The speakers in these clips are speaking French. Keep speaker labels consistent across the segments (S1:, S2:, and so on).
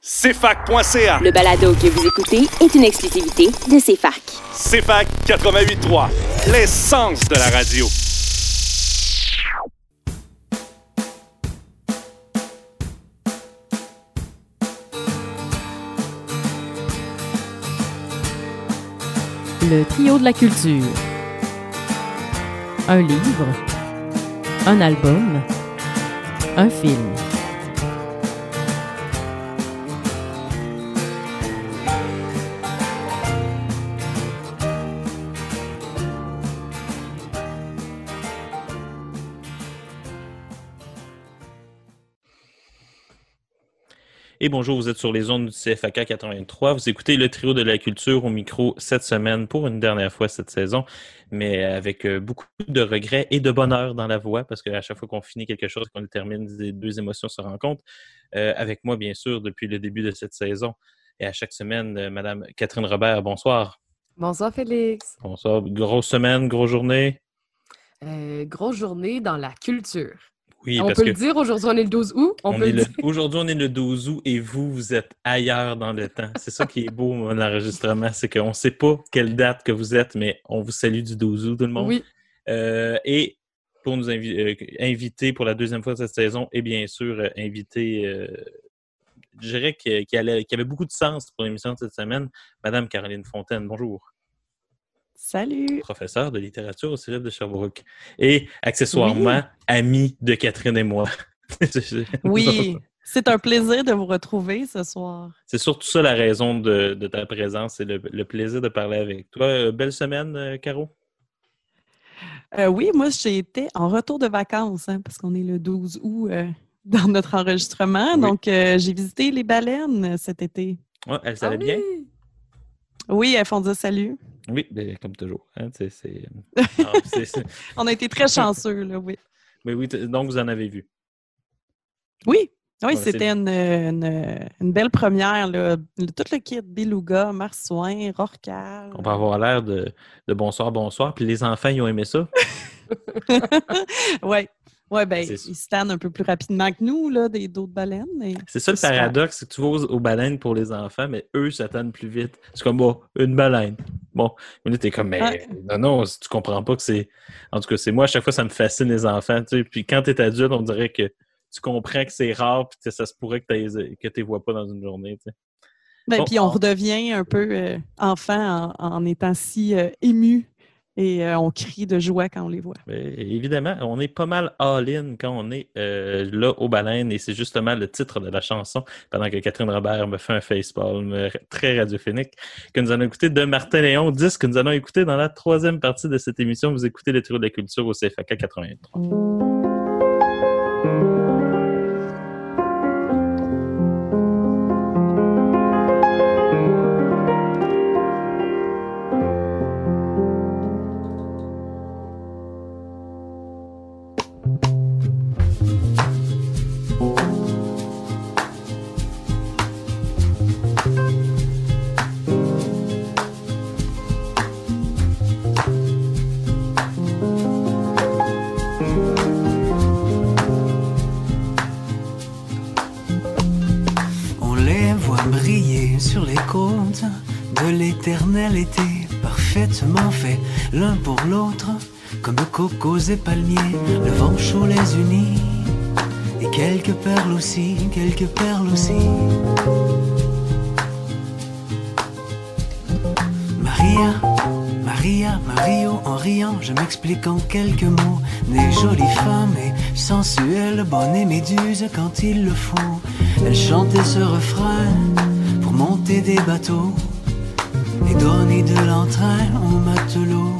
S1: CFAC.ca.
S2: Le balado que vous écoutez est une exclusivité de CFAC.
S1: CFAC 88.3, l'essence de la radio.
S3: Le trio de la culture. Un livre. Un album. Un film.
S4: Et bonjour, vous êtes sur les ondes du CFAK 83. Vous écoutez le trio de la culture au micro cette semaine pour une dernière fois cette saison, mais avec euh, beaucoup de regrets et de bonheur dans la voix parce qu'à chaque fois qu'on finit quelque chose, qu'on le termine, les deux émotions se rencontrent. Euh, avec moi, bien sûr, depuis le début de cette saison et à chaque semaine, euh, Madame Catherine Robert, bonsoir.
S5: Bonsoir Félix.
S4: Bonsoir. Grosse semaine, grosse journée.
S5: Euh, grosse journée dans la culture.
S4: Oui,
S5: on
S4: parce
S5: peut
S4: que
S5: le dire, aujourd'hui on est le 12 août. On,
S4: on. Aujourd'hui, on est le 12 août et vous, vous êtes ailleurs dans le temps. C'est ça qui est beau, mon enregistrement. C'est qu'on ne sait pas quelle date que vous êtes, mais on vous salue du 12 août, tout le monde.
S5: Oui,
S4: Euh, et pour nous invi- euh, inviter pour la deuxième fois de cette saison, et bien sûr, euh, inviter, je dirais y avait beaucoup de sens pour l'émission de cette semaine, Madame Caroline Fontaine. Bonjour.
S3: Salut!
S4: Professeure de littérature au Cégep de Sherbrooke. Et accessoirement, amie de Catherine et moi.
S6: Oui, c'est un plaisir de vous retrouver ce soir.
S4: C'est surtout ça la raison de, de ta présence, c'est le, le plaisir de parler avec toi. Euh, belle semaine, euh, Caro?
S6: Euh, oui, moi, j'ai été en retour de vacances, hein, parce qu'on est le 12 août euh, dans notre enregistrement.
S4: Oui.
S6: Donc, euh, j'ai visité les baleines cet été.
S4: Ouais, elle
S5: Ah
S4: savait bien?
S5: oui.
S6: Oui, elles font dire salut.
S4: Oui, ben, comme toujours. hein, c'est- c'est- c'est- c'est-
S6: On a été très chanceux, là, oui.
S4: Mais oui, t- donc vous en avez vu.
S6: Oui, oui, c'était une, une- une belle première. Là. Tout le kit, beluga, marsouin, rorcal.
S4: On peut avoir l'air de, de bonsoir, bonsoir. Puis les enfants, ils ont aimé ça.
S6: oui, ben,
S4: C'est ça.
S6: ils se tannent un peu plus rapidement que nous, là, des d'autres baleines. mais-
S4: C'est ça le paradoxe, c'est que tu vas aux, aux baleines pour les enfants, mais eux s'attendent plus vite. C'est comme, bon, une baleine. Bon, mais là, t'es comme, mais
S6: Ouais.
S4: non, non, tu comprends pas que c'est. En tout cas, c'est moi, à chaque fois, ça me fascine les enfants. Tu sais. Puis quand t'es adulte, on dirait que tu comprends que c'est rare, puis que ça se pourrait que tu que les vois pas dans une journée. tu sais.
S6: Ben,
S4: Bon,
S6: puis on
S4: on-
S6: redevient un peu euh, enfant en, en étant si euh, ému et euh, on crie de joie quand on les voit.
S4: Évidemment, on est pas mal all-in quand on est euh, là aux baleines et c'est justement le titre de la chanson pendant que Catherine Robert me fait un facepalm très radiophonique que nous allons écouter de Martin Léon, disque que nous allons écouter dans la troisième partie de cette émission. Vous écoutez le trio de la culture au CFAK 83.
S7: Les côtes de l'éternel été, parfaitement fait l'un pour l'autre, comme cocos et palmiers, le vent chaud les unit, et quelques perles aussi, quelques perles aussi. Maria, Maria, Mario, en riant, je m'explique en quelques mots. Des jolies femmes et sensuelles, bonnes et méduses quand il le faut. Elle chantait ce refrain monter des bateaux et donner de l'entrain aux matelots.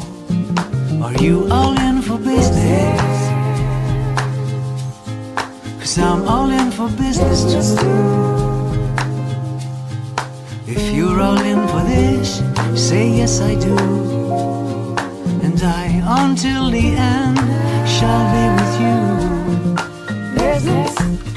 S7: Are you all in for business? Cause I'm all in for business too. If you're all in for this, say yes I do. And I, until the end, shall be with you. Business.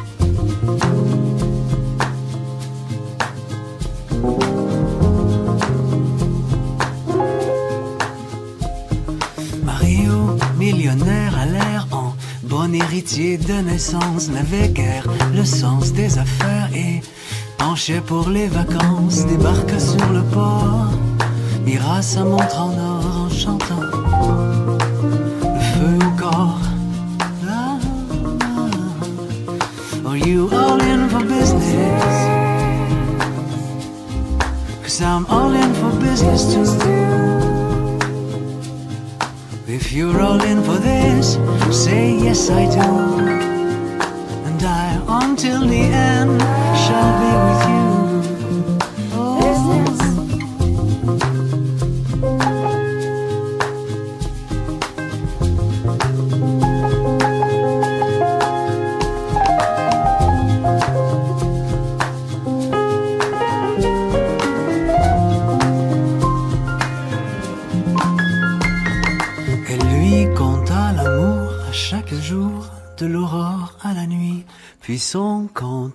S7: Héritier de naissance, n'avait guère le sens des affaires et Branché pour les vacances, débarque sur le port. Mira sa montre en or en chantant. Le feu au corps. Are you all in for business? Cause I'm all in for business too. If you're all in for this, say yes I do. And I, until the end, shall be with you.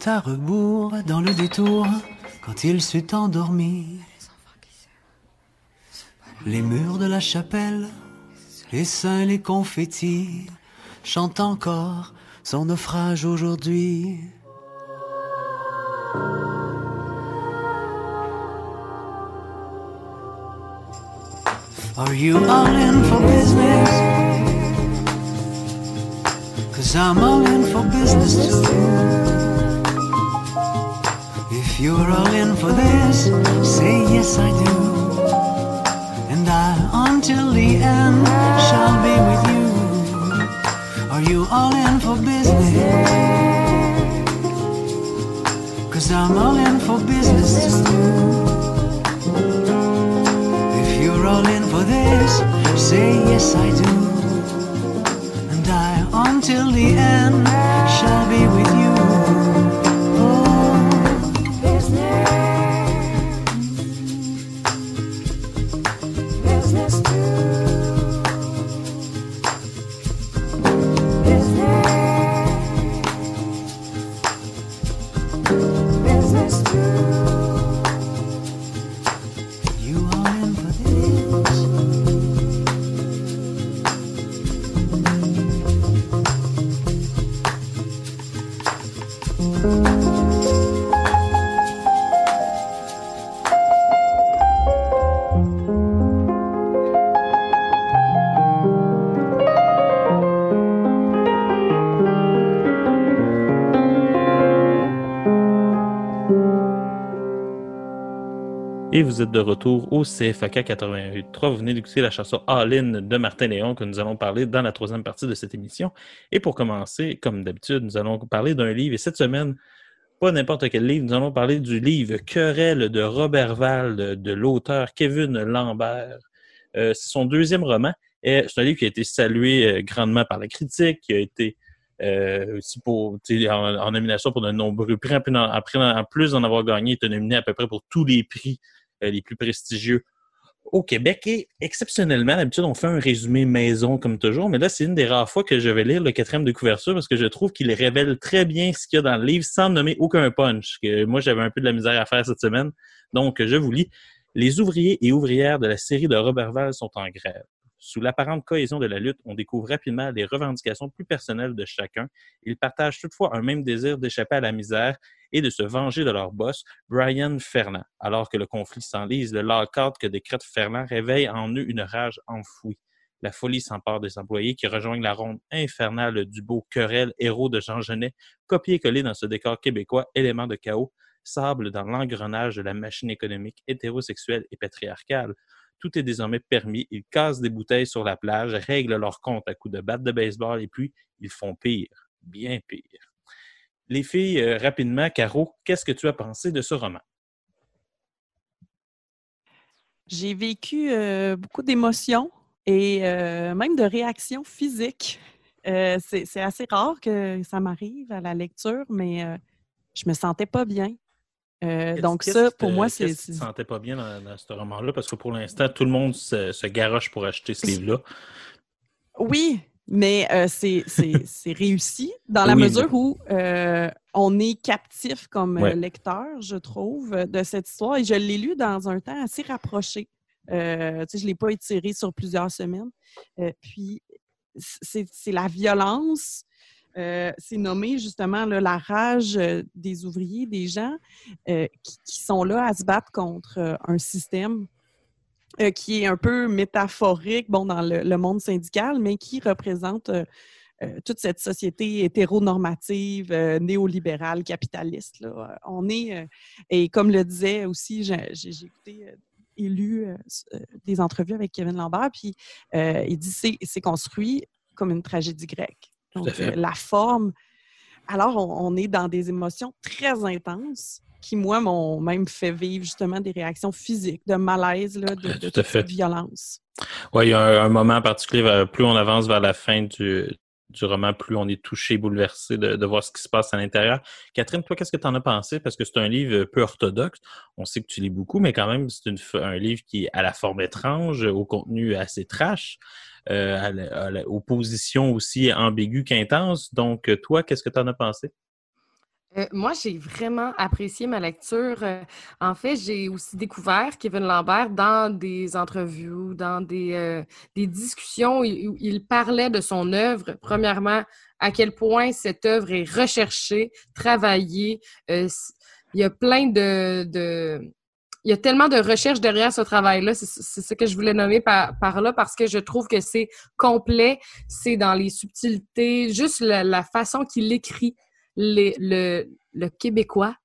S7: À rebours dans le détour, quand il sut endormi. Les murs de la chapelle, les saints, les confettis, chantent encore son naufrage aujourd'hui. Are you all in for business? Cause I'm all in for business too. If you're all in for this, say yes I do. And I, until the end, shall be with you. Are you all in for business? Cause I'm all in for business too. If you're all in for this, say yes I do. And I, until the end,
S4: vous êtes de retour au CFAK 88.3. Vous venez d'écouter la chanson All In de Martin Léon que nous allons parler dans la troisième partie de cette émission. Et pour commencer, comme d'habitude, nous allons parler d'un livre. Et cette semaine, pas n'importe quel livre, nous allons parler du livre Querelle de Robert Val de, l'auteur Kevin Lambert. Euh, c'est son deuxième roman. Et c'est un livre qui a été salué euh, grandement par la critique, qui a été euh, aussi en, nomination pour de nombreux prix. En, plus d'en avoir gagné, il était nominé à peu près pour tous les prix les plus prestigieux au Québec. Et exceptionnellement, d'habitude, on fait un résumé maison comme toujours, mais là, c'est une des rares fois que je vais lire le quatrième de couverture parce que je trouve qu'il révèle très bien ce qu'il y a dans le livre sans nommer aucun punch. Que moi, j'avais un peu de la misère à faire cette semaine. Donc, je vous lis. Les ouvriers et ouvrières de la série de Robert Val sont en grève. Sous l'apparente cohésion de la lutte, on découvre rapidement les revendications plus personnelles de chacun. Ils partagent toutefois un même désir d'échapper à la misère et de se venger de leur boss, Brian Ferland. Alors que le conflit s'enlise, le lockout que décrète Ferland réveille en eux une rage enfouie. La folie s'empare des employés qui rejoignent la ronde infernale du beau querelle héros de Jean Genet, copié-collé dans ce décor québécois, élément de chaos, sable dans l'engrenage de la machine économique hétérosexuelle et patriarcale. Tout est désormais permis. Ils cassent des bouteilles sur la plage, règlent leur compte à coups de batte de baseball et puis ils font pire, bien pire. Les filles, euh, rapidement, Caro, qu'est-ce que tu as pensé de ce roman?
S6: J'ai vécu euh, beaucoup d'émotions et euh, même de réactions physiques. C'est assez rare que ça m'arrive à la lecture, mais je me sentais pas bien. Euh,
S4: Qu'est-ce-
S6: donc
S4: qu'est-ce
S6: ça, pour moi,
S4: qu'est-ce
S6: c'est...
S4: te
S6: c'est-
S4: sentais pas bien dans, dans ce roman-là? Parce que pour l'instant, tout le monde se, se garoche pour acheter ce livre-là.
S6: Oui, mais euh, c'est c'est- c'est réussi dans la
S4: Oui,
S6: mesure où euh, on est captif comme euh,
S4: Ouais.
S6: lecteur, je trouve, de cette histoire. Et je l'ai lu dans un temps assez rapproché. Euh, tu sais, je ne l'ai pas étiré sur plusieurs semaines. Puis, c'est c'est la violence Euh, c'est nommé justement la rage euh, des ouvriers, des gens euh, qui, sont là à se battre contre un système qui est un peu métaphorique bon, dans le, monde syndical, mais qui représente toute cette société hétéronormative, néolibérale, capitaliste. On est, et comme le disait aussi, j'ai écouté et lu des entrevues avec Kevin Lambert, puis il dit c'est c'est construit comme une tragédie grecque. Donc, euh, la forme. Alors, on, on est dans des émotions très intenses qui, moi, m'ont même fait vivre justement des réactions physiques, de malaise, là, de, violence.
S4: Oui, il y a un, un moment particulier, plus on avance vers la fin du, du roman, plus on est touché, bouleversé de, voir ce qui se passe à l'intérieur. Catherine, toi, qu'est-ce que tu en as pensé? Parce que c'est un livre peu orthodoxe. On sait que tu lis beaucoup, mais quand même, c'est un livre qui est à la forme étrange, au contenu assez trash, euh, aux positions aussi ambiguës qu'intenses. Donc, toi, qu'est-ce que tu en as pensé?
S5: Euh, moi, j'ai vraiment apprécié ma lecture. Euh, en fait, j'ai aussi découvert Kevin Lambert dans des entrevues, dans des, euh, discussions où il, parlait de son œuvre. Premièrement, à quel point cette œuvre est recherchée, travaillée. Il y a plein de, Il y a tellement de recherche derrière ce travail-là. C'est ce que je voulais nommer par, là parce que je trouve que c'est complet. C'est dans les subtilités, juste la façon qu'il écrit les- le, le québécois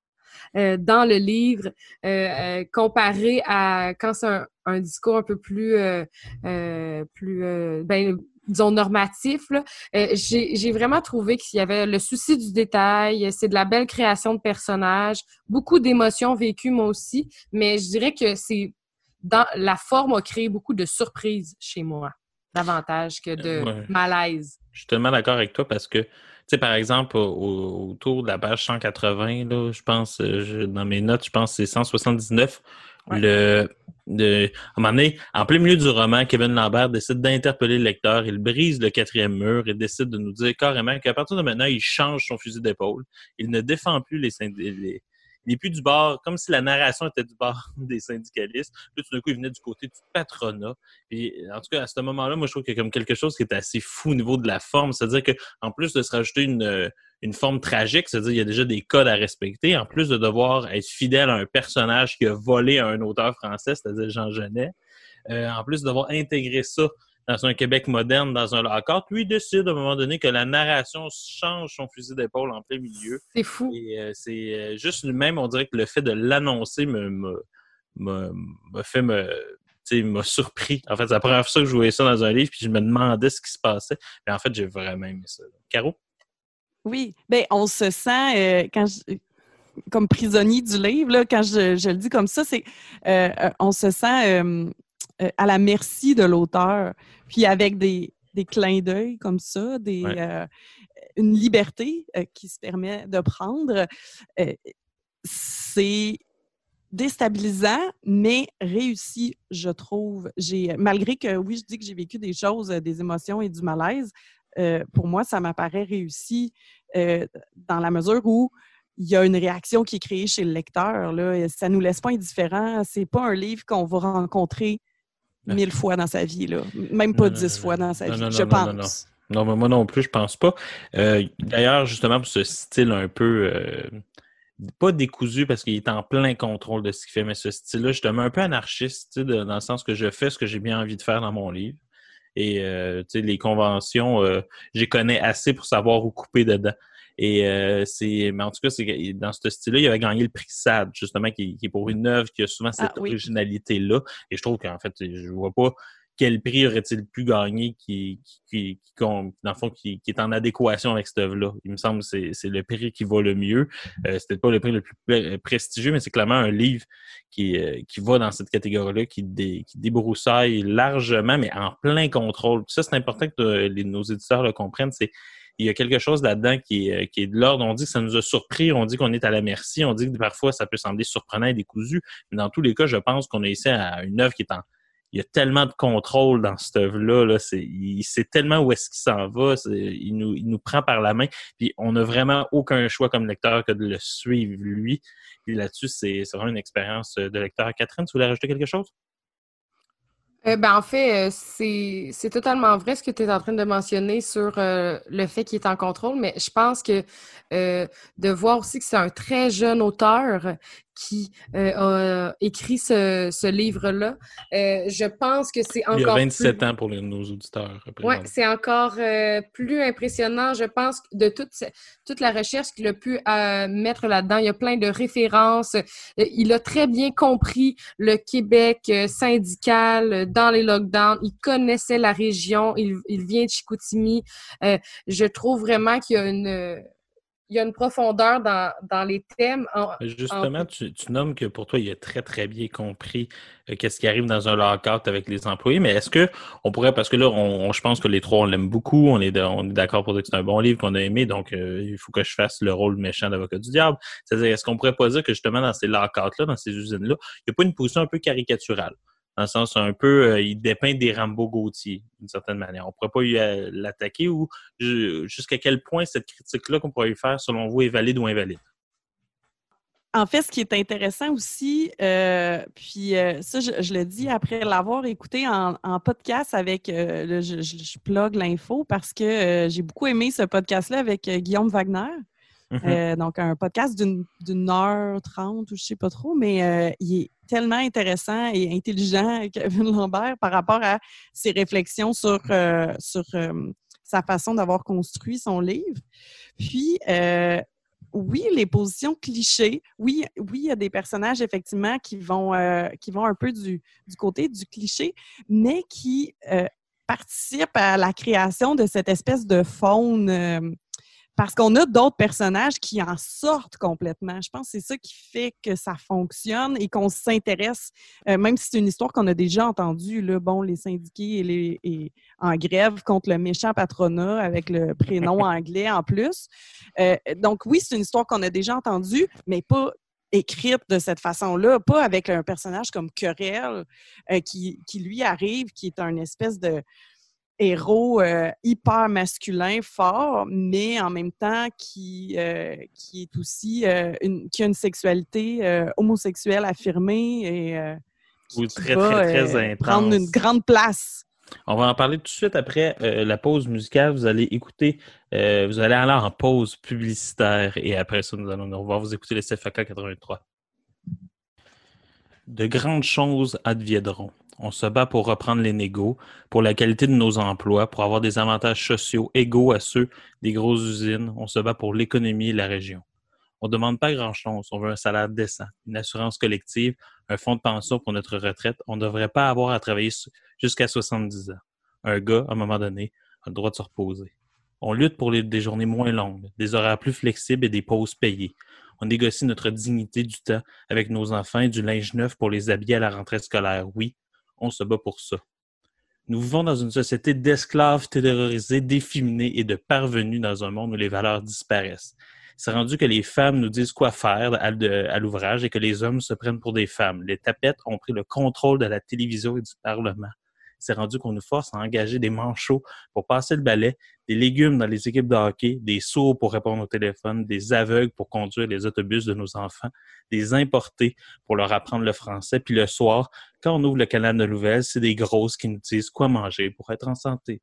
S5: euh, dans le livre euh, euh, comparé à quand c'est un, un discours un peu plus euh, plus ben, disons normatif j'ai vraiment trouvé qu'il y avait le souci du détail c'est de la belle création de personnages beaucoup d'émotions vécues moi aussi mais je dirais que c'est dans la forme a créé beaucoup de surprises chez moi davantage que de
S4: ouais.
S5: malaise
S4: Je suis tellement d'accord avec toi parce que, sais, par exemple, au- au- autour de la page 180, là, je pense, euh, je- dans mes notes, je pense que c'est 179.
S5: Ouais.
S4: Le, de, à un moment donné, en plein milieu du roman, Kevin Lambert décide d'interpeller le lecteur. Il brise le quatrième mur et décide de nous dire carrément qu'à partir de maintenant, il change son fusil d'épaule. Il ne défend plus les, les n'est plus du bord, comme si la narration était du bord des syndicalistes. Puis tout d'un coup, il venait du côté du patronat. Puis, en tout cas, à ce moment-là, moi, je trouve qu'il y a comme quelque chose qui est assez fou au niveau de la forme. C'est-à-dire que en plus de se rajouter une, euh, une forme tragique, c'est-à-dire qu'il y a déjà des codes à respecter, en plus de devoir être fidèle à un personnage qui a volé à un auteur français, c'est-à-dire Jean Genet, euh, en plus de devoir intégrer ça dans un Québec moderne, dans un lockout, lui décide à un moment donné que la narration change son fusil d'épaule en plein milieu.
S5: c'est fou
S4: Et euh, c'est euh, juste lui-même, on dirait que le fait de l'annoncer me, me, me, me fait me. tu sais, m'a surpris. En fait, c'est la première fois que je voyais ça dans un livre, puis je me demandais ce qui se passait. Mais en fait, j'ai vraiment aimé ça. Caro?
S6: Oui, ben on se sent euh, quand je- comme prisonnier du livre, là, quand je, je le dis comme ça, c'est on se sent euh, à la merci de l'auteur, puis avec des, des clins d'œil comme ça, des,
S4: Ouais.
S6: euh, une liberté euh, qui se permet de prendre. C'est déstabilisant, mais réussi, je trouve. J'ai, malgré que, oui, je dis que j'ai vécu des choses, des émotions et du malaise, pour moi, ça m'apparaît réussi dans la mesure où il y a une réaction qui est créée chez le lecteur. Là. Ça ne nous laisse pas indifférents. C'est pas un livre qu'on va rencontrer. Mille fois dans sa vie, là. même pas dix fois dans sa vie,
S4: non,
S6: je
S4: non,
S6: pense.
S4: non, non, non. Non, mais moi non plus, je pense pas. Euh, D'ailleurs, justement, pour ce style un peu euh, pas décousu parce qu'il est en plein contrôle de ce qu'il fait, mais ce style-là, justement, un peu anarchiste, de- dans le sens que je fais ce que j'ai bien envie de faire dans mon livre. Et euh, les conventions, j'y connais assez pour savoir où couper dedans. Et euh, c'est, mais en tout cas, c'est dans ce style-là, il avait gagné le prix SAD, justement, qui, qui est pour une œuvre qui a souvent cette
S6: Ah, oui.
S4: originalité-là. Et je trouve qu'en fait, je vois pas quel prix aurait-il pu gagner qui, qui, qui, dans le fond, qui, qui est en adéquation avec cette œuvre-là. Il me semble que c'est, c'est le prix qui va le mieux. Euh, c'est peut-être pas le prix le plus pre- prestigieux, mais c'est clairement un livre qui, euh, qui va dans cette catégorie-là, qui, dé, qui débroussaille largement, mais en plein contrôle. Ça, c'est important que euh, nos éditeurs le comprennent. C'est il y a quelque chose là-dedans qui est, euh, qui est de l'ordre. On dit que ça nous a surpris, on dit qu'on est à la merci, on dit que parfois ça peut sembler surprenant et décousu. Mais dans tous les cas, je pense qu'on a ici à une œuvre qui est en. Il y a tellement de contrôle dans cette œuvre-là. Là, c'est, il sait tellement où est-ce qu'il s'en va. Il, nous, il nous prend par la main. Puis on n'a vraiment aucun choix comme lecteur que de le suivre, lui. Puis là-dessus, c'est, c'est vraiment une expérience de lecteur. Catherine, tu voulais rajouter quelque chose?
S5: Euh, ben, en fait, euh, c'est totalement vrai ce que tu es en train de mentionner sur euh, le fait qu'il est en contrôle, mais je pense que de voir aussi que c'est un très jeune auteur qui euh, a écrit ce, ce livre-là, euh, je pense que c'est encore
S4: Il y a
S5: plus-
S4: 27 ans pour les- nos auditeurs.
S5: Oui,
S4: présentement.
S5: c'est encore euh, plus impressionnant, je pense, de toute, toute la recherche qu'il a pu euh, mettre là-dedans. Il y a plein de références. Euh, Il a très bien compris le Québec euh, syndical euh, dans les lockdowns. Il connaissait la région. Il, il vient de Chicoutimi. Euh, je trouve vraiment qu'il y a une, euh, il y a une profondeur dans, dans les thèmes. En-
S4: Justement, tu, tu nommes que pour toi, il a très, très bien compris euh, qu'est-ce qui arrive dans un lockout avec les employés. Mais est-ce que on pourrait, parce que là, on, on- je pense que les trois, on l'aime beaucoup, on est, de- on est d'accord pour dire que c'est un bon livre qu'on a aimé, donc euh, il faut que je fasse le rôle méchant d'avocat du diable. C'est-à-dire, est-ce qu'on pourrait pas dire que justement, dans ces lockouts-là, dans ces usines-là, il n'y a pas une position un peu caricaturale? Dans le sens un peu, euh, il dépeint des Rambo Gauthier, d'une certaine manière. On pourrait pas euh, l'attaquer ou ju- jusqu'à quel point cette critique-là qu'on pourrait y faire, selon vous, est valide ou invalide?
S6: En fait, ce qui est intéressant aussi, euh, puis ça, je, le dis après l'avoir écouté en, podcast avec, le- je, je, plug l'info parce que j'ai beaucoup aimé ce podcast-là avec Guillaume Wagner.
S4: Mhm.
S6: Euh, donc, un podcast d'une heure trente ou je sais pas trop, mais euh, il est tellement intéressant et intelligent, Kevin Lambert, par rapport à ses réflexions sur, euh, sur euh, sa façon d'avoir construit son livre. Puis, euh, oui, les positions clichés. Oui, oui, il y a des personnages effectivement qui vont, euh, qui vont un peu du, du côté du cliché, mais qui euh, participent à la création de cette espèce de faune. Parce qu'on a d'autres personnages qui en sortent complètement. Je pense que c'est ça qui fait que ça fonctionne et qu'on s'intéresse, euh, même si c'est une histoire qu'on a déjà entendue, là, bon, les syndiqués et les, et en grève contre le méchant patronat avec le prénom anglais en plus. Euh, donc oui, c'est une histoire qu'on a déjà entendue, mais pas écrite de cette façon-là, pas avec un personnage comme Querelle euh, qui, qui lui arrive, qui est un espèce de héros euh, hyper masculin, fort, mais en même temps qui, euh, qui est aussi euh, une, qui a une sexualité homosexuelle affirmée et qui,
S4: Oui,
S6: qui
S4: très,
S6: va,
S4: très, très
S6: prendre une grande place.
S4: On va en parler tout de suite après la pause musicale. Vous allez écouter, vous allez aller en pause publicitaire et après ça, nous allons nous revoir. Vous écouter les CFAK 83. De grandes choses adviendront. On se bat pour reprendre les négos, pour la qualité de nos emplois, pour avoir des avantages sociaux égaux à ceux des grosses usines. On se bat pour l'économie et la région. On ne demande pas grand-chose. On veut un salaire décent, une assurance collective, un fonds de pension pour notre retraite. On ne devrait pas avoir à travailler jusqu'à 70 ans. Un gars, à un moment donné, a le droit de se reposer. On lutte pour des journées moins longues, des horaires plus flexibles et des pauses payées. On négocie notre dignité du temps avec nos enfants et du linge neuf pour les habiller à la rentrée scolaire. Oui, on se bat pour ça. Nous vivons dans une société d'esclaves terrorisés, d'efféminés et de parvenus dans un monde où les valeurs disparaissent. C'est rendu que les femmes nous disent quoi faire à l'ouvrage et que les hommes se prennent pour des femmes. Les tapettes ont pris le contrôle de la télévision et du Parlement. C'est rendu qu'on nous force à engager des manchots pour passer le balai, des légumes dans les équipes de hockey, des sourds pour répondre au téléphone, des aveugles pour conduire les autobus de nos enfants, des importés pour leur apprendre le français. Puis le soir, quand on ouvre le canal de nouvelles, c'est des grosses qui nous disent quoi manger pour être en santé.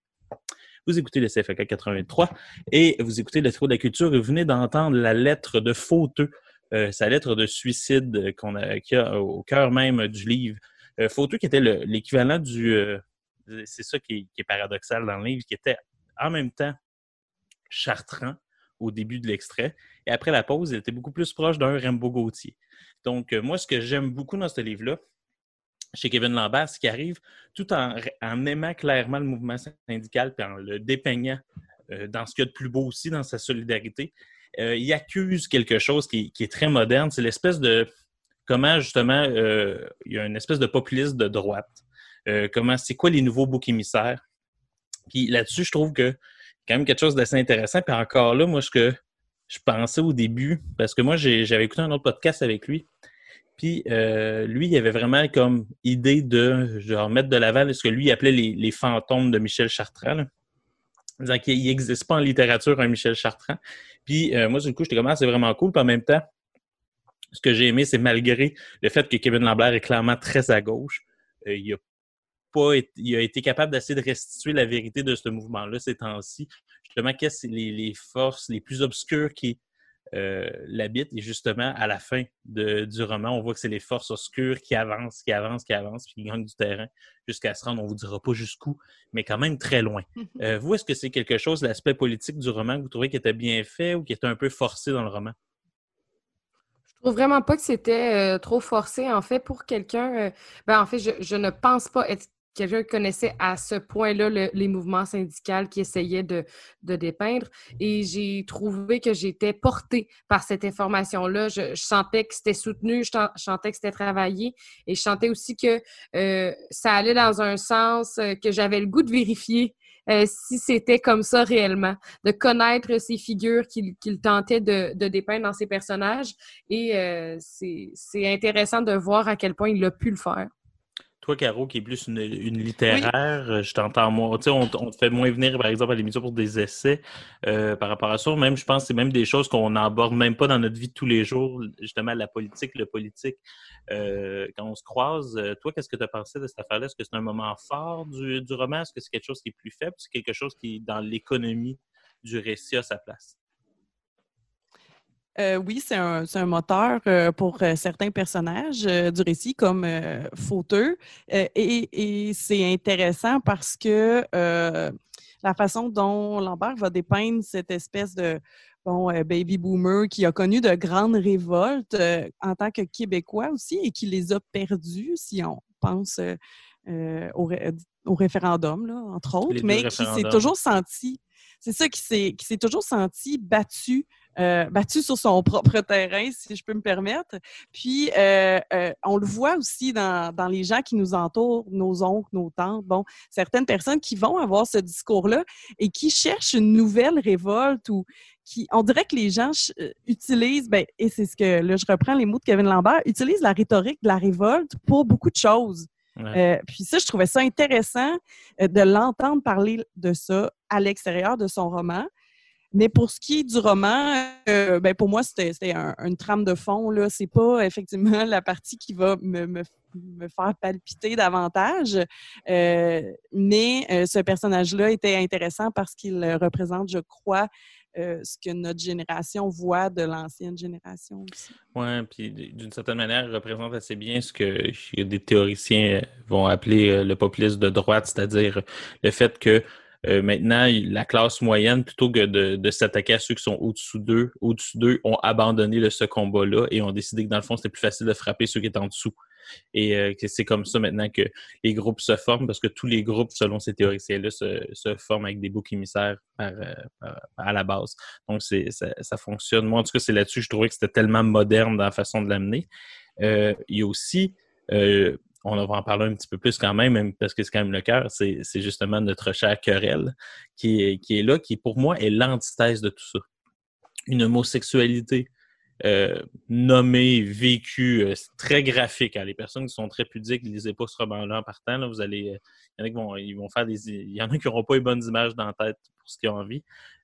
S4: Vous écoutez le CFK 83 et vous écoutez le Trou de la culture et vous venez d'entendre la lettre de Fauteux, euh, sa lettre de suicide qu'on a, qu'il y a au cœur même du livre. Euh, Fauteux qui était le- l'équivalent du... euh, c'est ça qui est, paradoxal dans le livre, qui était en même temps chartrand au début de l'extrait. Et après la pause, il était beaucoup plus proche d'un Rambo Gauthier. Donc, euh, moi, ce que j'aime beaucoup dans ce livre-là, chez Kevin Lambert, ce qui arrive, tout en, aimant clairement le mouvement syndical et en le dépeignant euh, dans ce qu'il y a de plus beau aussi, dans sa solidarité, euh, il accuse quelque chose qui, est très moderne. C'est l'espèce de comment, justement, il y a une espèce de populisme de droite. Euh, comment, c'est quoi les nouveaux boucs émissaires? Puis là-dessus, je trouve que quand même quelque chose d'assez intéressant. Puis encore là, moi, ce que je pensais au début, parce que moi, j'avais écouté un autre podcast avec lui, puis euh, lui, il avait vraiment comme idée de genre, mettre de l'avant ce que lui appelait les, les fantômes de Michel Chartrand. Là. Qu'il n'existe pas en littérature un Michel Chartrand. Puis euh, moi, du coup, j'étais comme, ah, c'est vraiment cool. Puis en même temps, ce que j'ai aimé, c'est malgré le fait que Kevin Lambert est clairement très à gauche, euh, il a pas été- il a été capable d'essayer de restituer la vérité de ce mouvement-là ces temps-ci. Justement, quelles sont les, les forces les plus obscures qui euh, l'habitent. Et justement, à la fin de- du roman, on voit que c'est les forces obscures qui avancent, qui avancent, qui avancent, puis qui gagnent du terrain jusqu'à se rendre, on vous dira pas jusqu'où, mais quand même très loin. Euh, vous, est-ce que c'est quelque chose, l'aspect politique du roman, que vous trouvez qui était bien fait ou qui était un peu forcé dans le roman?
S5: Je trouve vraiment pas que c'était euh, trop forcé. En fait, pour quelqu'un, euh, ben, en fait, je, je ne pense pas être quelqu'un connaissait à ce point-là le- les mouvements syndicaux qui essayaient de, de dépeindre. Et j'ai trouvé que j'étais portée par cette information-là. Je, sentais que c'était soutenu, je, sentais que c'était travaillé et je sentais aussi que euh, ça allait dans un sens euh, que j'avais le goût de vérifier euh, si c'était comme ça réellement, de connaître ces figures qu'il tentait de, de dépeindre dans ses personnages. Et c'est intéressant de voir à quel point il a pu le faire.
S4: Toi, Caro, qui est plus une, une littéraire, euh, je t'entends moins. Tu sais, on, te fait moins venir, par exemple, à l'émission pour des essais euh, par rapport à ça. Même, je pense que c'est même des choses qu'on n'aborde même pas dans notre vie de tous les jours, justement, la politique, le politique. Euh, quand on se croise, toi, qu'est-ce que tu as pensé de cette affaire-là? Est-ce que c'est un moment fort du, du roman? Est-ce que c'est quelque chose qui est plus faible? C'est quelque chose qui, dans l'économie du récit, a sa place?
S6: Euh, oui, c'est un, moteur euh, pour euh, certains personnages euh, du récit, comme Fauteux. Et et c'est intéressant parce que la façon dont Lambert va dépeindre cette espèce de bon, baby boomer qui a connu de grandes révoltes en tant que Québécois aussi et qui les a perdues, si on pense au, ré- au référendum, là, entre autres, mais qui s'est toujours senti, c'est ça, qui s'est toujours senti battu euh, battu sur son propre terrain, si je peux me permettre. Puis, euh, euh, on le voit aussi dans, dans les gens qui nous entourent, nos oncles, nos tantes, bon, certaines personnes qui vont avoir ce discours-là et qui cherchent une nouvelle révolte ou qui, on dirait que les gens utilisent, ben, et c'est ce que, là, je reprends les mots de Kevin Lambert, utilisent la rhétorique de la révolte pour beaucoup de choses.
S4: Ouais.
S6: Euh, puis ça, je trouvais ça intéressant euh, de l'entendre parler de ça à l'extérieur de son roman. Mais pour ce qui est du roman, euh, ben pour moi, c'était un- une trame de fond. Là. C'est pas effectivement la partie qui va me, me, me faire palpiter davantage. Euh, mais euh, ce personnage-là était intéressant parce qu'il représente, je crois, euh, ce que notre génération voit de l'ancienne génération aussi.
S4: Oui, puis d'une certaine manière, il représente assez bien ce que des théoriciens euh, vont appeler euh, le populisme de droite, c'est-à-dire le fait que euh, maintenant, la classe moyenne, plutôt que de, de s'attaquer à ceux qui sont au-dessous d'eux, au-dessus d'eux, ont abandonné le, ce combat-là et ont décidé que dans le fond, c'était plus facile de frapper ceux qui étaient en dessous. Et euh, c'est comme ça maintenant que les groupes se forment, parce que tous les groupes, selon ces théoriciens-là, se, se forment avec des boucs émissaires par, euh, à la base. Donc, ça, ça fonctionne. Moi, en tout cas, c'est là-dessus je trouvais que c'était tellement moderne dans la façon de l'amener. Euh, il y a aussi, euh, on va en parler un petit peu plus quand même, parce que c'est quand même le cœur, c'est, justement notre cher querelle qui est, là, qui pour moi est l'antithèse de tout ça. Une homosexualité euh, nommée, vécue, euh, très graphique. hein. Les personnes qui sont très pudiques, ne lisez pas ce roman-là en partant. Vous allez, euh, il y en a qui vont, faire des, y en a qui n'auront pas les bonnes images dans la tête pour ce qu'ils ont envie.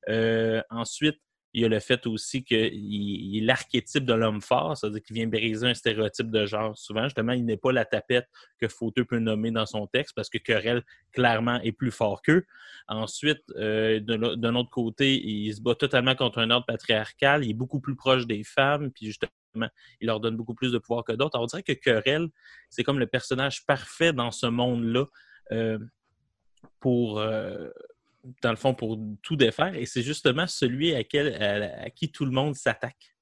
S4: Euh, ensuite, il y a le fait aussi qu'il il est l'archétype de l'homme fort, c'est-à-dire qu'il vient briser un stéréotype de genre. Souvent, justement, il n'est pas la tapette que Fauteux peut nommer dans son texte parce que Querelle, clairement, est plus fort qu'eux. Ensuite, euh, d'un autre côté, il se bat totalement contre un ordre patriarcal. Il est beaucoup plus proche des femmes, puis justement, il leur donne beaucoup plus de pouvoir que d'autres. On dirait que Querelle, c'est comme le personnage parfait dans ce monde-là euh, pour, euh, dans le fond, pour tout défaire. Et c'est justement celui à, qui tout le monde s'attaque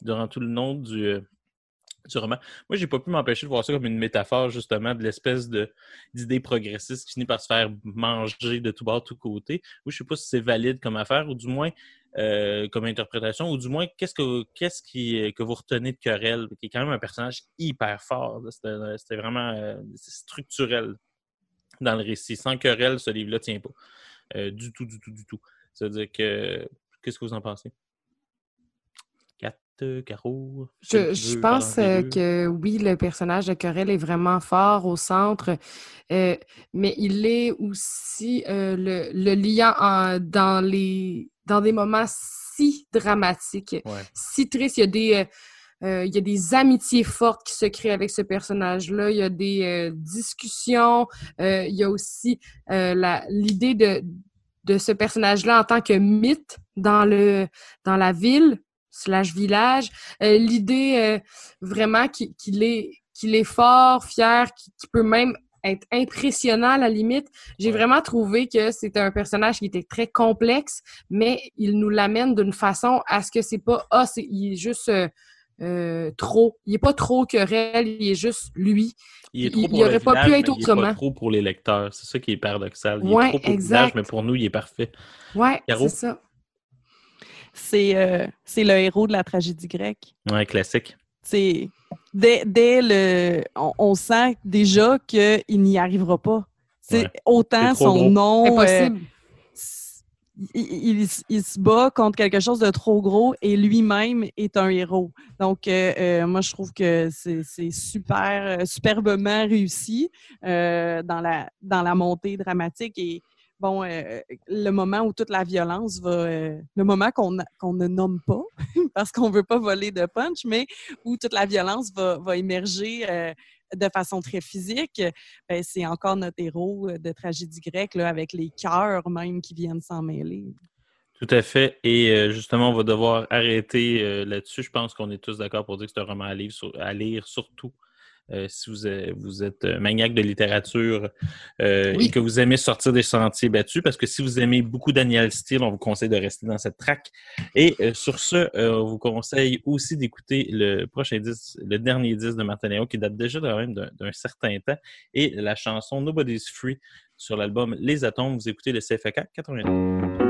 S4: durant tout le long du, euh, du roman. Moi, j'ai pas pu m'empêcher de voir ça comme une métaphore, justement, de l'espèce d'idée progressiste qui finit par se faire manger de tout bord, de tout côté. Oui, je sais pas si c'est valide comme affaire, ou du moins euh, comme interprétation, ou du moins, qu'est-ce que qui, que vous retenez de Querelle, qui est quand même un personnage hyper fort. C'était vraiment euh, structurel dans le récit. Sans Querelle, ce livre-là tient pas. Euh, du tout, du tout, du tout. C'est-à-dire que. Qu'est-ce que vous en pensez? Kat, euh, Caro?
S5: Je, je pense euh, que oui, le personnage de Querelle est vraiment fort au centre, euh, mais il est aussi euh, le, le liant en- dans, les, dans des moments si dramatiques,
S4: Ouais.
S5: si tristes. Il y a des, euh, il y a des amitiés fortes qui se créent avec ce personnage-là. Il y a des euh, discussions. Euh, il y a aussi l'idée de, de ce personnage-là en tant que mythe dans, le, dans la ville slash village. l'idée vraiment qu'il est, qu'il est fort, fier, qu'il peut même être impressionnant à la limite. J'ai vraiment trouvé que c'était un personnage qui était très complexe, mais il nous l'amène d'une façon à ce que c'est pas ah, c'est il est juste euh, trop. Il est pas trop querelle, il est juste lui.
S4: Il, est trop il, aurait pas pu être autrement. Il est pas trop pour les lecteurs. C'est ça qui est paradoxal. Il est trop pour exact. le mais pour nous, il est parfait.
S5: Ouais, c'est ça.
S6: Euh, c'est le héros de la tragédie grecque.
S4: Ouais, classique.
S6: C'est dès, dès, le, on, sent déjà qu'il n'y arrivera pas. C'est autant son nom.
S5: Impossible. Euh,
S6: il, se bat contre quelque chose de trop gros et lui-même est un héros. Donc, euh, euh, moi, je trouve que c'est super, euh, superbement réussi dans, la, dans la montée dramatique. Et bon, le moment où toute la violence va, le moment qu'on qu'on ne nomme pas, parce qu'on ne veut pas voler de punch, mais où toute la violence va, va émerger de façon très physique, ben, c'est encore notre héros euh, de tragédie grecque, là, avec les cœurs même qui viennent s'en mêler.
S4: Tout à fait. Et euh, justement, on va devoir arrêter euh, là-dessus. Je pense qu'on est tous d'accord pour dire que c'est un roman à, à lire, surtout euh, si vous êtes, vous êtes euh, maniaque de littérature euh, et que vous aimez sortir des sentiers battus, parce que si vous aimez beaucoup Daniel Steele, on vous conseille de rester dans cette track. Et sur ce, on vous conseille aussi d'écouter le prochain disque, le dernier disque de Martineo, qui date déjà quand même d'un certain temps, et la chanson Nobody's Free sur l'album Les Atomes. Vous écoutez le CFK 89.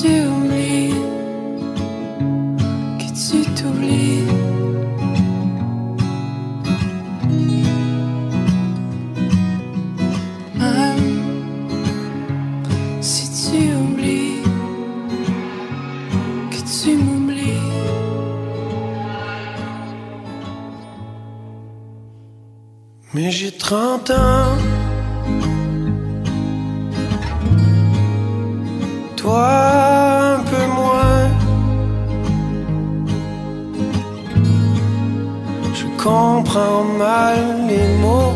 S8: Tu oublies que tu t'oublies. Si tu oublies que tu m'oublies.
S9: Mais j'ai 30 ans. Mal les mots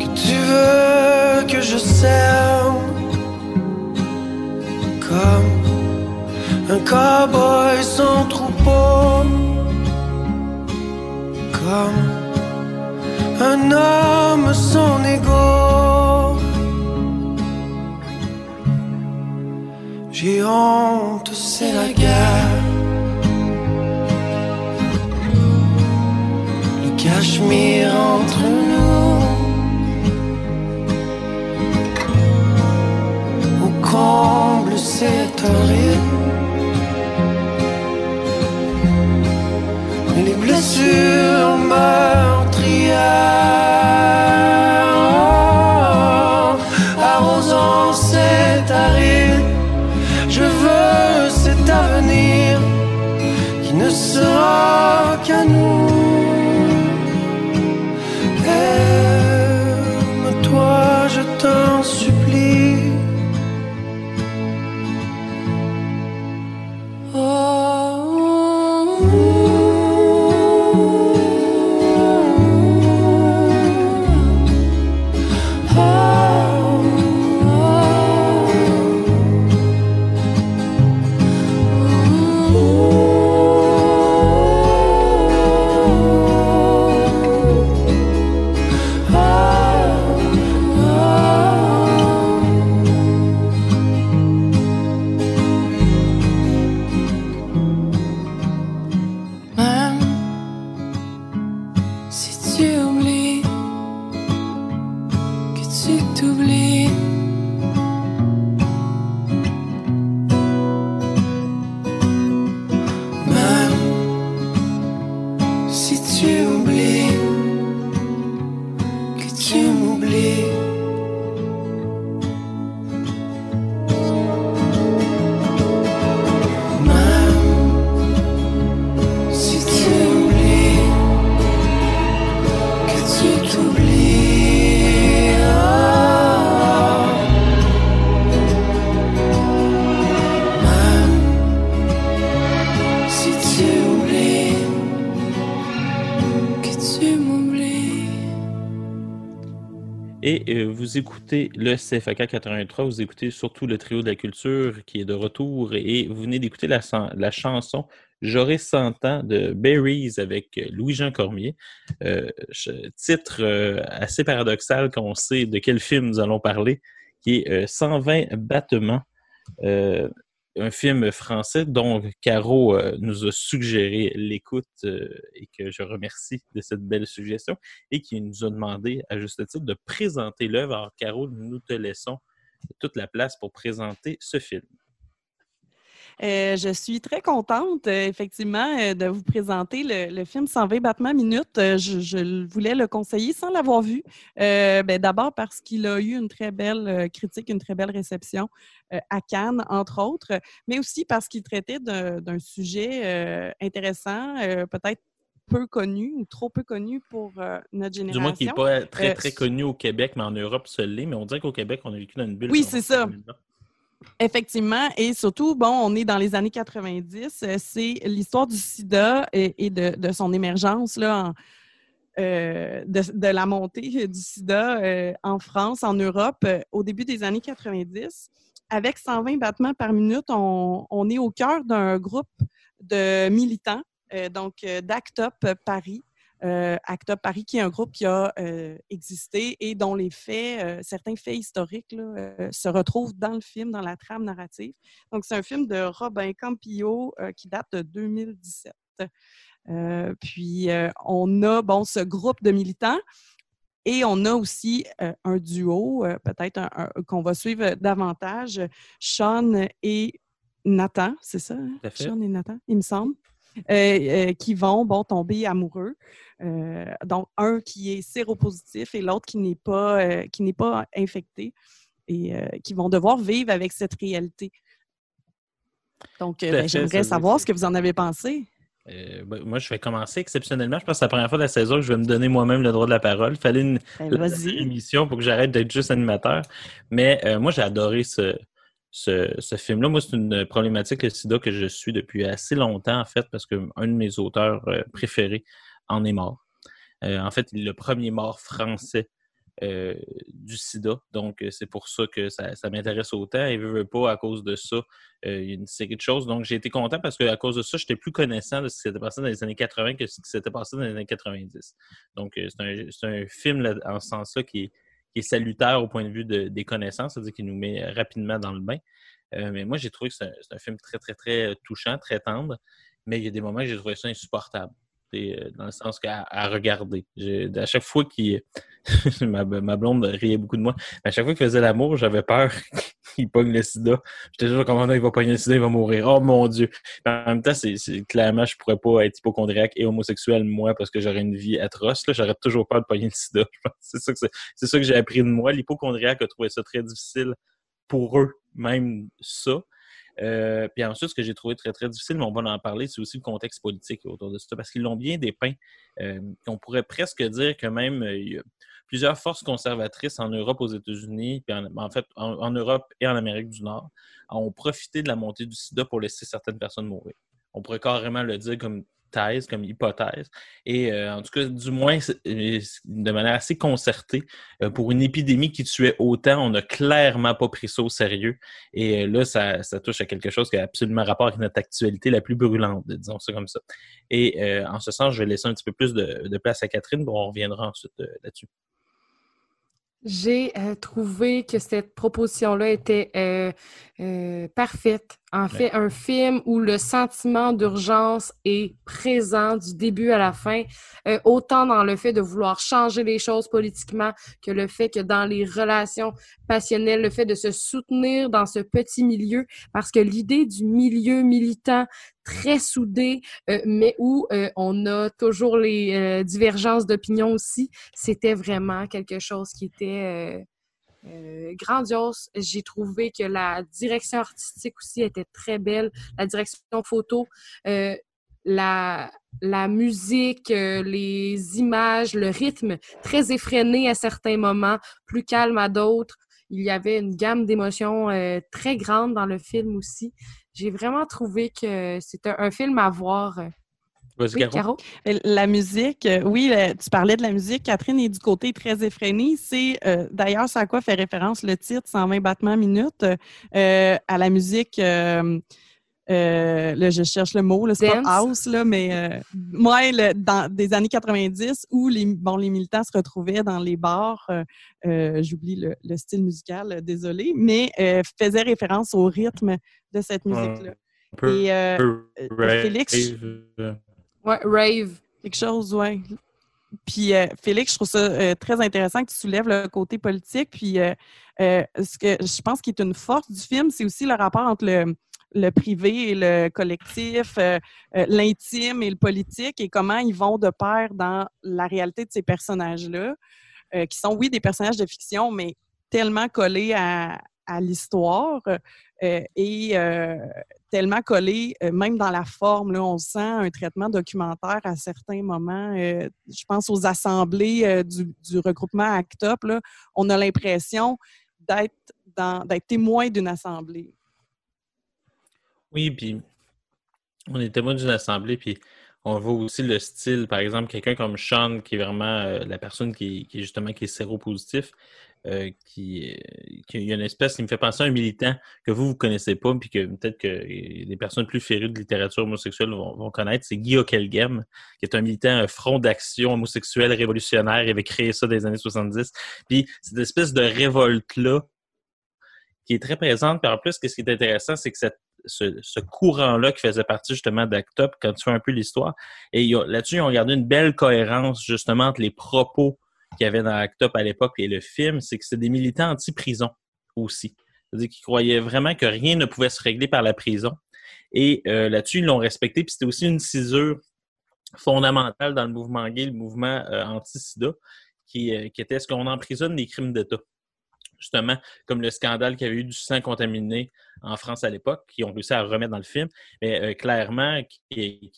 S9: que tu veux que je serve comme un cowboy sans troupeau comme un homme sans égo. J'ai honte, c'est la guerre. Cachemire entre nous. Au comble, c'est horrible. Les blessures
S4: écoutez le CFAK 83, vous écoutez surtout le trio de la culture qui est de retour et vous venez d'écouter la, chanson J'aurai 100 ans de Berries avec Louis-Jean Cormier. Euh, titre euh, assez paradoxal qu'on sait de quel film nous allons parler, qui est euh, 120 battements. Un film français dont Caro euh, nous a suggéré l'écoute euh, et que je remercie de cette belle suggestion et qui nous a demandé, à juste titre, de présenter l'œuvre. Alors, Caro, nous te laissons toute la place pour présenter ce film.
S6: Euh, je suis très contente, euh, effectivement, euh, de vous présenter le, le film 120 battements minutes. Je, je voulais le conseiller sans l'avoir vu. Euh, ben, D'abord parce qu'il a eu une très belle critique, une très belle réception euh, à Cannes, entre autres, mais aussi parce qu'il traitait d'un sujet intéressant, peut-être peu connu ou trop peu connu pour euh, notre
S4: Du
S6: génération.
S4: moins qui n'est pas très,
S6: Euh,
S4: très connu au Québec, mais en Europe, ça l'est. Mais on dirait qu'au Québec, on a vécu dans une bulle.
S6: Oui, c'est ça.
S4: 30 000 ans.
S6: Effectivement, et surtout, bon, on est dans les années 90, euh, c'est l'histoire du sida et, de, son émergence, là, euh, de, la montée du sida euh, en France, en Europe, au début des années 90. avec 120 battements par minute, on, on est au cœur d'un groupe de militants, donc d'Act Up Paris. Euh, Act Up Paris, qui est un groupe qui a euh, existé et dont les faits, euh, certains faits historiques, là, euh, se retrouvent dans le film, dans la trame narrative. Donc, c'est un film de Robin Campillo qui date de 2017. Euh, puis, on a, bon, ce groupe de militants et on a aussi euh, un duo, euh, peut-être un- un- qu'on va suivre davantage, Sean et Nathan, c'est ça? hein? Sean et Nathan, il me semble, euh, euh, qui vont bon, tomber amoureux. Euh, donc, un qui est séropositif et l'autre qui n'est pas, qui n'est pas infecté et qui vont devoir vivre avec cette réalité. Donc, ben, j'aimerais savoir ce que vous en avez pensé.
S4: Euh, ben, moi, je vais commencer exceptionnellement. Je pense que c'est la première fois de la saison que je vais me donner moi-même le droit de la parole. Il fallait une,
S6: Ben,
S4: émission pour que j'arrête d'être juste animateur. Mais euh, moi, j'ai adoré ce, ce, film-là. Moi, c'est une problématique, le sida, que je suis depuis assez longtemps, en fait, parce qu'un de mes auteurs euh, préférés en est mort. Euh, en fait, il est le premier mort français euh, du sida. Donc, euh, c'est pour ça que ça, m'intéresse autant. Et veut, veut pas, à cause de ça, euh, il y a une série de choses. Donc, j'ai été content parce qu'à cause de ça, j'étais plus connaissant de ce qui s'était passé dans les années 80 que ce qui s'était passé dans les années 90. Donc, euh, c'est un, film en ce sens-là qui est, qui est salutaire au point de vue de- des connaissances, c'est-à-dire qu'il nous met rapidement dans le bain. Euh, mais moi, j'ai trouvé que c'est un, film très, très, très touchant, très tendre, mais il y a des moments où j'ai trouvé ça insupportable. Euh, dans le sens qu'à regarder. À chaque fois qu'il. ma, ma blonde riait beaucoup de moi. À chaque fois qu'il faisait l'amour, j'avais peur qu'il pogne le sida. J'étais toujours comme, il va pogner le sida, il va mourir. Oh mon Dieu. En même temps, c'est clairement, je pourrais pas être hypochondriaque et homosexuel, moi, parce que j'aurais une vie atroce. J'aurais toujours peur de pogner le sida. C'est ça que, que j'ai appris de moi. L'hypochondriaque a trouvé ça très difficile pour eux, même ça. Euh, puis ensuite, ce que j'ai trouvé très, très difficile, mais on va en parler, c'est aussi le contexte politique autour de ça, parce qu'ils l'ont bien dépeint. Euh, on pourrait presque dire que même euh, plusieurs forces conservatrices en Europe, aux États-Unis, puis en, fait, en Europe et en Amérique du Nord, ont profité de la montée du sida pour laisser certaines personnes mourir. On pourrait carrément le dire comme thèse, comme hypothèse. Et euh, en tout cas, du moins, euh, de manière assez concertée, euh, pour une épidémie qui tuait autant, on n'a clairement pas pris ça au sérieux. Et là, ça, touche à quelque chose qui a absolument rapport avec notre actualité la plus brûlante, disons ça comme ça. Et en ce sens, je vais laisser un petit peu plus de, place à Catherine, bon, on reviendra ensuite là-dessus.
S5: J'ai trouvé que cette proposition-là était parfaite. En fait, un film où le sentiment d'urgence est présent du début à la fin, euh, autant dans le fait de vouloir changer les choses politiquement que le fait que dans les relations passionnelles, le fait de se soutenir dans ce petit milieu, parce que l'idée du milieu militant très soudé, euh, mais où euh, on a toujours les euh, divergences d'opinion aussi, c'était vraiment quelque chose qui était euh, grandiose. J'ai trouvé que la direction artistique aussi était très belle, la direction photo, euh, la, musique, euh, les images, le rythme très effréné à certains moments, plus calme à d'autres. Il y avait une gamme d'émotions très grande dans le film aussi. J'ai vraiment trouvé que c'était un film à voir. Oui,
S4: Caro.
S6: Euh, La musique, euh, oui, le- tu parlais de la musique. Catherine est du côté très effréné. C'est euh, d'ailleurs c'est à quoi fait référence le titre 120 battements minute euh, à la musique. euh, euh, là, je cherche le mot, c'est pas house, là, mais euh, le- dans des années 90 où les, bon, les militants se retrouvaient dans les bars, j'oublie le, le style musical, désolé, mais euh, faisait référence au rythme de cette musique-là.
S4: Un peu-
S6: Et Félix.
S5: Ouais, Rave.
S6: Quelque chose, oui. Puis euh, Félix, je trouve ça euh, très intéressant que tu soulèves le côté politique. Puis euh, ce que je pense qui est une force du film, c'est aussi le rapport entre le, le privé et le collectif, l'intime et le politique, et comment ils vont de pair dans la réalité de ces personnages-là, qui sont, oui, des personnages de fiction, mais tellement collés à, l'histoire et euh, tellement collés, euh, même dans la forme, on sent un traitement documentaire à certains moments. Euh, je pense aux assemblées euh, du, regroupement ACTOP, là, on a l'impression d'être témoin d'une assemblée.
S4: Oui, puis on est témoin d'une assemblée, puis on voit aussi le style, par exemple, quelqu'un comme Sean, qui est vraiment euh, la personne qui, qui justement qui est séropositif, euh, qui, y a une espèce qui me fait penser à un militant que vous, vous connaissez pas, puis que peut-être que les personnes plus férues de littérature homosexuelle vont, vont connaître, c'est Guy Okelgem, qui est un militant un front d'action homosexuel révolutionnaire. Il avait créé ça dans les années 70. Puis cette espèce de révolte-là, qui est très présente. Puis en plus, ce qui est intéressant, c'est que cette ce, ce courant-là qui faisait partie justement d'Actop, quand tu fais un peu l'histoire. Et là-dessus, ils ont gardé une belle cohérence justement entre les propos qu'il y avait dans Actop à l'époque et le film, c'est que c'est des militants anti-prison aussi. C'est-à-dire qu'ils croyaient vraiment que rien ne pouvait se régler par la prison. Et euh, là-dessus, ils l'ont respecté. Puis c'était aussi une cisure fondamentale dans le mouvement gay, le mouvement euh, anti-sida, qui, euh, qui était est-ce qu'on emprisonne des crimes d'État? Justement, comme le scandale qu'il y avait eu du sang contaminé en France à l'époque, qui ont réussi à remettre dans le film, mais euh, clairement, qui,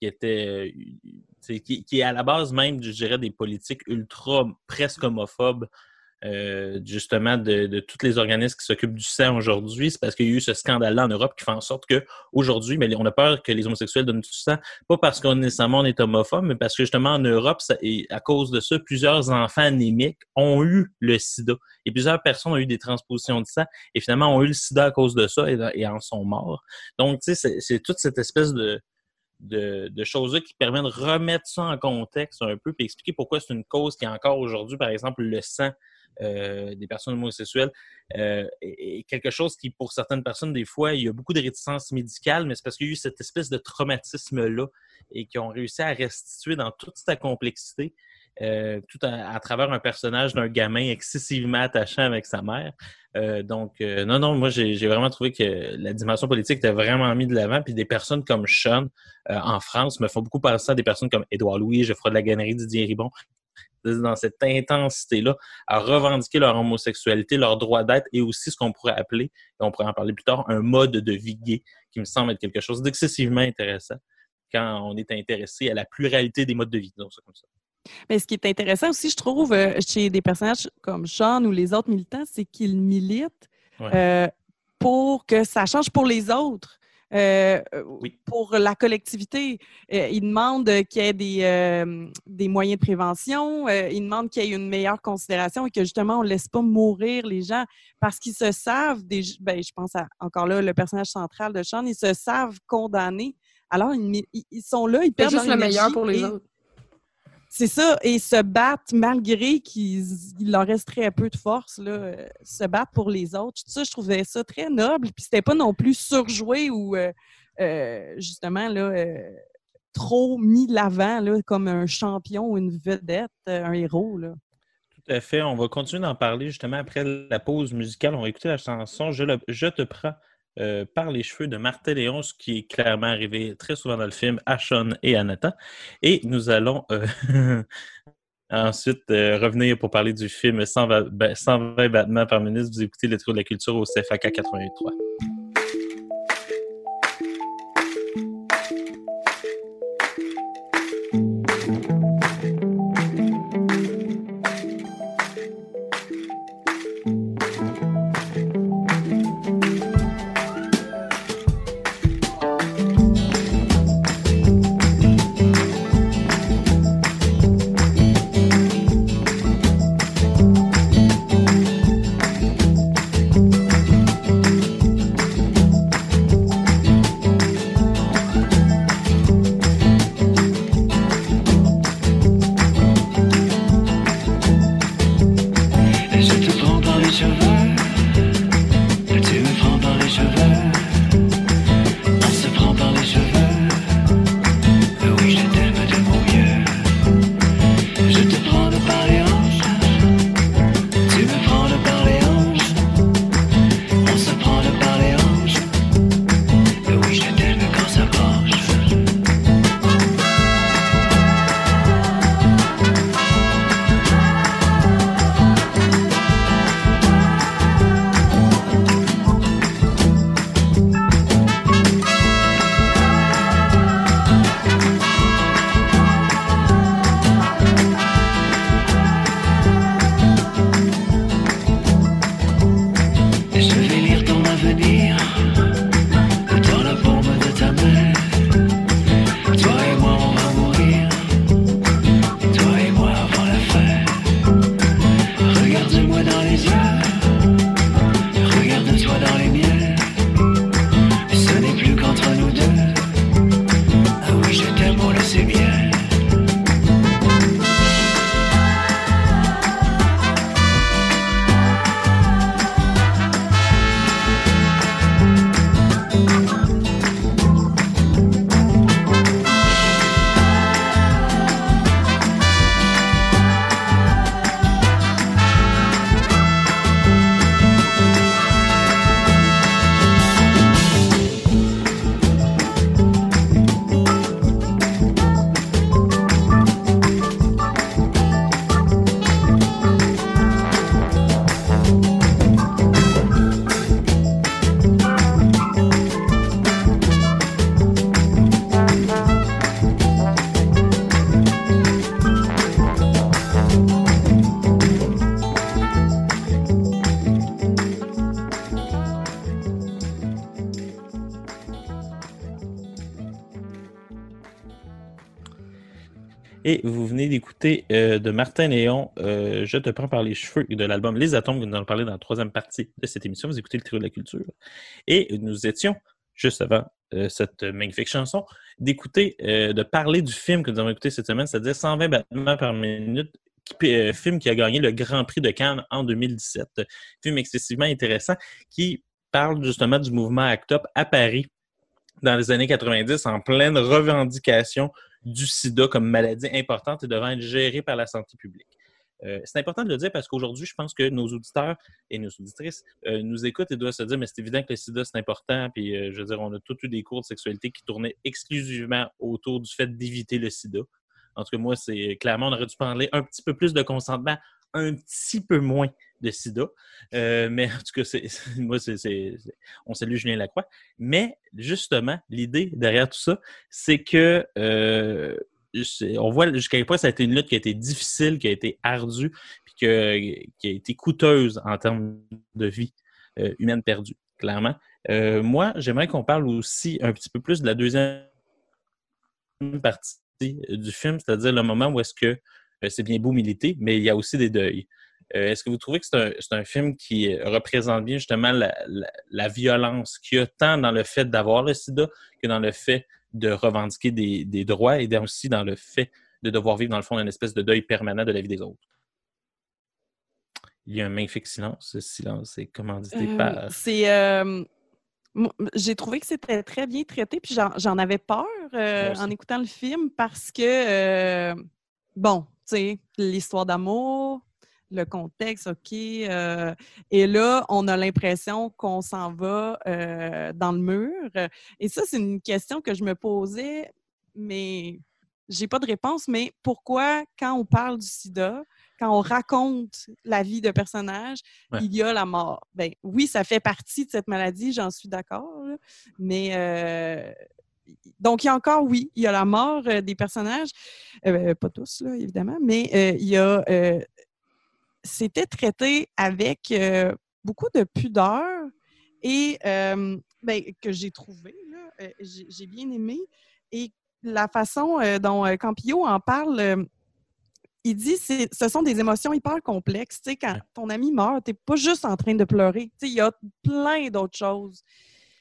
S4: qui était euh, qui, qui est à la base même, je dirais, des politiques ultra presque homophobes, euh, justement, de, de tous les organismes qui s'occupent du sang aujourd'hui. C'est parce qu'il y a eu ce scandale-là en Europe qui fait en sorte que aujourd'hui, mais on a peur que les homosexuels donnent du sang, pas parce qu'on nécessairement on est homophobe, mais parce que justement en Europe, à cause de ça, plusieurs enfants anémiques ont eu le sida. Et plusieurs personnes ont eu des transpositions de sang et finalement ont eu le sida à cause de ça et, et en sont morts. Donc, tu sais, c'est toute cette espèce de, de, choses-là qui permettent de remettre ça en contexte un peu puis expliquer pourquoi c'est une cause qui est encore aujourd'hui, par exemple, le sang euh, des personnes homosexuelles euh, quelque chose qui, pour certaines personnes, des fois, il y a beaucoup de réticences médicales, mais c'est parce qu'il y a eu cette espèce de traumatisme-là et qui ont réussi à restituer dans toute sa complexité euh, tout à, travers un personnage d'un gamin excessivement attachant avec sa mère. Euh, donc, euh, non, non, moi, j'ai vraiment trouvé que la dimension politique était vraiment mise de l'avant. Puis des personnes comme Sean en France me font beaucoup penser à des personnes comme Édouard Louis, Geoffroy de la Gannerie, Didier Ribon. Dans cette intensité-là, à revendiquer leur homosexualité, leur droit d'être et aussi ce qu'on pourrait appeler, et on pourrait en parler plus tard, un mode de vie gay qui me semble être quelque chose d'excessivement intéressant quand on est intéressé à la pluralité des modes de vie. disons ça comme ça.
S6: Mais ce qui est intéressant aussi, je trouve, euh, chez des personnages comme Sean ou les autres militants, c'est qu'ils militent
S4: Ouais.
S6: euh, pour que ça change pour les autres. euh,
S4: Oui.
S6: pour la collectivité. Euh, ils demandent qu'il y ait des, euh, des moyens de prévention, euh, ils demandent qu'il y ait une meilleure considération et que justement on ne laisse pas mourir les gens parce qu'ils se savent, des, ben, je pense à, encore là, le personnage central de Sean, ils se savent condamnés. Alors, ils, sont là, ils
S5: C'est
S6: perdent
S5: juste
S6: leur
S5: le meilleur pour les
S6: et-
S5: autres.
S6: C'est ça, et se battre malgré qu'il il leur reste très peu de force, là, euh, se battre pour les autres. Ça, je trouvais ça très noble. Puis c'était pas non plus surjoué ou euh, euh, justement là, trop mis l'avant comme un champion ou une vedette, un héros. Là.
S4: Tout à fait. On va continuer d'en parler justement après la pause musicale. On va écouter la chanson Je, le- Je te prends euh, par les cheveux de Martha Léon, ce qui est clairement arrivé très souvent dans le film à Sean et à. Et nous allons euh, ensuite euh, revenir pour parler du film 120, ba- 120 battements par minute. Vous écoutez le Trou de la culture au CFAK 83. Et vous venez d'écouter euh, de Martin Léon, euh, Je te prends par les cheveux, de l'album Les Atomes, que nous allons parler dans la troisième partie de cette émission. Vous écoutez le trio de la culture. Et nous étions, juste avant euh, cette magnifique chanson, d'écouter, de parler du film que nous avons écouté cette semaine, c'est-à-dire 120 battements par minute, film qui a gagné le Grand Prix de Cannes en 2017. Film excessivement intéressant qui parle justement du mouvement ACT à Paris dans les années 90 en pleine revendication du sida comme maladie importante et devant être gérée par la santé publique. Euh, c'est important de le dire parce qu'aujourd'hui, je pense que nos auditeurs et nos auditrices euh, nous écoutent et doivent se dire, mais c'est évident que le sida, c'est important. Puis, euh, je veux dire, on a tous eu des cours de sexualité qui tournaient exclusivement autour du fait d'éviter le sida. En tout cas, moi, c'est clairement, on aurait dû parler un petit peu plus de consentement, un petit peu moins de sida. Euh, mais en tout cas, moi, c'est, on salue Julien Lacroix. Mais justement, l'idée derrière tout ça, c'est que euh, on voit jusqu'à quel point ça a été une lutte qui a été difficile, qui a été ardue, puis qui a été coûteuse en termes de vie euh, humaine perdue, clairement. Moi, j'aimerais qu'on parle aussi un petit peu plus de la deuxième partie du film, c'est-à-dire le moment où est-ce que c'est bien beau militer, mais il y a aussi des deuils. Euh, est-ce que vous trouvez que c'est un, film qui euh, représente bien justement la, la- la violence qu'il y a tant dans le fait d'avoir le sida que dans le fait de revendiquer des, des droits et dans- aussi dans le fait de devoir vivre dans le fond une espèce de deuil permanent de la vie des autres? Il y a un magnifique silence. Ce silence est commandité
S6: Euh,
S4: par...
S6: c'est. euh, j'ai trouvé que c'était très bien traité, puis j'en, avais peur euh, en écoutant le film parce que, euh, bon, sais, l'histoire d'amour, le contexte, OK. euh, et là, on a l'impression qu'on s'en va euh, dans le mur. Et ça, c'est une question que je me posais, mais j'ai pas de réponse. Mais pourquoi, quand on parle du sida, quand on raconte la vie de personnages,
S4: Ouais.
S6: il y a la mort? Ben oui, ça fait partie de cette maladie, j'en suis d'accord. Mais euh, donc, il y a encore, oui, il y a la mort euh, des personnages. Euh, pas tous, là, évidemment, mais euh, il y a. C'était traité avec beaucoup de pudeur et ben, que j'ai trouvé, j'ai bien aimé. Et la façon dont Campillo en parle, il dit ce sont des émotions hyper complexes. Tu sais, quand ton ami meurt, tu n'es pas juste en train de pleurer. Tu sais, il y a plein d'autres choses.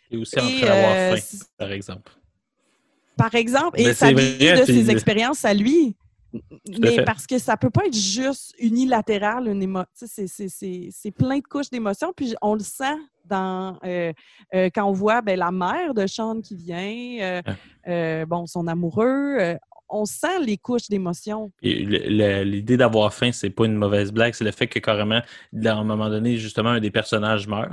S4: Et aussi en train d'avoir faim, par exemple.
S6: Par exemple, et
S4: Mais
S6: ça vient de ses expériences à lui. Mais parce que ça peut pas être juste unilatéral, une c'est- plein de couches d'émotions. Puis on le sent dans euh, euh, quand on voit ben, la mère de Sean qui vient, euh, euh, bon, son amoureux. on sent les couches d'émotions.
S4: L'idée d'avoir faim, c'est pas une mauvaise blague, c'est le fait que carrément, à un moment donné, justement, un des personnages meurt.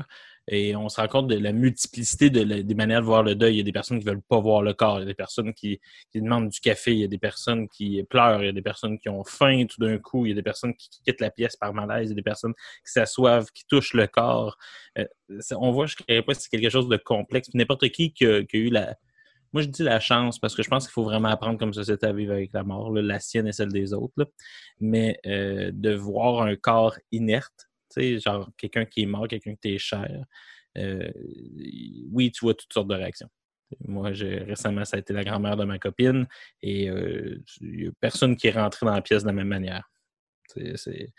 S4: Et on se rend compte de la multiplicité de la- des manières de voir le deuil. Il y a des personnes qui veulent pas voir le corps, il y a des personnes qui, qui demandent du café, il y a des personnes qui pleurent, il y a des personnes qui ont faim tout d'un coup, il y a des personnes qui quittent la pièce par malaise, il y a des personnes qui s'assoivent, qui touchent le corps. Euh, on voit jusqu'à quel point c'est quelque chose de complexe. N'importe qui qui a, qui a eu la, moi, je dis la chance parce que je pense qu'il faut vraiment apprendre comme société à vivre avec la mort, là, la sienne et celle des autres. là. Mais euh, de voir un corps inerte, sais, genre quelqu'un qui est mort, quelqu'un qui est cher, euh, oui, tu vois toutes sortes de réactions. Moi, récemment, ça a été la grand-mère de ma copine et euh, personne qui est rentré dans la pièce de la même manière. C'est,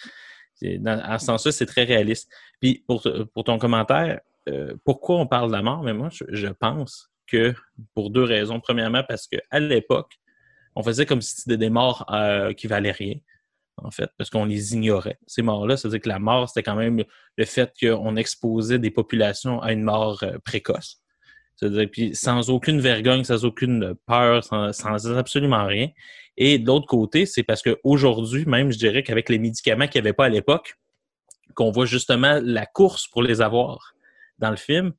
S4: ce sens-là, c'est très réaliste. Puis pour, ton commentaire, euh, pourquoi on parle de la mort? Mais moi, je, je pense que pour deux raisons. Premièrement, parce qu'à l'époque, on faisait comme si c'était des morts euh, qui valaient rien, en fait, parce qu'on les ignorait. Ces morts-là, c'est-à-dire que la mort, c'était quand même le fait qu'on exposait des populations à une mort euh, précoce. C'est-à-dire, puis sans aucune vergogne, sans aucune peur, sans, absolument rien. Et de l'autre côté, c'est parce qu'aujourd'hui, même, je dirais qu'avec les médicaments qu'il n'y avait pas à l'époque, qu'on voit justement la course pour les avoir dans le film,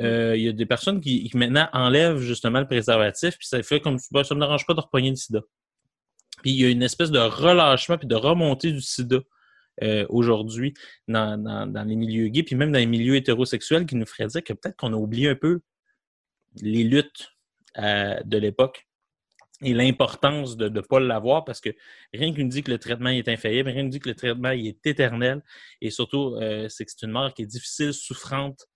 S4: euh, il y a des personnes qui, qui maintenant enlèvent justement le préservatif, puis ça fait comme bah, ça me dérange pas de repogner le sida. Puis il y a une espèce de relâchement puis de remontée du sida euh, aujourd'hui dans, dans, les milieux gays, puis même dans les milieux hétérosexuels qui nous ferait dire que peut-être qu'on a oublié un peu les luttes euh, de l'époque et l'importance de ne pas l'avoir parce que rien qui nous dit que le traitement est infaillible, rien qui nous dit que le traitement est éternel et surtout, euh, c'est que c'est une mort qui est difficile, souffrante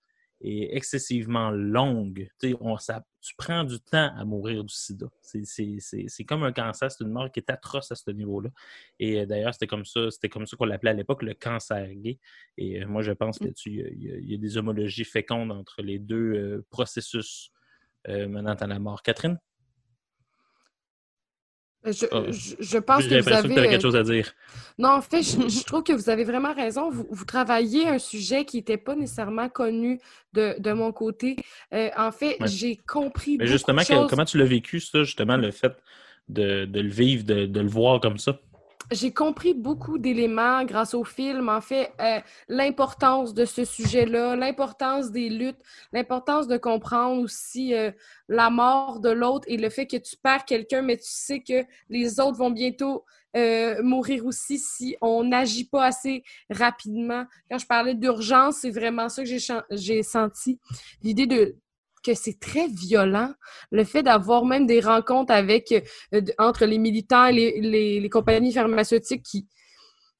S4: est excessivement longue. On, ça, tu prends du temps à mourir du sida. C'est- comme un cancer, c'est une mort qui est atroce à ce niveau-là. Et euh, d'ailleurs, c'était comme ça, c'était comme ça qu'on l'appelait à l'époque, le cancer gay. Et euh, moi, je pense
S6: Mm.
S4: là-dessus, il y a- y, des homologies fécondes entre les deux euh, processus menant à la mort. Catherine,
S5: Je,
S4: Ah,
S5: je, je pense que vous
S4: que
S5: avez.
S4: quelque chose à dire.
S5: Non, en fait, je, je trouve que vous avez vraiment raison. Vous, vous travaillez un sujet qui n'était pas nécessairement connu de, de mon côté. Euh, en fait,
S4: Ouais.
S5: j'ai compris
S4: Mais justement,
S5: de
S4: que-
S5: choses.
S4: comment tu l'as vécu, ça, justement, le fait de, de le vivre, de, de le voir comme ça?
S5: J'ai compris beaucoup d'éléments grâce au film. En fait, euh, l'importance de ce sujet-là, l'importance des luttes, l'importance de comprendre aussi euh, la mort de l'autre et le fait que tu perds quelqu'un, mais tu sais que les autres vont bientôt euh, mourir aussi si on n'agit pas assez rapidement. Quand je parlais d'urgence, c'est vraiment ça que j'ai senti. L'idée de que c'est très violent, le fait d'avoir même des rencontres avec euh, entre les militants et les, les- compagnies pharmaceutiques qui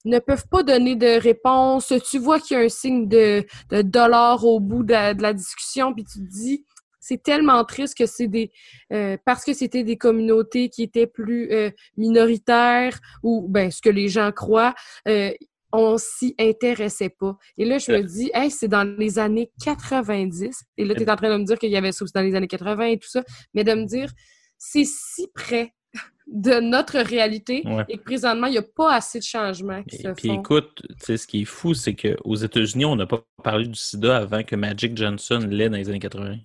S5: ne peuvent pas donner de réponse. Tu vois qu'il y a un signe de, de au bout de la, discussion, puis tu te dis, c'est tellement triste que c'est des... euh, parce que c'était des communautés qui étaient plus euh, minoritaires, ou ben ce que les gens croient, on s'y intéressait pas. Et là, je me dis, hey, c'est dans les années 90. Et là, tu es en train de me dire qu'il y avait ça aussi dans les années 80 et tout ça. Mais de me dire, c'est si près de notre réalité
S4: Ouais.
S5: et que présentement, il n'y a pas assez de changements qui
S4: Et
S5: se
S4: puis
S5: font.
S4: écoute, ce qui est fou, c'est qu'aux États-Unis, on n'a pas parlé du sida avant que Magic Johnson l'ait dans les années 80.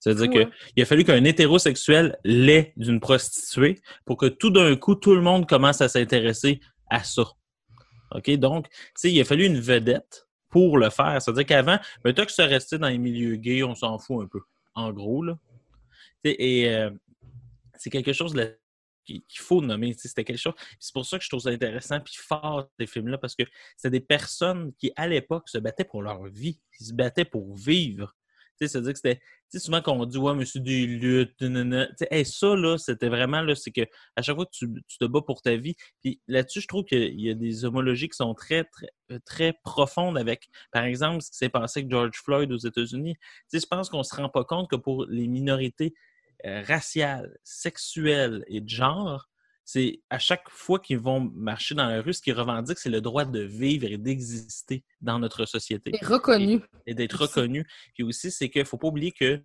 S4: C'est-à-dire qu'il
S5: hein?
S4: a fallu qu'un hétérosexuel l'ait d'une prostituée pour que tout d'un coup, tout le monde commence à s'intéresser à ça. OK? Donc, il a fallu une vedette pour le faire. C'est-à-dire qu'avant, ben, tant que ça restait dans les milieux gays, on s'en fout un peu. En gros, là. Et euh, c'est quelque chose qui- qu'il faut nommer. C'était quelque chose. C'est pour ça que je trouve ça intéressant puis fort ces films-là, parce que c'est des personnes qui, à l'époque, se battaient pour leur vie. Ils se battaient pour vivre. Tu sais, C'est-à-dire que c'était. Souvent quand on dit Ouais, monsieur des luttes. Tu sais, ça, là, c'était vraiment là, c'est que à chaque fois que tu, te bats pour ta vie. Puis là-dessus, je trouve qu'il y a des homologies qui sont très, très, euh, très profondes avec, par exemple, ce qui s'est passé avec George Floyd aux États-Unis. Tu sais, je pense qu'on se rend pas compte que pour les minorités euh, raciales, sexuelles et de genre, c'est à chaque fois qu'ils vont marcher dans la rue, ce qu'ils revendiquent, c'est le droit de vivre et d'exister dans notre société
S5: Et reconnu.
S4: et d'être
S5: Aussi.
S4: reconnu. Puis aussi, c'est qu'il ne faut pas oublier que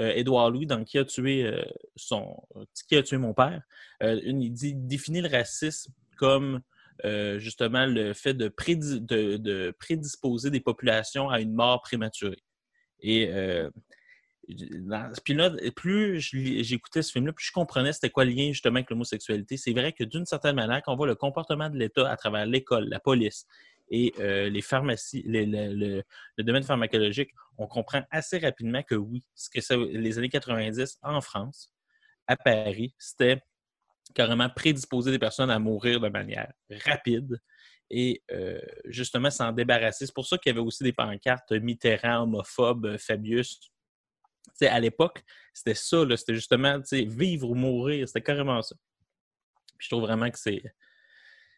S4: euh, Édouard Louis, dans Qui a tué euh, son Qui a tué mon père, euh, une- il dit, définit le racisme comme euh, justement le fait de, prédi- de- de prédisposer des populations à une mort prématurée. Et euh, puis là, plus j'écoutais ce film-là, plus je comprenais c'était quoi le lien justement avec l'homosexualité. C'est vrai que d'une certaine manière, quand on voit le comportement de l'État à travers l'école, la police et euh, les pharmacies, le- domaine pharmacologique, on comprend assez rapidement que oui, ce que les années 90 en France, à Paris, c'était carrément prédisposer des personnes à mourir de manière rapide et euh, justement s'en débarrasser. C'est pour ça qu'il y avait aussi des pancartes Mitterrand, homophobe, Fabius. À l'époque, c'était ça, c'était justement vivre ou mourir, c'était carrément ça. Puis je trouve vraiment que c'est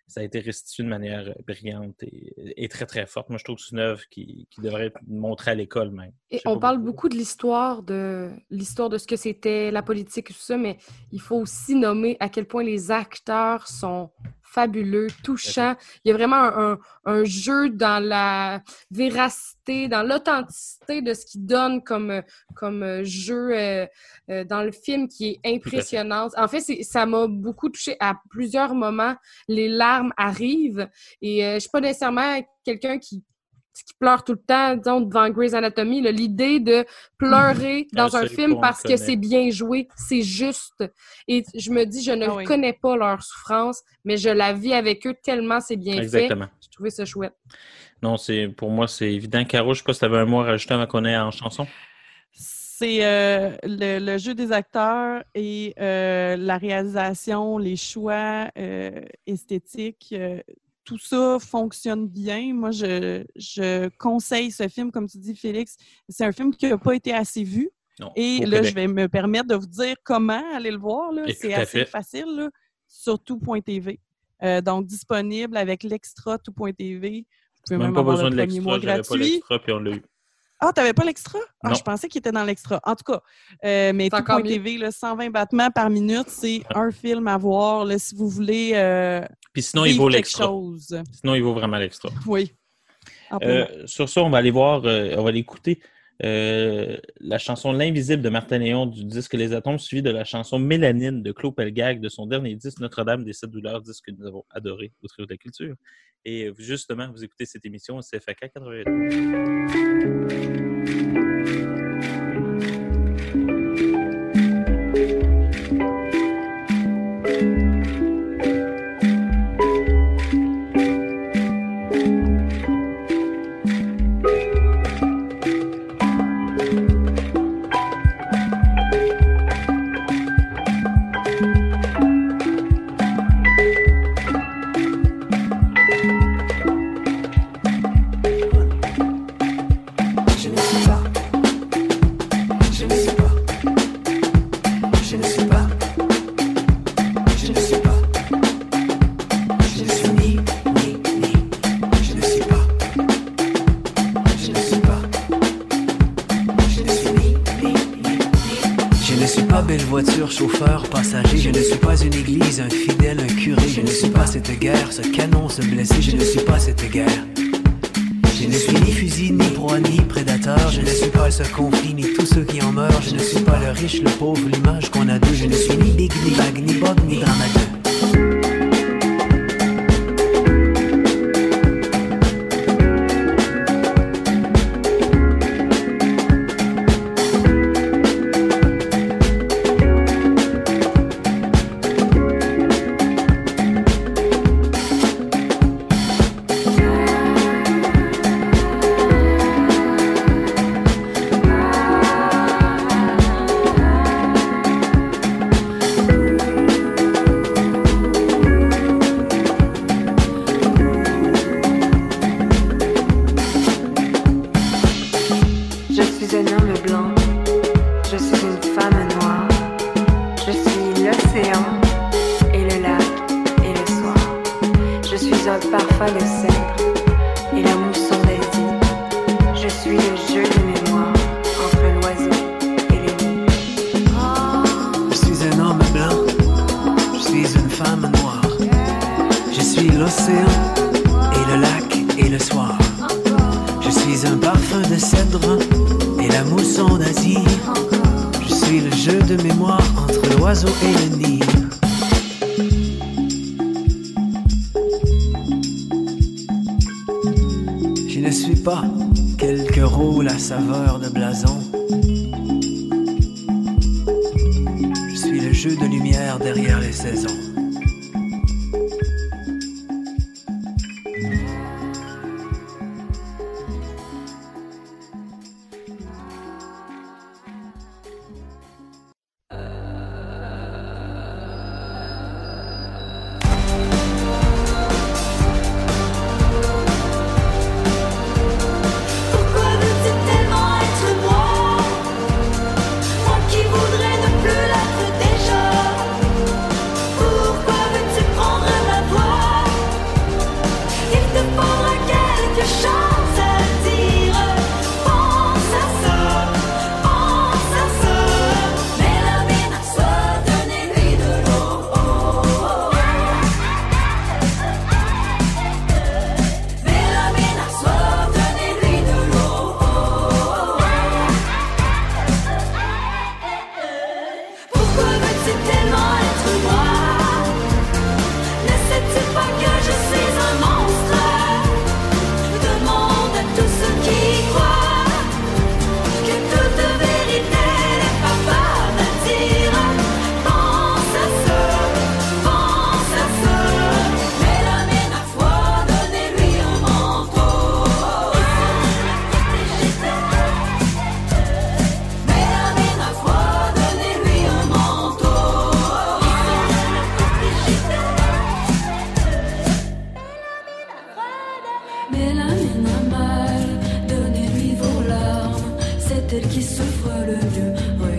S4: ça a été restitué de manière brillante et, et très, très forte. Moi, je trouve que c'est une œuvre qui, qui devrait être montrée à l'école même.
S5: Et on parle
S4: pourquoi.
S5: beaucoup de l'histoire de l'histoire de ce que c'était la politique et tout ça, mais il faut aussi nommer à quel point les acteurs sont fabuleux, touchants. Il y a vraiment un, un- un jeu dans la véracité, dans l'authenticité de ce qu'ils donnent comme, comme jeu euh, euh, dans le film qui est impressionnant. En fait, ça m'a beaucoup touché à plusieurs moments. Les larmes arrivent et euh, je suis pas nécessairement quelqu'un qui qui pleure tout le temps, disons, devant Grey's Anatomy, l'idée de pleurer
S4: Ah,
S5: dans un film parce que c'est bien joué, c'est juste. Et je me dis, je ne
S6: Ah oui.
S5: connais pas leur souffrance, mais je la vis avec eux tellement c'est bien fait.
S4: Exactement.
S5: J'ai trouvé ça chouette.
S4: Non, c'est pour moi, c'est évident. Caro, je sais pas si tu avais un mot à rajouter avant qu'on ait en chanson.
S6: C'est euh, le, le jeu des acteurs et euh, la réalisation, les choix euh, esthétiques, euh, tout ça fonctionne bien. Moi, je, je conseille ce film, comme tu dis, Félix. C'est un film qui n'a pas été assez vu.
S4: Non,
S6: Et là,
S4: Québec.
S6: je vais me permettre de vous dire comment aller le voir. C'est assez
S4: fait.
S6: facile, là, sur tout.tv. Euh, donc, disponible avec l'extra tout.tv. Vous pouvez
S4: Même
S6: même,
S4: pas
S6: avoir
S4: besoin
S6: le
S4: de
S6: premier
S4: l'extra, j'avais pas l'extra, puis on l'a eu.
S6: Ah, t'avais pas l'extra? Ah,
S4: Non.
S6: je pensais qu'il était dans l'extra. En tout cas, euh, mais
S5: encore
S6: tout.tv, là, 120 battements par minute, c'est un film à voir là, si vous voulez euh,
S4: Puis sinon, il vaut
S6: quelque
S4: l'extra.
S6: chose.
S4: Sinon, il vaut vraiment l'extra.
S6: Oui.
S4: Euh, sur ça, on va aller voir, euh, on va aller écouter euh, la chanson L'Invisible de Martin Léon du disque Les Atomes, suivie de la chanson Mélanine de Claude Pelgag de son dernier disque Notre-Dame des Sept Douleurs, disque que nous avons adoré au Trio de la Culture. Et euh, justement, vous écoutez cette émission au CFAK 88.
S7: Je ne suis pas cette guerre. Je ne suis ni fusil, ni proie, ni prédateur. Je ne suis pas ce conflit, ni tous ceux qui en meurent. Je ne suis pas le riche, le pauvre, l'image Elle a mis mal, donnez-lui vos larmes, c'est elle qui souffre le
S4: mieux.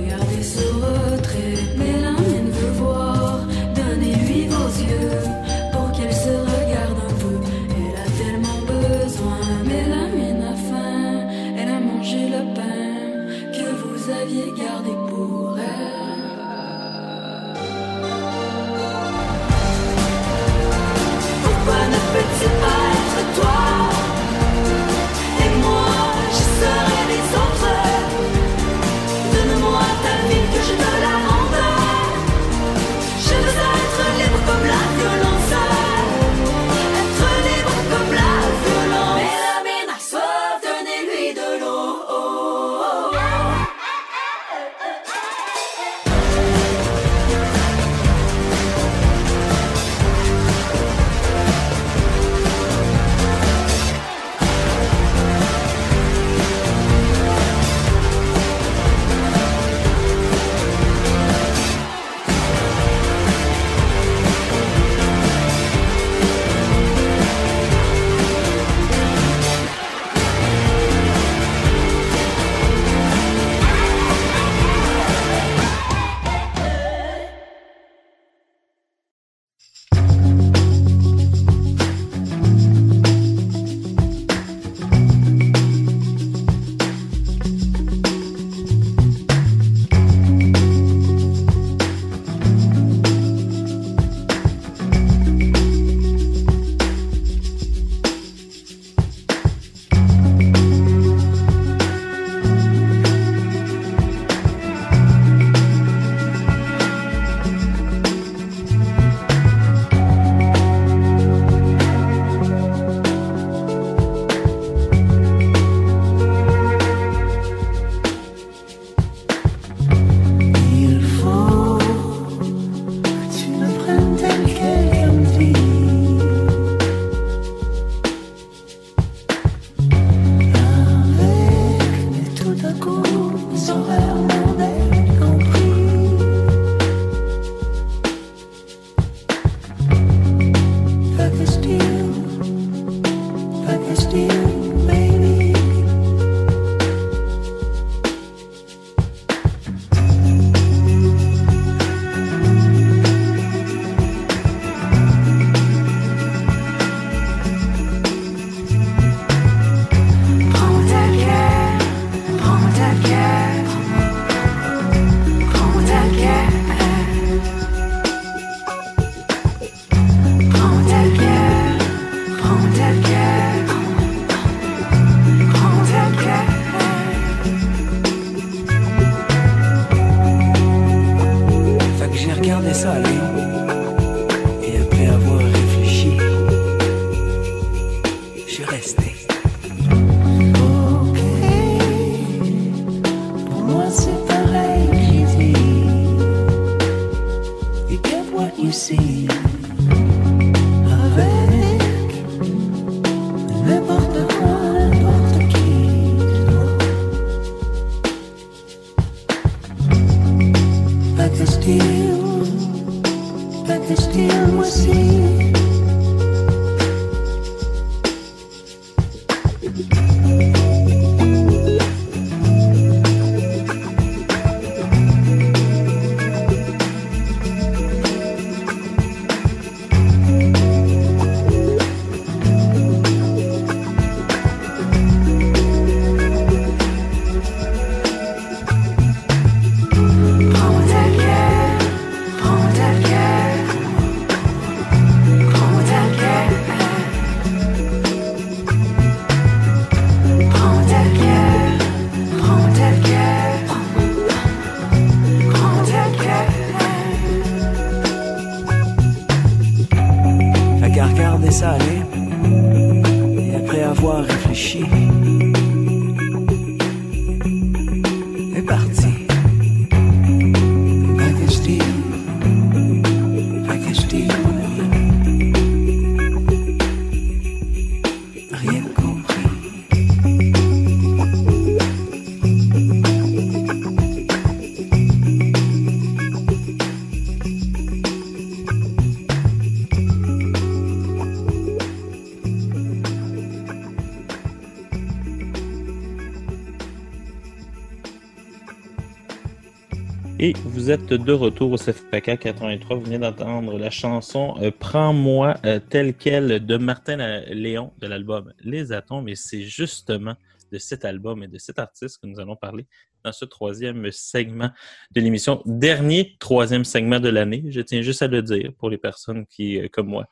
S4: Vous êtes de retour au CFPK 83. Vous venez d'entendre la chanson euh, Prends-moi euh, tel quel de Martin La- Léon de l'album Les Atomes. Et c'est justement de cet album et de cet artiste que nous allons parler dans ce troisième segment de l'émission. Dernier troisième segment de l'année. Je tiens juste à le dire pour les personnes qui, euh, comme moi,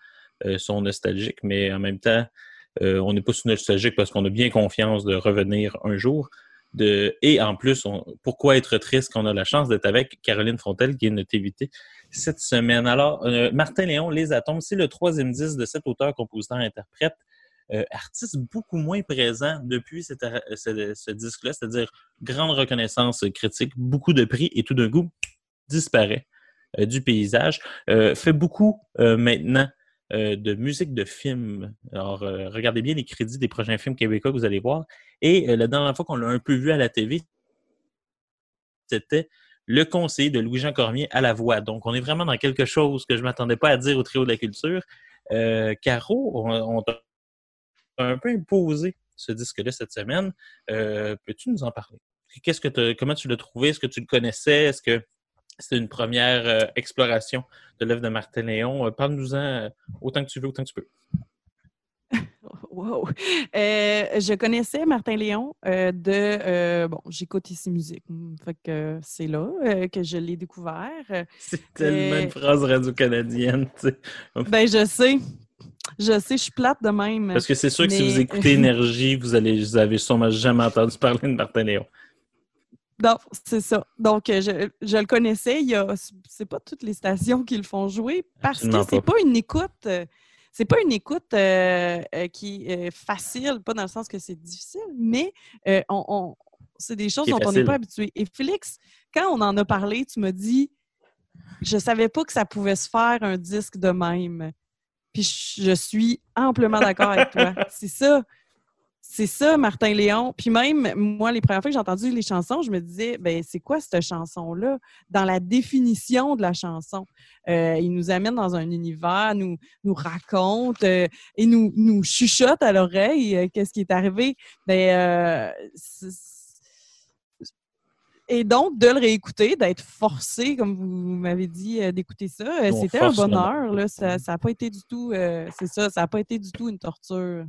S4: euh, sont nostalgiques. Mais en même temps, euh, on n'est pas sous nostalgique parce qu'on a bien confiance de revenir un jour. De... Et en plus, on... pourquoi être triste qu'on a la chance d'être avec Caroline Fontel, qui est notre invitée cette semaine? Alors, euh, Martin Léon, Les Atomes, c'est le troisième disque de cet auteur, compositeur, interprète, euh, artiste beaucoup moins présent depuis ce, disque-là, c'est-à-dire grande reconnaissance critique, beaucoup de prix, et tout d'un coup, disparaît euh, du paysage. Fait beaucoup maintenant de musique de film. Alors, euh, regardez bien les crédits des prochains films québécois que vous allez voir. Et euh, la dernière fois qu'on l'a un peu vu à la TV, c'était le conseiller de Louis-Jean Cormier à la voix. Donc, on est vraiment dans quelque chose que je ne m'attendais pas à dire au trio de la culture. Euh, Caro, on, t'a un peu imposé ce disque-là cette semaine. Euh, Peux-tu nous en parler? Qu'est-ce que comment tu l'as trouvé? Est-ce que tu le connaissais? Est-ce que c'était une première euh, exploration de l'œuvre de Martin Léon? Euh, Parle-nous-en euh, autant que tu veux, autant que tu peux.
S6: Wow! Euh, je connaissais Martin Léon euh, de euh, bon, j'écoute ici musique. Hmm, Fait que c'est là que je l'ai découvert.
S4: C'est tellement une phrase radio-canadienne, tu sais.
S6: Ben je sais. Je sais, je suis plate de même.
S4: Parce que c'est sûr que si vous écoutez Énergie, vous allez, vous avez sûrement jamais entendu parler de Martin Léon.
S6: Non, c'est ça. Donc, euh, je, je le connaissais. Il y a, c'est pas toutes les stations qui le font jouer parce
S4: Absolument
S6: que c'est
S4: pas.
S6: pas une écoute. euh, c'est pas une écoute euh, qui est facile, pas dans le sens que c'est difficile, mais euh, on, on- c'est des choses dont on n'est pas habitué. Et Félix, quand on en a parlé, tu m'as dit, je savais pas que ça pouvait se faire un disque de même. Puis je suis amplement d'accord avec toi. C'est ça. C'est ça, Martin Léon. Puis même, moi, les premières fois que j'ai entendu les chansons, je me disais, ben c'est quoi cette chanson-là? Dans la définition de la chanson. Euh, il nous amène dans un univers, nous, nous raconte euh, et nous, nous chuchote à l'oreille euh, qu'est-ce qui est arrivé. Ben, euh, et donc, de le réécouter, d'être forcé, comme vous m'avez dit, d'écouter ça, c'était un bonheur. Là. Ça n'a pas été du tout, c'est ça, ça n'a pas été du tout une torture.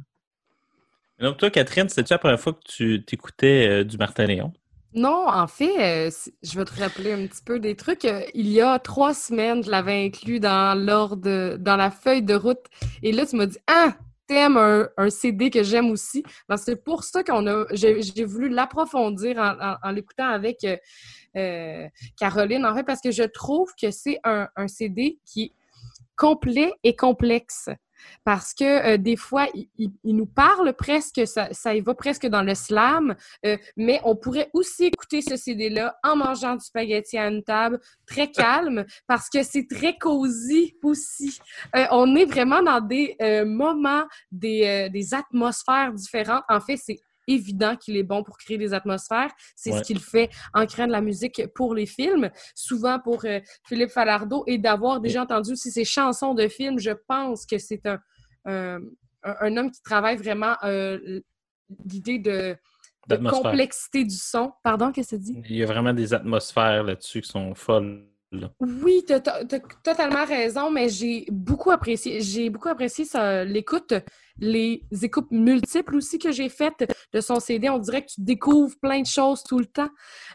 S4: Donc, toi, Catherine, c'était-tu la première fois que tu t'écoutais euh, du Martin Léon?
S5: Non, en fait, euh, je vais te rappeler un petit peu des trucs. Euh, Il y a trois semaines, je l'avais inclus dans l'ordre, dans la feuille de route. Et là, tu m'as dit Ah, thème, un, un CD que j'aime aussi. C'est pour ça qu'on a, j'ai voulu l'approfondir en, l'écoutant avec Caroline, en fait, parce que je trouve que c'est un, un CD qui est complet et complexe. Parce que euh, des fois, il, il- il nous parle presque, ça, ça y va presque dans le slam, euh, mais on pourrait aussi écouter ce CD-là en mangeant du spaghetti à une table, très calme, parce que c'est très cosy aussi. Euh, on est vraiment dans des moments, des, des atmosphères différentes. En fait, c'est évident qu'il est bon pour créer des atmosphères. C'est
S4: Ouais.
S5: ce qu'il fait en créant de la musique pour les films, souvent pour euh, Philippe Falardeau, et d'avoir déjà entendu aussi ses chansons de films. Je pense que c'est un, euh, un, homme qui travaille vraiment euh, l'idée de, complexité du son. Pardon, qu'est-ce que tu dis?
S4: Il y a vraiment des atmosphères là-dessus qui sont folles.
S5: Oui, tu as, totalement raison, mais j'ai beaucoup apprécié, j'ai beaucoup apprécié l'écoute, les écoutes multiples aussi que j'ai faites de son CD. On dirait que tu découvres plein de choses tout le temps.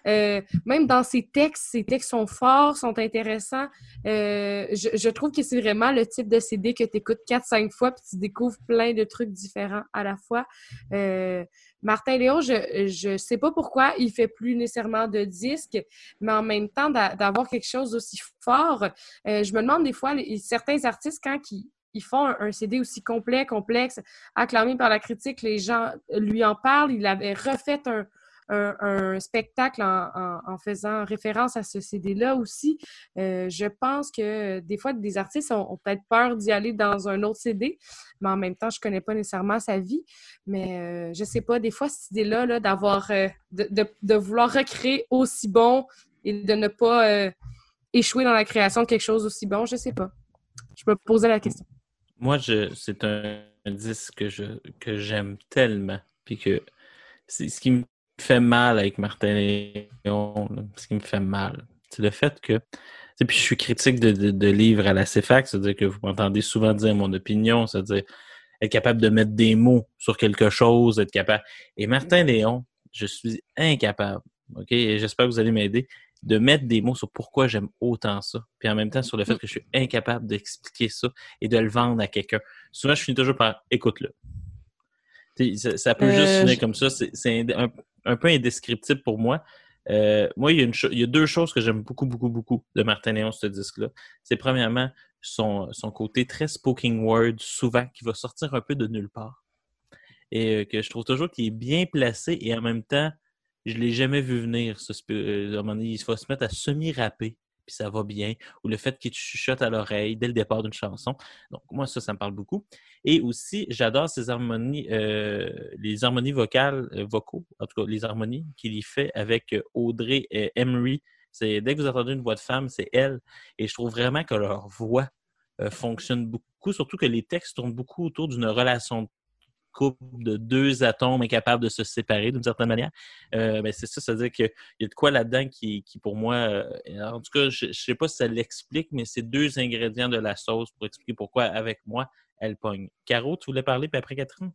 S5: Euh, même dans ses textes, ses textes sont forts, sont intéressants. Euh, je, je trouve que c'est vraiment le type de CD que tu écoutes 4-5 fois puis tu découvres plein de trucs différents à la fois. Euh, Martin Léon, je je sais pas pourquoi il fait plus nécessairement de disques, mais en même temps d'a- d'avoir quelque chose d'aussi fort. euh, je me demande des fois, les- certains artistes, quand ils, ils font un CD aussi complet, complexe, acclamé par la critique, les gens lui en parlent. Il avait refait un, un- spectacle en, faisant référence à ce CD-là aussi. Euh, je pense que des fois, des artistes ont, peut-être peur d'y aller dans un autre CD, mais en même temps, je connais pas nécessairement sa vie. Mais euh, je sais pas, des fois, cette idée-là, là, d'avoir, euh, de, de- vouloir recréer aussi bon et de ne pas euh, échouer dans la création de quelque chose aussi bon, je sais pas. Je me posais la question.
S4: Moi, je, c'est un, un disque que, je, que j'aime tellement. Puis que c'est ce qui me fait mal avec Martin Léon, là, ce qui me fait mal, c'est le fait que. Puis je suis critique de, de, de livres à la CFAC, c'est-à-dire que vous m'entendez souvent dire mon opinion, c'est-à-dire être capable de mettre des mots sur quelque chose, être capable. Et Martin Léon, je suis incapable, OK? Et j'espère que vous allez m'aider, de mettre des mots sur pourquoi j'aime autant ça. Puis en même temps, sur le fait que je suis incapable d'expliquer ça et de le vendre à quelqu'un. Souvent, je finis toujours par écoute-le. Ça, ça peut
S6: Euh,
S4: juste finir
S6: je-
S4: comme ça. C'est un, un peu indescriptible pour moi. Euh, moi, il y, a deux choses que j'aime beaucoup, beaucoup, beaucoup de Martin Léon, ce disque-là. C'est premièrement son, côté très spoken word, souvent, qui va sortir un peu de nulle part. Et euh, que je trouve toujours qu'il est bien placé et en même temps, je l'ai jamais vu venir. Euh, il va se mettre à semi-rapper, puis ça va bien. Ou le fait qu'il te chuchote à l'oreille dès le départ d'une chanson. Donc, moi, ça, ça me parle beaucoup. Et aussi, j'adore ces harmonies, euh, les harmonies vocales, euh, vocaux, en tout cas, les harmonies qu'il y fait avec euh, Audrey et Emery. C'est, dès que vous entendez une voix de femme, c'est elle. Et je trouve vraiment que leur voix fonctionne beaucoup, surtout que les textes tournent beaucoup autour d'une relation de couple de deux atomes incapables de se séparer d'une certaine manière. Euh, ben, c'est ça, c'est-à-dire qu'il y a de quoi là-dedans qui, qui, pour moi, euh, en tout cas, je ne sais pas si ça l'explique, mais c'est deux ingrédients de la sauce pour expliquer pourquoi, avec moi, elle pogne. Caro, tu voulais parler, puis après Catherine?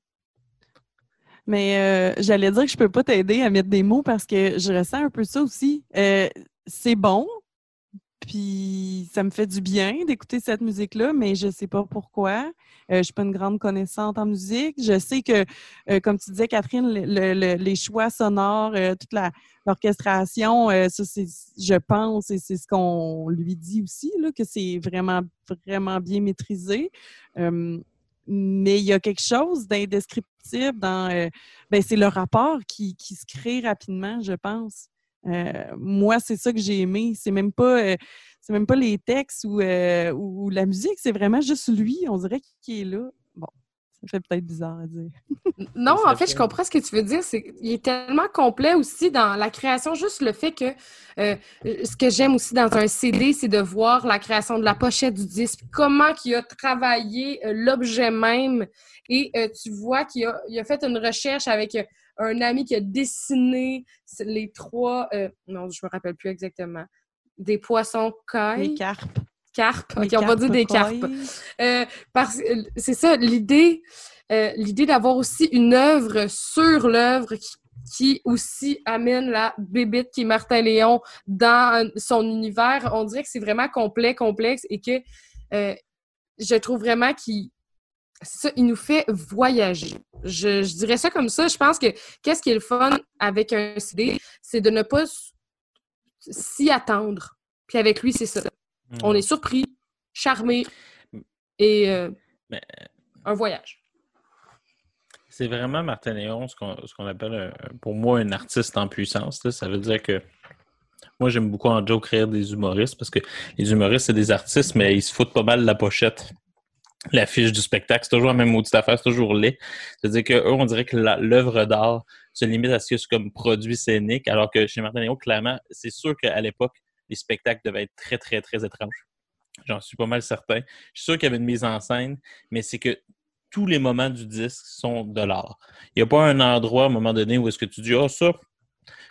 S6: Mais euh, j'allais dire que je peux pas t'aider à mettre des mots parce que je ressens un peu ça aussi. C'est bon, puis ça me fait du bien d'écouter cette musique-là, mais je sais pas pourquoi. Euh, je suis pas une grande connaissante en musique. Je sais que, euh, comme tu disais, Catherine, le- le- le- les choix sonores, euh, toute l'orchestration, euh, ça c'est, je pense, et c'est ce qu'on lui dit aussi, là, que c'est vraiment, vraiment bien maîtrisé. Euh, mais il y a quelque chose d'indescriptible dans. ben, c'est le rapport qui, qui se crée rapidement, je pense. Euh, moi, c'est ça que j'ai aimé. C'est même pas, euh, c'est même pas les textes ou, euh, ou la musique, c'est vraiment juste lui. On dirait qu'il est là. Bon, ça fait peut-être bizarre à dire.
S5: Non, en fait, je comprends ce que tu veux dire. C'est qu'il est tellement complet aussi dans la création. Juste le fait que euh, ce que j'aime aussi dans un CD, c'est de voir la création de la pochette du disque, comment il a travaillé euh, l'objet même. Et euh, tu vois qu'il a, il a fait une recherche avec euh, un ami qui a dessiné les trois. euh, non, je me rappelle plus exactement. Des poissons cailles.
S6: Les carpes.
S5: Carpes. Ok, on va dire des
S6: carpes.
S5: Euh, parce euh, c'est ça, l'idée, euh, l'idée d'avoir aussi une œuvre sur l'œuvre qui, qui aussi amène la bébite qui est Martin Léon dans son univers. On dirait que c'est vraiment complet, complexe et que euh, je trouve vraiment qu'il ça, il nous fait voyager. Je, je dirais ça comme ça. Je pense que qu'est-ce qui est le fun avec un CD, c'est de ne pas s'y attendre. Puis avec lui, c'est ça. On est surpris, charmé et euh,
S4: Mais-
S5: un voyage.
S4: C'est vraiment Martin Léon, ce qu'on appelle, un- pour moi, un artiste en puissance. là. Ça veut dire que moi, j'aime beaucoup en joke rire des humoristes parce que les humoristes, c'est des artistes, mais ils se foutent pas mal de la pochette. L'affiche du spectacle, c'est toujours la même maudite affaire, c'est toujours laid. C'est-à-dire qu'eux, on dirait que l'œuvre d'art se limite à ce que c'est comme produit scénique, alors que chez Martin Léon, clairement, c'est sûr qu'à l'époque, les spectacles devaient être très, très, très étranges. J'en suis pas mal certain. Je suis sûr qu'il y avait une mise en scène, mais c'est que tous les moments du disque sont de l'art. Il n'y a pas un endroit à un moment donné où est-ce que tu dis Ah, ça,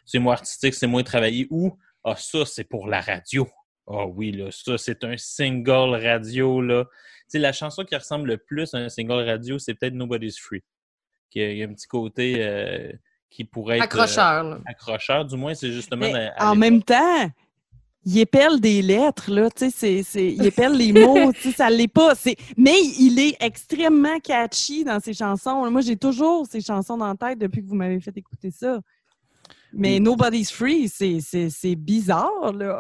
S4: c'est moins artistique, c'est moins travaillé, ou Ah, ça, c'est pour la radio. Ah oui, là, ça, c'est un single radio, là. Sais, la chanson qui ressemble le plus à un single radio, c'est peut-être Nobody's Free. Qui a- Il y a un petit côté euh, qui pourrait être. euh,
S5: Accrocheur. là.
S4: accrocheur, du moins, c'est justement.
S6: Mais
S4: à- à
S6: en même temps, il épelle des lettres, là, tu sais, c'est- c'est- il épelle les mots, tu sais, ça l'est pas. c'est- Mais il est extrêmement catchy dans ses chansons. Moi, j'ai toujours ces chansons dans la tête depuis que vous m'avez fait écouter ça. Mais
S4: Oui.
S6: Nobody's Free, c'est- c'est c'est bizarre, là.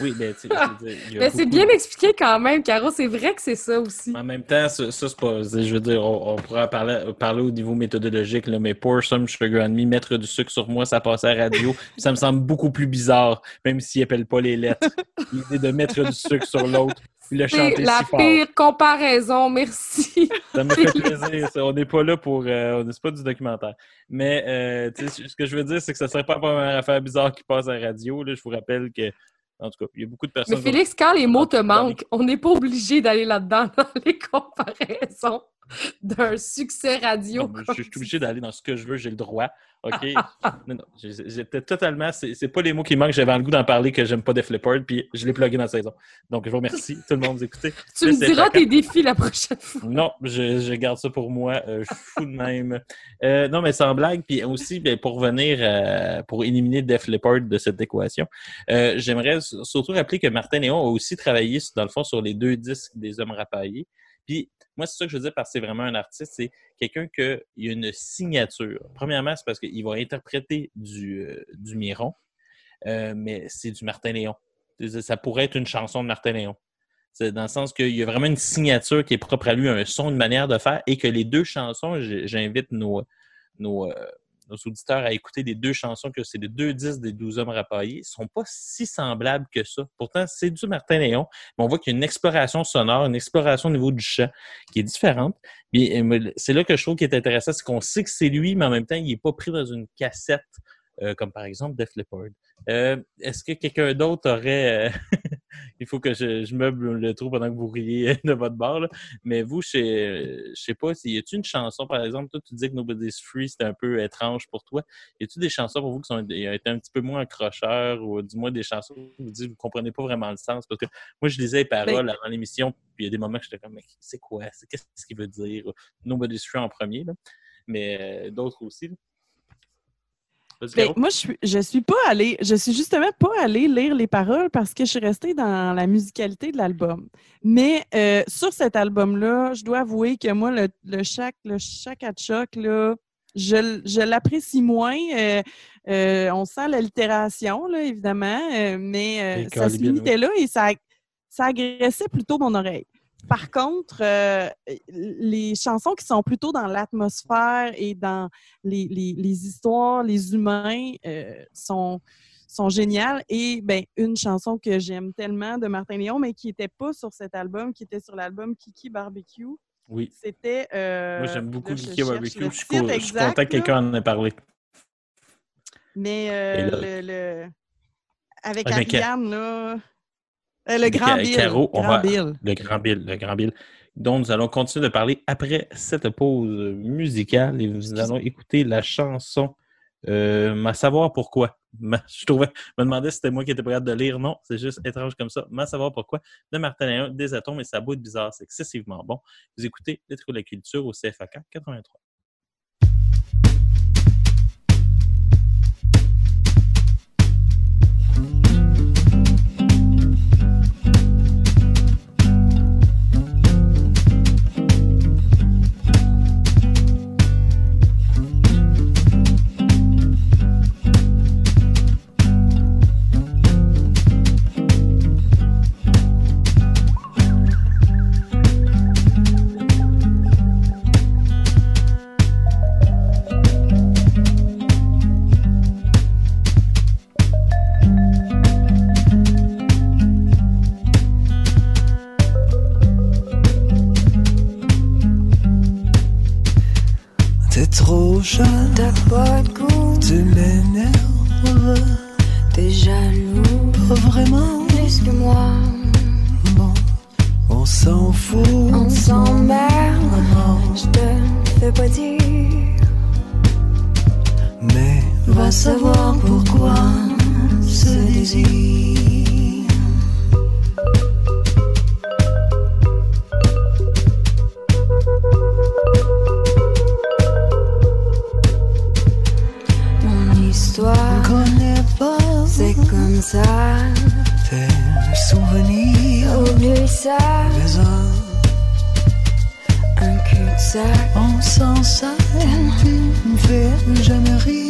S4: Oui, ben, tu sais, je veux dire, il y a
S5: Mais c'est
S4: beaucoup-
S5: bien expliqué quand même, Caro. C'est vrai que c'est ça aussi.
S4: En même temps, ça, ça, c'est pas. c'est- Je veux dire, on, on pourra parler, parler au niveau méthodologique, là, mais pour some sugar and me, mettre du sucre sur moi, ça passe à la radio. ça me semble beaucoup plus bizarre, même s'il appelle pas les lettres. L'idée de mettre du sucre sur l'autre, puis le
S5: C'est
S4: chanter
S5: la
S4: si fort.
S5: pire comparaison, merci.
S4: Ça me fait plaisir. ça. On n'est pas là pour. Euh, on n'est c'est pas du documentaire. Mais euh, tu sais, ce que je veux dire, c'est que ça serait pas la première affaire bizarre qui passe à la radio. Là. Je vous rappelle que. En tout cas, il y a beaucoup de personnes.
S5: Mais Félix, quand les mots te manquent, on n'est pas obligé d'aller là-dedans dans les comparaisons d'un succès radio.
S4: Non, je, suis obligé d'aller dans ce que je veux, j'ai le droit. OK? non, non, j'ai- j'étais totalement. C'est pas les mots qui manquent, j'avais le goût d'en parler que j'aime pas Def Leppard, puis je l'ai plugué dans la saison. Donc, je vous remercie, tout le monde, vous écoutez.
S5: Tu me diras tes défis la prochaine fois.
S4: Non, je, je garde ça pour moi. Euh, je suis fou de même. Euh, non, mais sans blague, puis aussi, ben, pour venir, euh, pour éliminer Def Leppard de cette équation, j'aimerais surtout rappeler que Martin Léon a aussi travaillé, dans le fond, sur les deux disques des Hommes rapaillés. Puis, moi, c'est ça que je veux dire parce que c'est vraiment un artiste, c'est quelqu'un qui a une signature. Premièrement, c'est parce qu'il va interpréter du, euh, du Miron, euh, mais c'est du Martin Léon. Ça pourrait être une chanson de Martin Léon. Dans le sens qu'il y a vraiment une signature qui est propre à lui, un son, une manière de faire, et que les deux chansons, j'invite nos, nos, nos auditeurs à écouter les deux chansons, que c'est les deux disques des 12 hommes rapaillés, sont pas si semblables que ça. Pourtant, c'est du Martin Léon, mais on voit qu'il y a une exploration sonore, une exploration au niveau du chant qui est différente. Euh, c'est là que je trouve qu'il est intéressant, c'est qu'on sait que c'est lui, mais en même temps, il n'est pas pris dans une cassette, euh, comme par exemple Def Leppard. Euh, Est-ce que quelqu'un d'autre aurait... euh, il faut que je, je meuble le trou pendant que vous riez de votre bar. là. Mais vous, je sais, pas, y a-tu une chanson, par exemple, toi, tu dis que Nobody's Free, c'était un peu étrange pour toi. Y a-tu des chansons pour vous qui ont été été un petit peu moins accrocheurs ou du moins des chansons où vous dites que vous comprenez pas vraiment le sens? Parce que moi, je lisais les paroles avant l'émission, puis il y a des moments que j'étais comme, mais c'est quoi? Qu'est-ce qu'il veut dire? Nobody's Free en premier, là. mais euh, d'autres aussi. là.
S6: Ben, moi, je suis, je suis pas allée, je suis justement pas allée lire les paroles parce que je suis restée dans la musicalité de l'album. Mais euh, sur cet album-là, je dois avouer que moi, le, le chac, le chac à choc, là, je, je l'apprécie moins. Euh, euh, on sent l'allitération, là, évidemment, euh, mais euh, ça se limitait là et ça, ça agressait plutôt mon oreille. Par contre, euh, les chansons qui sont plutôt dans l'atmosphère et dans les, les- les histoires, les humains euh, sont, sont géniales. Et ben, une chanson que j'aime tellement de Martin Léon, mais qui n'était pas sur cet album, qui était sur l'album Kiki Barbecue,
S4: Oui.
S6: c'était. euh,
S4: Moi, j'aime beaucoup
S6: là,
S4: Kiki Barbecue. Je suis, je content que quelqu'un en ait parlé.
S6: Mais euh, le, le- avec
S4: Avec,
S6: Ariane, là. Euh, le Grand Bill.
S4: Caro,
S6: Grand
S4: va-
S6: Bill.
S4: Le Grand Bill, le Grand Bill, dont nous allons continuer de parler après cette pause musicale et nous allons écouter la chanson euh, à savoir pourquoi. Ma- Je trouvais, me demandais si c'était moi qui étais prêt de lire. Non, c'est juste étrange comme ça. À savoir pourquoi de Martin Léon, des atomes et ça bout de bizarre. C'est excessivement bon. Vous écoutez Les Trous de la Culture au CFAK 83.
S7: Jeune,
S10: T'as
S7: tu me fais jamais rire.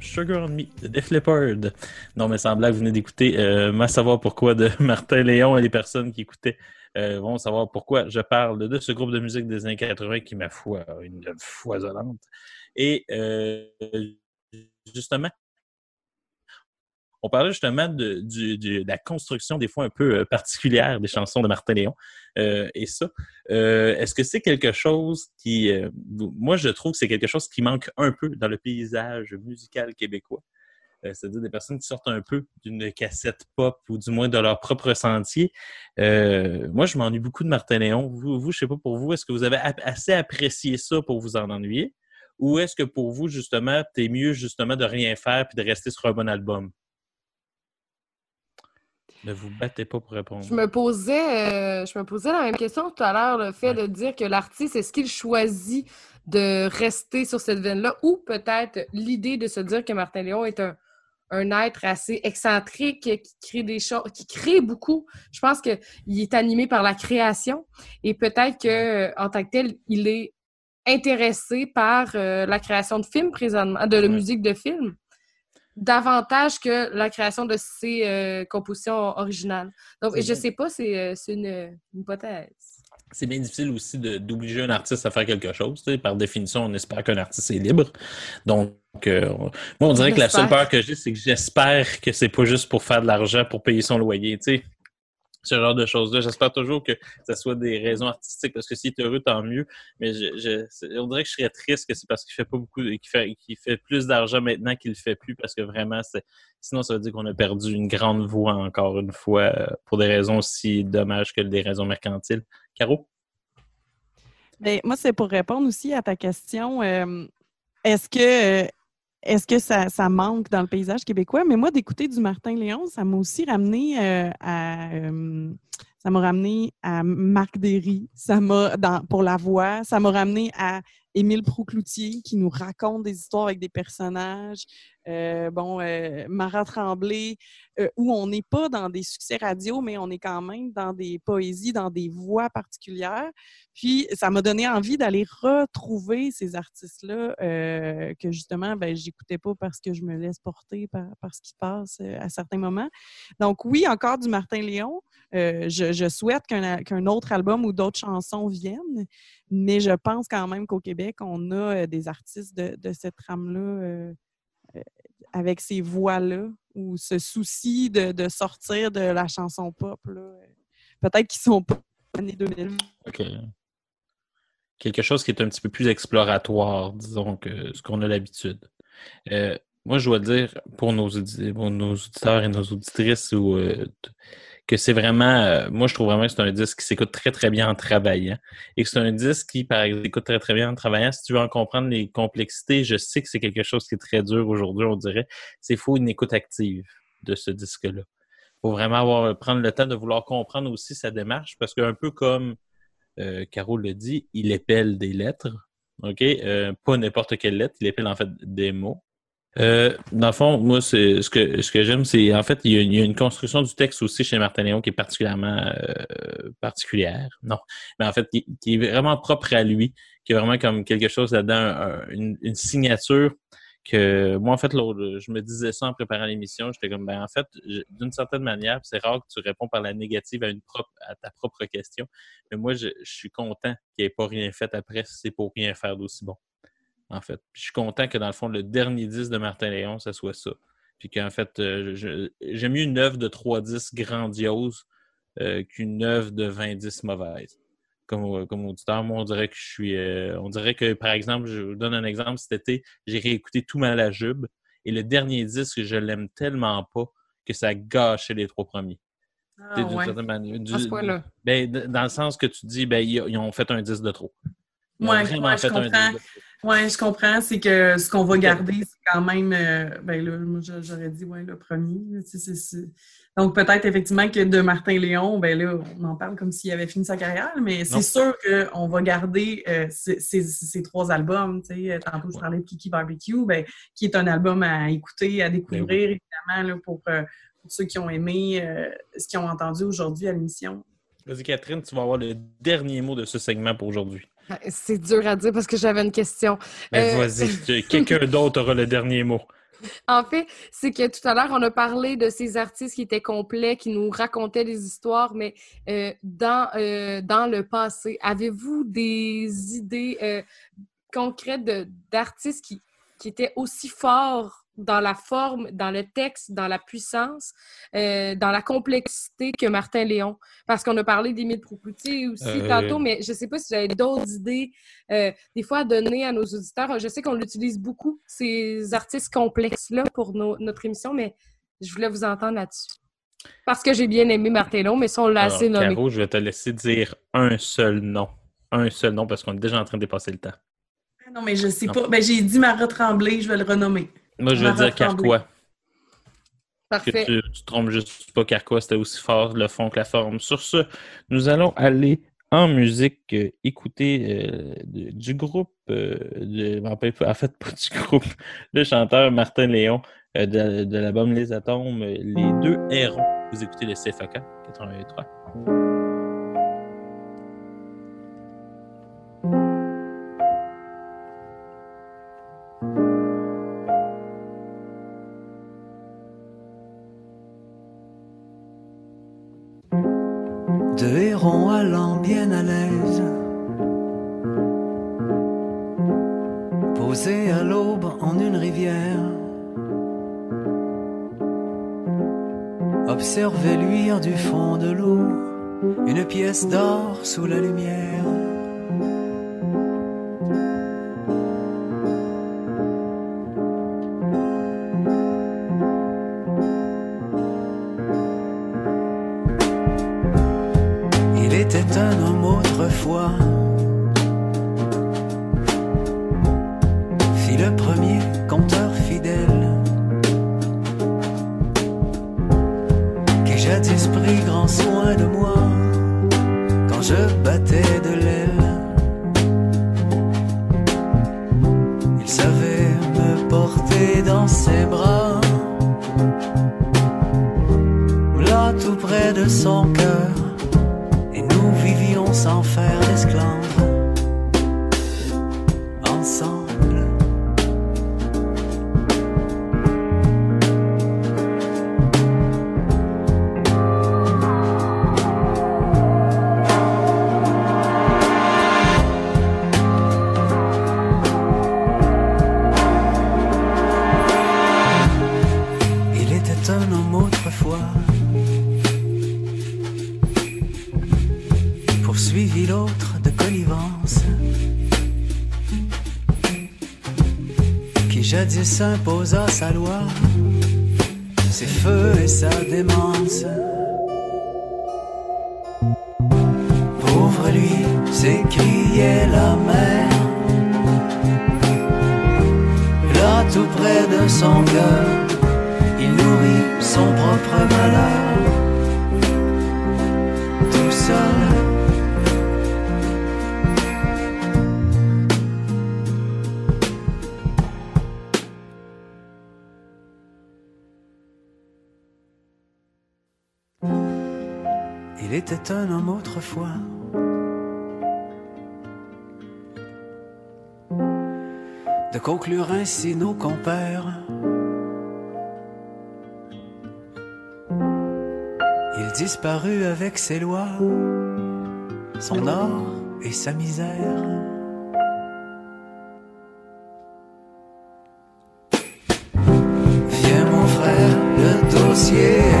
S4: Sugar on Me de Def Leppard. Non, mais sans blague, vous venez d'écouter euh, Ma savoir pourquoi de Martin Léon et les personnes qui écoutaient euh, vont savoir pourquoi je parle de ce groupe de musique des années 80 qui, ma foi, une foisonnante. Et euh, justement, on parlait justement de, la construction des fois un peu euh, particulière des chansons de Martin Léon. Euh, et ça, euh, est-ce que c'est quelque chose qui... moi, je trouve que c'est quelque chose qui manque un peu dans le paysage musical québécois. C'est-à-dire des personnes qui sortent un peu d'une cassette pop ou du moins de leur propre sentier. Moi, je m'ennuie beaucoup de Martin Léon. Vous, vous je sais pas pour vous, est-ce que vous avez assez apprécié ça pour vous en ennuyer? Ou est-ce que pour vous, justement, t'es mieux justement de rien faire puis de rester sur un bon album? Ne vous battez pas pour répondre.
S5: Je me posais, euh, je me posais la même question tout à l'heure, le fait
S4: Ouais.
S5: de dire que l'artiste, est-ce qu'il choisit de rester sur cette veine-là ou peut-être l'idée de se dire que Martin Léon est un, un être assez excentrique qui crée des choses, qui crée beaucoup. Je pense qu'il est animé par la création et peut-être que euh, en tant que tel, il est intéressé par euh, la création de films présentement, de la
S4: Ouais.
S5: musique de films, davantage que la création de ses euh, compositions originales. Donc, je
S4: bon.
S5: sais pas, c'est euh, c'est une, une hypothèse.
S4: c'est bien difficile aussi d'obliger un artiste à faire quelque chose. Par définition, on espère qu'un artiste est libre. Donc, euh, moi, on dirait que la seule peur que j'ai, c'est que j'espère que c'est pas juste pour faire de l'argent pour payer son loyer. Ce genre de choses-là. J'espère toujours que ce soit des raisons artistiques, parce que s'il est heureux, tant mieux. Mais je, je- on dirait que je serais triste que c'est parce qu'il fait pas beaucoup, qu'il fait, plus d'argent maintenant qu'il le fait plus, parce que vraiment, sinon, ça veut dire qu'on a perdu une grande voix encore une fois, euh, pour des raisons aussi dommages que des raisons mercantiles. Caro?
S6: Ben, moi, c'est pour répondre aussi à ta question. euh, est-ce que, euh, est-ce que ça, manque dans le paysage québécois? Mais moi, d'écouter du Martin Léon, ça m'a aussi ramené euh, à. euh, ça m'a ramené à Marc Derry, ça m'a pour la voix, ça m'a ramené à Émile Proucloutier qui nous raconte des histoires avec des personnages. Euh, bon, euh, Marat Tremblay, euh, où on n'est pas dans des succès radio, mais on est quand même dans des poésies, dans des voix particulières. Puis, ça m'a donné envie d'aller retrouver ces artistes-là que justement, ben, j'écoutais pas parce que je me laisse porter par, par ce qui se passe à certains moments. Donc, oui, encore du Martin Léon. Euh, je, souhaite qu'un autre album ou d'autres chansons viennent, mais je pense quand même qu'au Québec, on a euh, des artistes de, de cette trame-là euh, euh, avec ces voix-là ou ce souci de, de sortir de la chanson pop. Peut-être qu'ils sont pas années 2000.
S4: Ok. Quelque chose qui est un petit peu plus exploratoire, disons, que ce qu'on a l'habitude. Moi, je dois dire, pour nos, auditeurs et nos auditrices, ou, que c'est vraiment, euh, moi, je trouve vraiment que c'est un disque qui s'écoute très, très bien en travaillant. Et que c'est un disque qui, par exemple, s'écoute très, très bien en travaillant. Si tu veux en comprendre les complexités, je sais que c'est quelque chose qui est très dur aujourd'hui, on dirait. C'est faut une écoute active de ce disque-là. faut vraiment avoir, prendre le temps de vouloir comprendre aussi sa démarche, parce qu'un peu comme euh, Caro le dit, il épelle des lettres. OK? Euh, pas n'importe quelle lettre, il épelle en fait des mots. Euh, dans le fond, moi, c'est ce que ce que j'aime, c'est en fait, il y, a, il y a une construction du texte aussi chez Martin Léon qui est particulièrement euh, particulière. Non, mais en fait, qui, qui est vraiment propre à lui, qui est vraiment comme quelque chose là-dedans, un- une, une signature que moi, en fait, je me disais ça en préparant l'émission. J'étais comme, ben, en fait, d'une certaine manière, c'est rare que tu réponds par la négative à, une propre, à ta propre question. Mais moi, je, je suis content qu'il n'ait pas rien fait après si c'est pour rien faire d'aussi bon. En fait. Puis je suis content que dans le fond, le dernier disque de Martin Léon, ça soit ça. Puis qu'en fait, euh, j'aime mieux une œuvre de 3 disques grandiose euh, qu'une œuvre de 20 disques mauvaise. Comme, comme auditeur, moi, on dirait que je suis. euh, on dirait que, par exemple, je vous donne un exemple, cet été, j'ai réécouté tout mal à la jube et le dernier disque, je l'aime tellement pas que ça a gâché les trois premiers.
S5: Ah,
S4: d'une
S5: ouais.
S4: certaine manière. Du-
S5: À ce point-là.
S4: ben, dans le sens que tu dis, ben, ils, ils ont fait un disque de trop. Ils ont
S11: Ouais,
S4: vraiment
S11: ouais, je
S4: fait un disque de trop.
S11: Oui, je comprends. C'est que ce qu'on va garder, c'est quand même. euh, ben là, moi, j'aurais dit, ouais, le premier. Donc, peut-être effectivement que de Martin Léon, ben là, on en parle comme s'il avait fini sa carrière, mais c'est sûr qu'on va garder euh, ces, ces- ces trois albums. Tantôt, je parlais de Kiki Barbecue, ben, qui est un album à écouter, à découvrir,
S4: Ben
S11: évidemment, là, pour, euh, pour ceux qui ont aimé euh, ce qu'ils ont entendu aujourd'hui à l'émission.
S4: Vas-y, Catherine, tu vas avoir le dernier mot de ce segment pour aujourd'hui.
S5: C'est dur à dire parce que j'avais une question.
S4: Ben,
S5: Euh,
S4: vas-y, quelqu'un d'autre aura le dernier mot.
S5: En fait, c'est que tout à l'heure, on a parlé de ces artistes qui étaient complets, qui nous racontaient des histoires, mais euh, dans, euh, dans le passé, avez-vous des idées concrètes de- d'artistes qui, qui étaient aussi forts dans la forme, dans le texte, dans la puissance, euh, dans la complexité que Martin Léon? Parce qu'on a parlé d'Émile Proucoutier aussi
S4: Euh,
S5: tantôt, mais je ne sais pas si vous avez d'autres idées, euh, des fois, à donner à nos auditeurs. Je sais qu'on l'utilise beaucoup, ces artistes complexes-là, pour nos- notre émission, mais je voulais vous entendre là-dessus. Parce que j'ai bien aimé Martin Léon, mais ça, on l'a assez nommé.
S4: Caro, je vais te laisser dire un seul nom. Un seul nom parce qu'on est déjà en train de dépasser le temps.
S11: Ah Non, mais je sais
S4: Non.
S11: pas. Ben, j'ai dit Marat Tremblay, je vais le renommer.
S4: Moi, je vais dire Carquois. Que
S5: Parfait.
S4: tu, tu te trompes juste pas, Carquois, c'était aussi fort le fond que la forme. Sur ce, nous allons aller en musique, euh, écouter euh, de- du groupe, euh, de, en fait, pas du groupe, le chanteur Martin Léon de, de l'album Les Atomes, Les Deux Hérons. Vous écoutez le CFAK 83.
S7: Bien à l'aise. Posés à l'aube en une rivière. Observez luire du fond de l'eau une pièce d'or sous la lumière. Qui jadis imposa sa loi, ses feux et sa démence. Pauvre lui, s'écriait la mère, là tout près de son cœur, il nourrit son propre malheur, Il était un homme autrefois. De conclure ainsi nos compères. Il disparut avec ses lois, son or et sa misère. Viens mon frère, le dossier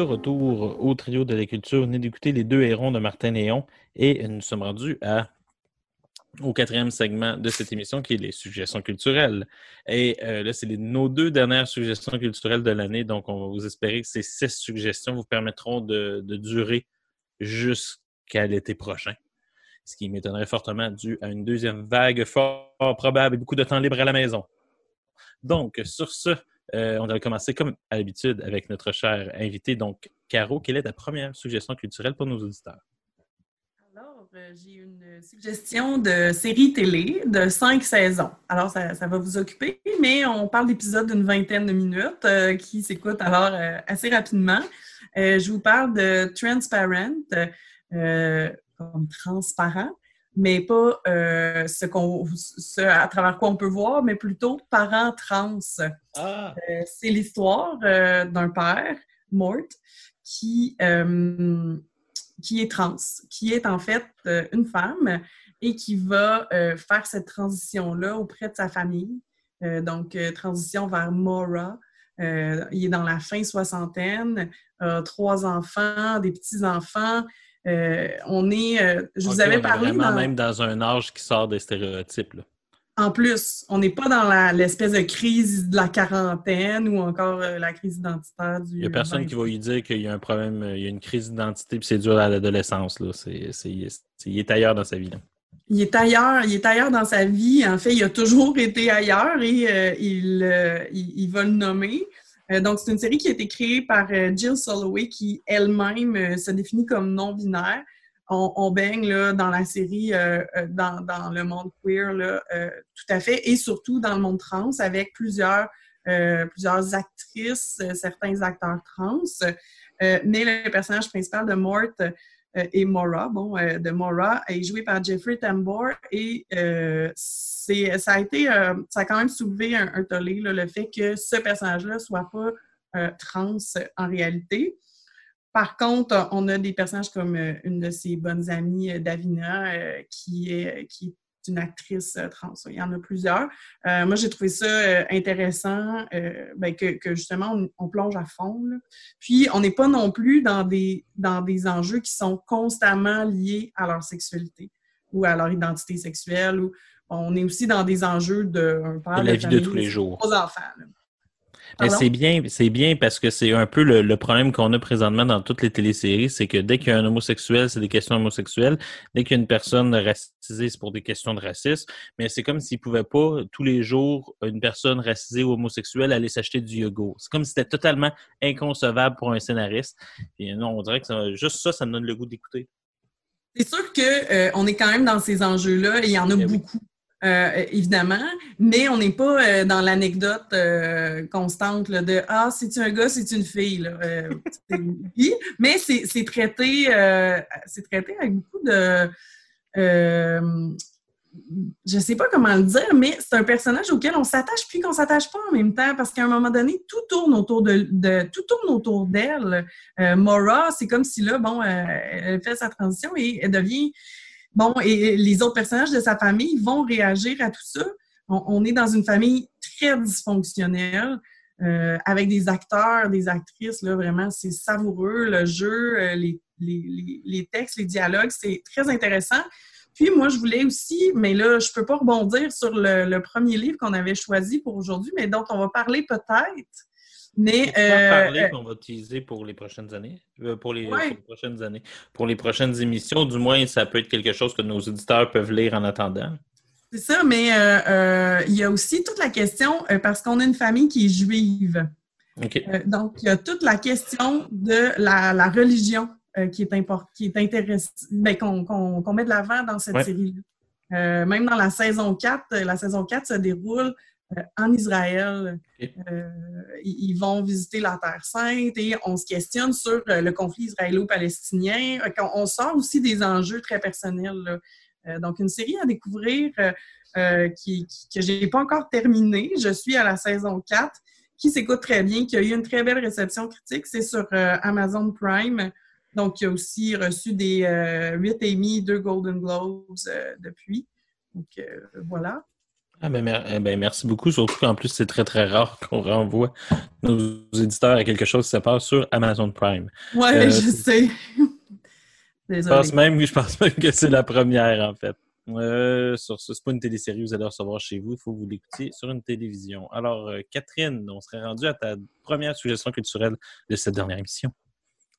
S4: retour au trio de la culture. Venez d'écouter les deux hérons de Martin Léon et nous sommes rendus au quatrième segment de cette émission qui est les suggestions culturelles. Et euh, là, c'est nos deux dernières suggestions culturelles de l'année. Donc, on va vous espérer que ces six suggestions vous permettront de durer jusqu'à l'été prochain. Ce qui m'étonnerait fortement dû à une deuxième vague fort probable et beaucoup de temps libre à la maison. Donc, sur ce, euh, on va commencer comme à l'habitude avec notre cher invité. Donc, Caro, quelle est ta première suggestion culturelle pour nos auditeurs?
S6: Alors, euh, j'ai une suggestion de série télé de cinq saisons. Alors, ça, va vous occuper, mais on parle d'épisodes d'une vingtaine de minutes euh, qui s'écoutent alors assez rapidement. Je vous parle de Transparent, comme transparent, mais pas euh, ce qu'on, ce à travers quoi on peut voir, mais plutôt parents trans.
S4: Ah!
S6: Euh, c'est l'histoire euh, d'un père, Mort, qui, qui est trans, qui est en fait une femme et qui va faire cette transition-là auprès de sa famille. Donc, transition vers Mora. il est dans la fin soixantaine, trois enfants, des petits-enfants. On est, je vous avais parlé.
S4: vraiment même dans un âge qui sort des stéréotypes. Là.
S6: En plus, on n'est pas dans l'espèce de crise de la quarantaine ou encore la crise identitaire du.
S4: Il n'y a personne qui va lui dire qu'il y a un problème, il y a une crise d'identité puis c'est dur à l'adolescence. il est ailleurs dans sa vie. Là
S6: il est ailleurs, il est ailleurs dans sa vie. En fait, il a toujours été ailleurs et euh, euh, il, il, va le nommer. Euh, donc, c'est une série qui a été créée par Jill Soloway, qui elle-même se définit comme non-binaire. On, baigne là, dans la série, dans, dans, le monde queer, là, tout à fait, et surtout dans le monde trans, avec plusieurs, plusieurs actrices, certains acteurs trans. mais le personnage principal de Mort euh, et Mora, bon, euh, de Mora, est joué par Jeffrey Tambor. Et euh, ça a été, ça a quand même soulevé un, tollé, le fait que ce personnage-là soit pas trans en réalité. Par contre, on a des personnages comme une de ses bonnes amies, Davina, qui, est, une actrice euh, trans. Il y en a plusieurs. Euh, moi, j'ai trouvé ça euh, intéressant ben, que, justement, on, plonge à fond. Puis, on n'est pas non plus dans des, dans des enjeux qui sont constamment liés à leur sexualité ou à leur identité sexuelle. Ou, on est aussi dans des enjeux de,
S4: un la vie de tous les jours.
S6: Aux enfants.
S4: C'est bien, c'est bien parce que c'est un peu le, problème qu'on a présentement dans toutes les téléséries, c'est que dès qu'il y a un homosexuel, c'est des questions homosexuelles. Dès qu'il y a une personne racisée, c'est pour des questions de racisme. Mais c'est comme s'ils pouvaient pas tous les jours une personne racisée ou homosexuelle aller s'acheter du yoga. C'est comme si c'était totalement inconcevable pour un scénariste. Et non, on dirait que juste ça, ça me donne le goût d'écouter.
S6: C'est sûr qu'on euh, est quand même dans ces enjeux-là et il y en a eh beaucoup. Euh, évidemment, mais on n'est pas euh, dans l'anecdote euh, constante de Ah, c'est un gars, c'est une fille. Mais c'est traité, traité avec beaucoup de. je sais pas comment le dire, mais c'est un personnage auquel on s'attache puis qu'on s'attache pas en même temps parce qu'à un moment donné, tout tourne autour de tout tourne autour d'elle. Mora, c'est comme si là, bon, elle fait sa transition et elle devient Bon, et les autres personnages de sa famille vont réagir à tout ça. On, est dans une famille très dysfonctionnelle, euh, avec des acteurs, des actrices, là, vraiment, c'est savoureux. Le jeu, euh, les, les, les, textes, les dialogues, c'est très intéressant. Puis moi, je voulais aussi, mais là, je peux pas rebondir sur le premier livre qu'on avait choisi pour aujourd'hui, mais dont on va parler peut-être. Mais.
S4: Euh, parler qu'on va utiliser pour les prochaines années, euh, pour, les, prochaines années, pour les prochaines émissions. Du moins, ça peut être quelque chose que nos auditeurs peuvent lire en attendant.
S6: C'est ça, mais euh, il y a aussi toute la question, parce qu'on a une famille qui est juive. donc, il y a toute la question de la, religion qui est, qui est intéressante, ben, qu'on met de l'avant dans cette série-là. même dans la saison 4, la saison 4 se déroule euh, en Israël. Euh, ils vont visiter la Terre Sainte et on se questionne sur euh, le conflit israélo-palestinien. On sort aussi des enjeux très personnels. donc, une série à découvrir qui, que je n'ai pas encore terminée. Je suis à la saison 4 qui s'écoute très bien, qui a eu une très belle réception critique. C'est sur Amazon Prime. Donc, il a aussi reçu des 8 Emmy, 2 Golden Globes depuis. Donc, voilà.
S4: Ah ben, eh ben, merci beaucoup, surtout qu'en plus, c'est très, très rare qu'on renvoie nos éditeurs à quelque chose qui se passe sur Amazon Prime.
S6: Oui, euh, je sais.
S4: Je pense, même, je pense même que c'est la première, en fait. Euh, sur ce, c'est pas une télésérie vous allez recevoir chez vous, il faut que vous l'écoutiez sur une télévision. Alors, euh, Catherine, on serait rendu à ta première suggestion culturelle de cette dernière émission.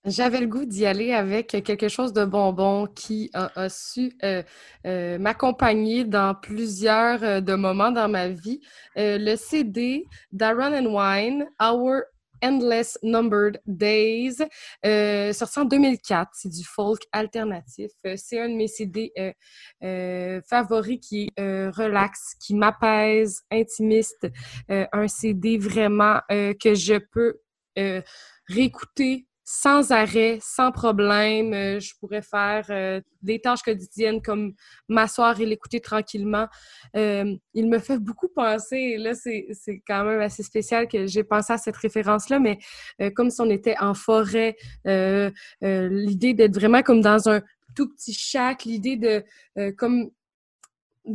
S5: J'avais le goût d'y aller avec quelque chose de bonbon qui a, su euh, euh, m'accompagner dans plusieurs euh, de moments dans ma vie. le CD d'Aaron and Wine, Our Endless Numbered Days, sorti en 2004. C'est du folk alternatif. C'est un de mes CD favoris qui relaxe, qui m'apaise, intimiste. un CD vraiment que je peux réécouter sans arrêt, sans problème. Euh, je pourrais faire euh, des tâches quotidiennes comme m'asseoir et l'écouter tranquillement. Euh, il me fait beaucoup penser, là c'est quand même assez spécial que j'ai pensé à cette référence-là, mais comme si on était en forêt, l'idée d'être vraiment comme dans un tout petit chac, l'idée de comme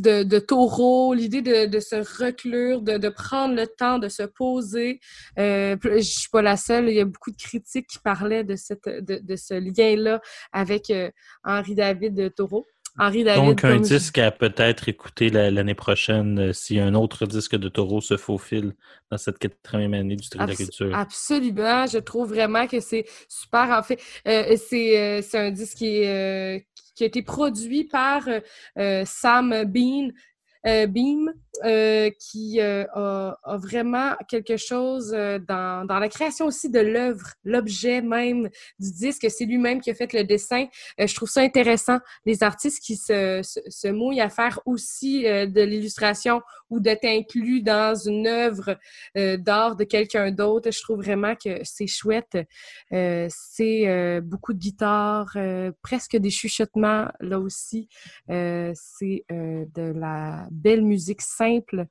S5: de, de taureau, l'idée de, de se reclure, de, de prendre le temps de se poser. Euh, je suis pas la seule, il y a beaucoup de critiques qui parlaient de, cette, de, de ce lien-là avec euh, Henri David de Taureau. Henri David,
S4: Donc, un
S5: je-
S4: disque à peut-être écouter la- l'année prochaine euh, si un autre disque de Taureau se faufile dans cette 80e année du trio de la culture.
S5: Absolument, je trouve vraiment que c'est super. En fait, euh, c'est euh, un disque qui, est, qui a été produit par euh, euh, Sam Bean, Beam, euh, qui euh, a, a vraiment quelque chose euh, dans, dans la création aussi de l'œuvre, l'objet même du disque. C'est lui-même qui a fait le dessin. Euh, je trouve ça intéressant, les artistes qui se, se, se mouillent à faire aussi euh, de l'illustration ou d'être inclus dans une œuvre euh, d'art de quelqu'un d'autre. Je trouve vraiment que c'est chouette. Euh, c'est euh, beaucoup de guitare, euh, presque des chuchotements là aussi. Euh, c'est euh, de la belle musique simple,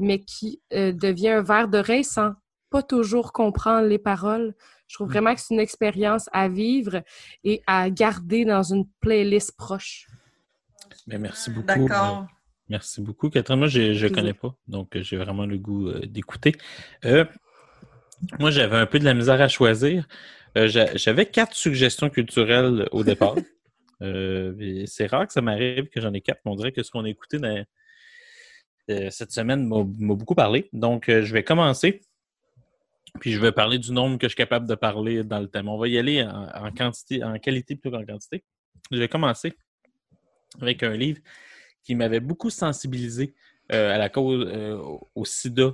S5: mais qui euh, devient un verre d'oreille sans pas toujours comprendre les paroles. Je trouve vraiment que c'est une expérience à vivre et à garder dans une playlist proche.
S4: Mais merci beaucoup.
S11: D'accord.
S4: euh, merci beaucoup, Catherine. Moi, je ne connais pas, donc euh, j'ai vraiment le goût euh, d'écouter. Euh, moi, j'avais un peu de la misère à choisir. Euh, j'a- j'avais quatre suggestions culturelles au départ. Euh, c'est rare que ça m'arrive que j'en ai quatre, mais on dirait que ce qu'on a écouté dans- euh, cette semaine m'a beaucoup parlé. Donc, euh, je vais commencer. Puis je vais parler du nombre que je suis capable de parler dans le thème. On va y aller en, qualité plutôt qu'en quantité. Je vais commencer avec un livre qui m'avait beaucoup sensibilisé euh, à la cause au- sida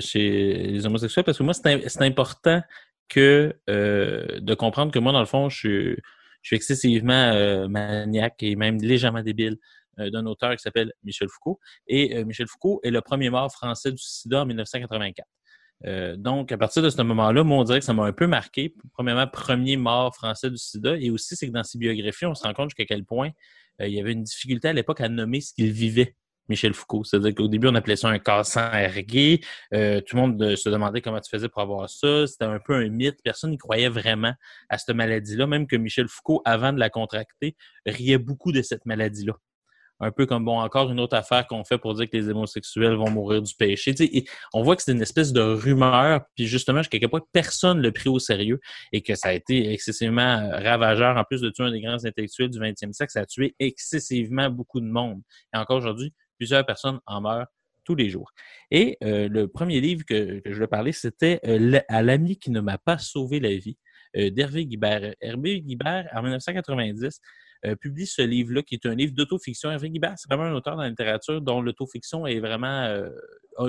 S4: chez les homosexuels parce que moi, c'est im- c'est important que de comprendre que moi, dans le fond, je suis, excessivement maniaque et même légèrement débile d'un auteur qui s'appelle Michel Foucault. Et euh, Michel Foucault est le premier mort français du sida en 1984. Euh, donc, à partir de ce moment-là, moi, on dirait que ça m'a un peu marqué. Premièrement, premier mort français du sida. Et aussi, c'est que dans ses biographies, on se rend compte jusqu'à quel point euh, il y avait une difficulté à l'époque à nommer ce qu'il vivait, Michel Foucault. C'est-à-dire qu'au début, on appelait ça un cassant ergué. Euh, tout le monde euh, se demandait comment tu faisais pour avoir ça. C'était un peu un mythe. Personne n'y croyait vraiment à cette maladie-là. Même que Michel Foucault, avant de la contracter, riait beaucoup de cette maladie-là. Un peu comme, bon, encore une autre affaire qu'on fait pour dire que les homosexuels vont mourir du péché. Tu sais, on voit que c'est une espèce de rumeur, puis justement, jusqu'à quel point personne ne l'a pris au sérieux et que ça a été excessivement ravageur. En plus de tuer un des grands intellectuels du 20e siècle, ça a tué excessivement beaucoup de monde. Et encore aujourd'hui, plusieurs personnes en meurent tous les jours. Et euh, le premier livre que, que je voulais parler, c'était euh, À l'ami qui ne m'a pas sauvé la vie euh, d'Hervé Guibert. Hervé Guibert, en 1990, euh, publie ce livre-là, qui est un livre d'autofiction. Hervé Guibert, c'est vraiment un auteur dans la littérature dont l'autofiction est vraiment... euh,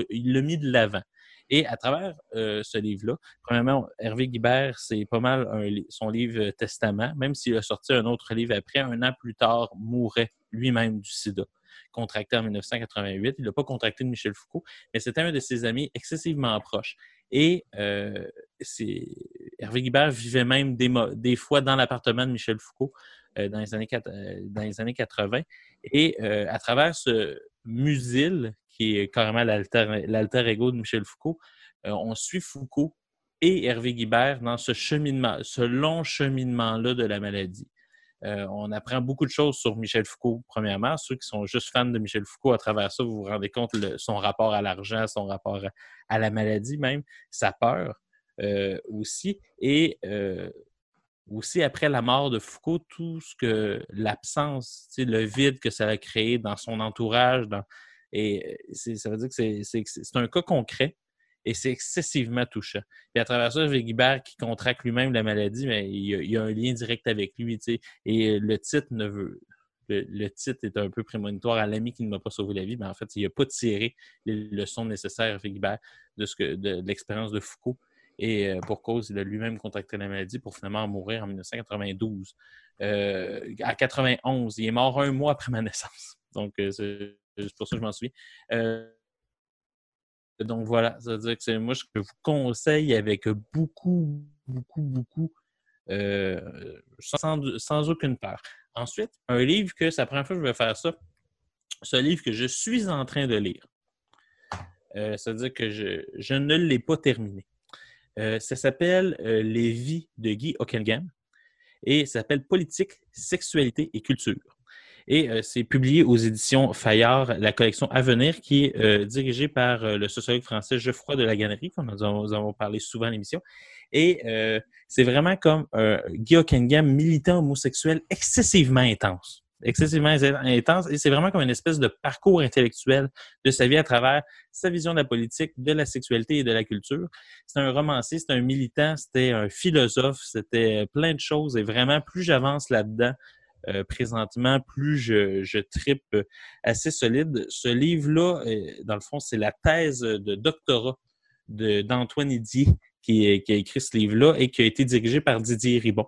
S4: il l'a mis de l'avant. Et à travers euh, ce livre-là, premièrement, Hervé Guibert, c'est pas mal son livre euh, Testament, même s'il a sorti un autre livre après, un an plus tard, mourait lui-même du sida, contracté en 1988. Il n'a pas contracté Michel Foucault, mais c'était un de ses amis excessivement proches. Et euh, Hervé Guibert vivait même des, fois dans l'appartement de Michel Foucault euh, dans, les années, euh, dans les années 80. Et à travers ce Musil, qui est carrément l'alter ego de Michel Foucault, on suit Foucault et Hervé Guibert dans ce cheminement, ce long cheminement-là de la maladie. Euh, on apprend beaucoup de choses sur Michel Foucault, premièrement. Ceux qui sont juste fans de Michel Foucault, à travers ça, vous vous rendez compte de son rapport à l'argent, son rapport à, la maladie même, sa peur euh, aussi. Et euh, aussi, après la mort de Foucault, tout ce que l'absence, le vide que ça a créé dans son entourage, et ça veut dire que c'est un cas concret et c'est excessivement touchant. Puis à travers ça, Guibert, qui contracte lui-même la maladie, mais il y, a, un lien direct avec lui. tu sais. Et le titre ne veut. Le, le titre est un peu prémonitoire à l'ami qui ne m'a pas sauvé la vie, mais en fait, il n'a pas tiré les leçons nécessaires, Guibert, de, de, l'expérience de Foucault. Et euh, pour cause, il a lui-même contracté la maladie pour finalement mourir en 1992. Euh, à 91, il est mort un mois après ma naissance. Donc, euh, c'est pour ça que je m'en souviens. Donc voilà, ça veut dire que c'est moi, je vous conseille avec beaucoup, beaucoup, beaucoup, euh, sans, aucune peur. Ensuite, un livre que la première fois que je vais faire ça, ce livre que je suis en train de lire. Euh, ça veut dire que je, ne l'ai pas terminé. Euh, ça s'appelle euh, Les vies de Guy Hockenham et ça s'appelle Politique, sexualité et culture. Et euh, c'est publié aux éditions Fayard, la collection à venir, qui est euh, dirigée par euh, le sociologue français Geoffroy de la Gannerie, avons, nous avons parlé souvent à l'émission. Et euh, c'est vraiment comme un Guy Hockenham militant homosexuel excessivement intense. Excessivement intense. Et c'est vraiment comme une espèce de parcours intellectuel de sa vie à travers sa vision de la politique, de la sexualité et de la culture. C'est un romancier, c'est un militant, c'était un philosophe, c'était plein de choses. Et vraiment, plus j'avance là-dedans, euh, présentement, plus je, je tripe assez solide. Ce livre-là, euh, dans le fond, c'est la thèse de doctorat de- d'Antoine Didier qui, qui a écrit ce livre-là et qui a été dirigé par Didier Ribon.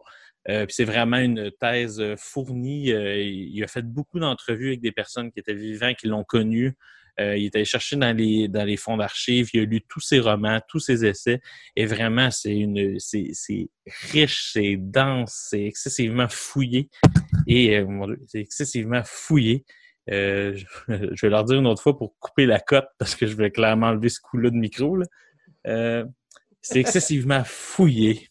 S4: Euh, c'est vraiment une thèse euh, fournie. Euh, il a fait beaucoup d'entrevues avec des personnes qui étaient vivants, qui l'ont connu. Euh, il est allé chercher dans les, dans les fonds d'archives. Il a lu tous ses romans, tous ses essais. Et vraiment, c'est une, c'est, riche, c'est dense, c'est excessivement fouillé. Et euh, c'est excessivement fouillé. Euh, je, je vais leur dire une autre fois pour couper la cote parce que je vais clairement enlever ce coup-là de micro. Là. Euh, c'est excessivement fouillé.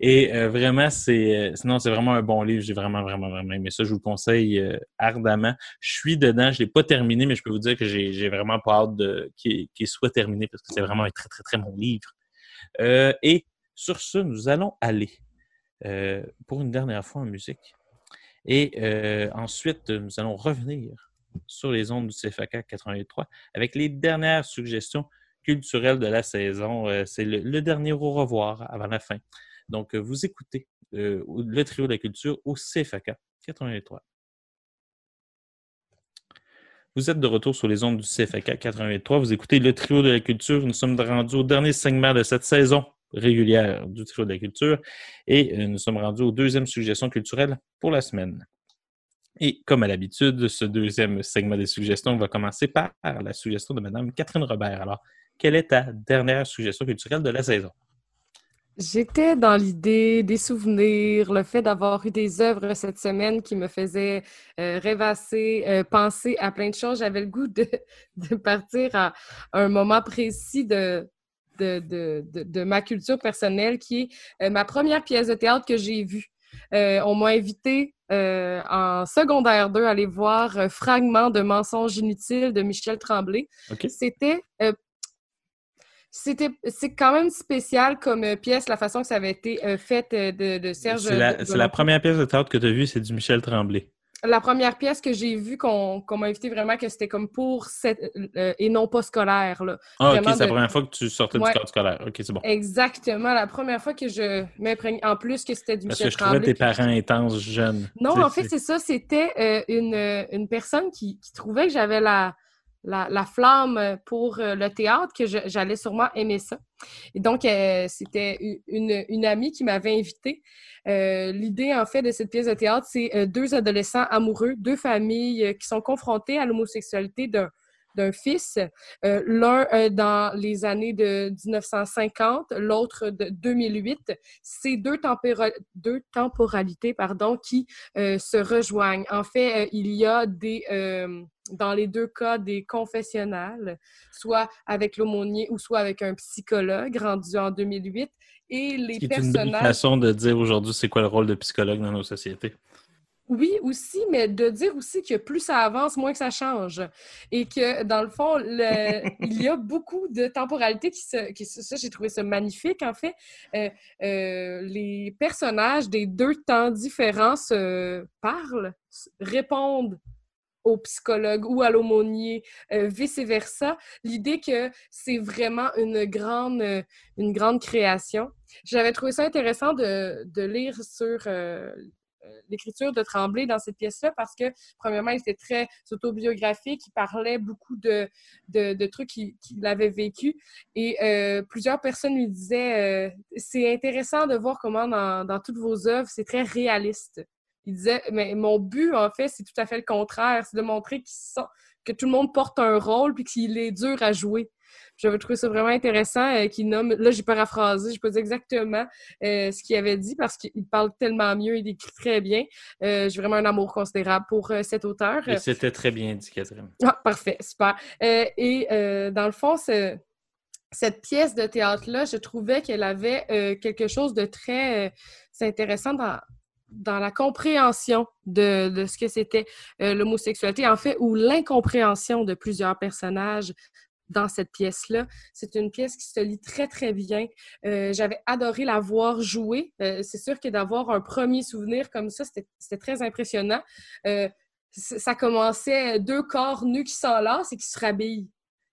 S4: Et euh, vraiment, c'est euh, sinon c'est vraiment un bon livre. J'ai vraiment, vraiment, vraiment aimé ça. Je vous le conseille euh, ardemment. Je suis dedans. Je l'ai pas terminé, mais je peux vous dire que j'ai vraiment pas hâte qu'il soit terminé parce que c'est vraiment un très, très, très bon livre. Et sur ce, nous allons aller pour une dernière fois en musique. Et ensuite, nous allons revenir sur les ondes du CFAK 88.3 avec les dernières suggestions culturelles de la saison. C'est le dernier au revoir avant la fin. Donc, euh, vous écoutez euh, le trio de la culture au CFAK 88.3. Vous êtes de retour sur les ondes du CFAK 88.3. Vous écoutez le trio de la culture. Nous sommes rendus au dernier segment de cette saison régulière du trio de la culture et euh, nous sommes rendus aux deuxième suggestion culturelle pour la semaine. Et comme à l'habitude, ce deuxième segment des suggestions va commencer par la suggestion de Mme Catherine Robert. Alors, quelle est ta dernière suggestion culturelle de la saison?
S5: J'étais dans l'idée des souvenirs, le fait d'avoir eu des œuvres cette semaine qui me faisaient euh, rêvasser, euh, penser à plein de choses. J'avais le goût de, de partir à un moment précis de, de, de, de, ma culture personnelle qui est euh, ma première pièce de théâtre que j'ai vue. On m'a invité en secondaire 2 à aller voir euh, Fragment de mensonges inutiles de Michel Tremblay. C'était c'était c'est quand même spécial comme euh, pièce la façon que ça avait été euh, fait euh, de, de Serge
S4: C'est la, c'est première pièce de théâtre que tu as vue, c'est du Michel Tremblay.
S5: la première pièce que j'ai vue qu'on qu'on m'a invité vraiment que c'était comme pour cette euh, et non pas scolaire là.
S4: Ah, ok, c'est la première fois que tu sortais
S5: Ouais.
S4: du cadre scolaire. Ok, c'est bon.
S5: Exactement, la première fois que je m'imprègne en plus que c'était du
S4: Parce
S5: Michel
S4: que je trouvais
S5: Tremblay.
S4: tes parents intenses jeunes.
S5: Non, en fait, c'est ça. C'était euh, une, une personne qui, qui trouvait que j'avais la, la, la flamme pour euh, le théâtre, que j'allais sûrement aimer ça. Et donc, euh, c'était une, une amie qui m'avait invitée. Euh, L'idée, en fait, de cette pièce de théâtre, c'est euh, deux adolescents amoureux, deux familles euh, qui sont confrontées à l'homosexualité d'un d'un fils, euh, l'un euh, dans les années de 1950, l'autre de 2008. C'est deux, deux temporalités pardon, qui euh, se rejoignent. En fait, il y a des, dans les deux cas des confessionnals, soit avec l'aumônier ou soit avec un psychologue rendu en 2008. Et les
S4: Ce qui est une
S5: personnages...
S4: façon de dire aujourd'hui c'est quoi le rôle de psychologue dans nos sociétés?
S5: Oui, aussi, mais de dire aussi que plus ça avance, moins que ça change. Et que, dans le fond, le- il y a beaucoup de temporalité qui se... Qui, ça, j'ai trouvé ça magnifique, en fait. Euh, euh, les personnages des deux temps différents se parlent, répondent au psychologue ou à l'aumônier, euh, vice-versa. L'idée que c'est vraiment une grande, euh, une grande création. J'avais trouvé ça intéressant de, de lire sur euh, l'écriture de Tremblay dans cette pièce-là parce que, premièrement, il était très autobiographique, il parlait beaucoup de, de, trucs qu'il avait vécu et euh, plusieurs personnes lui disaient euh, c'est intéressant de voir comment dans, dans toutes vos œuvres, c'est très réaliste. Il disait, mais mon but, en fait, c'est tout à fait le contraire, c'est de montrer que tout le monde porte un rôle puis qu'il est dur à jouer. J'avais trouvé ça vraiment intéressant euh, qu'il nomme, là j'ai paraphrasé, je peux dire exactement euh, ce qu'il avait dit parce qu'il parle tellement mieux, il écrit très bien. Euh, j'ai vraiment un amour considérable pour cet auteur.
S4: Et c'était très bien dit, Catherine.
S5: Ah, parfait, super. Et dans le fond, ce- cette pièce de théâtre-là, je trouvais qu'elle avait euh, quelque chose de très euh, intéressant dans, dans la compréhension de, de ce que c'était euh, l'homosexualité, en fait, ou l'incompréhension de plusieurs personnages dans cette pièce-là. C'est une pièce qui se lit très, très bien. Euh, J'avais adoré la voir jouer. Euh, c'est sûr que d'avoir un premier souvenir comme ça, c'était très impressionnant. Euh, ça commençait deux corps nus qui s'enlacent et qui se rhabillent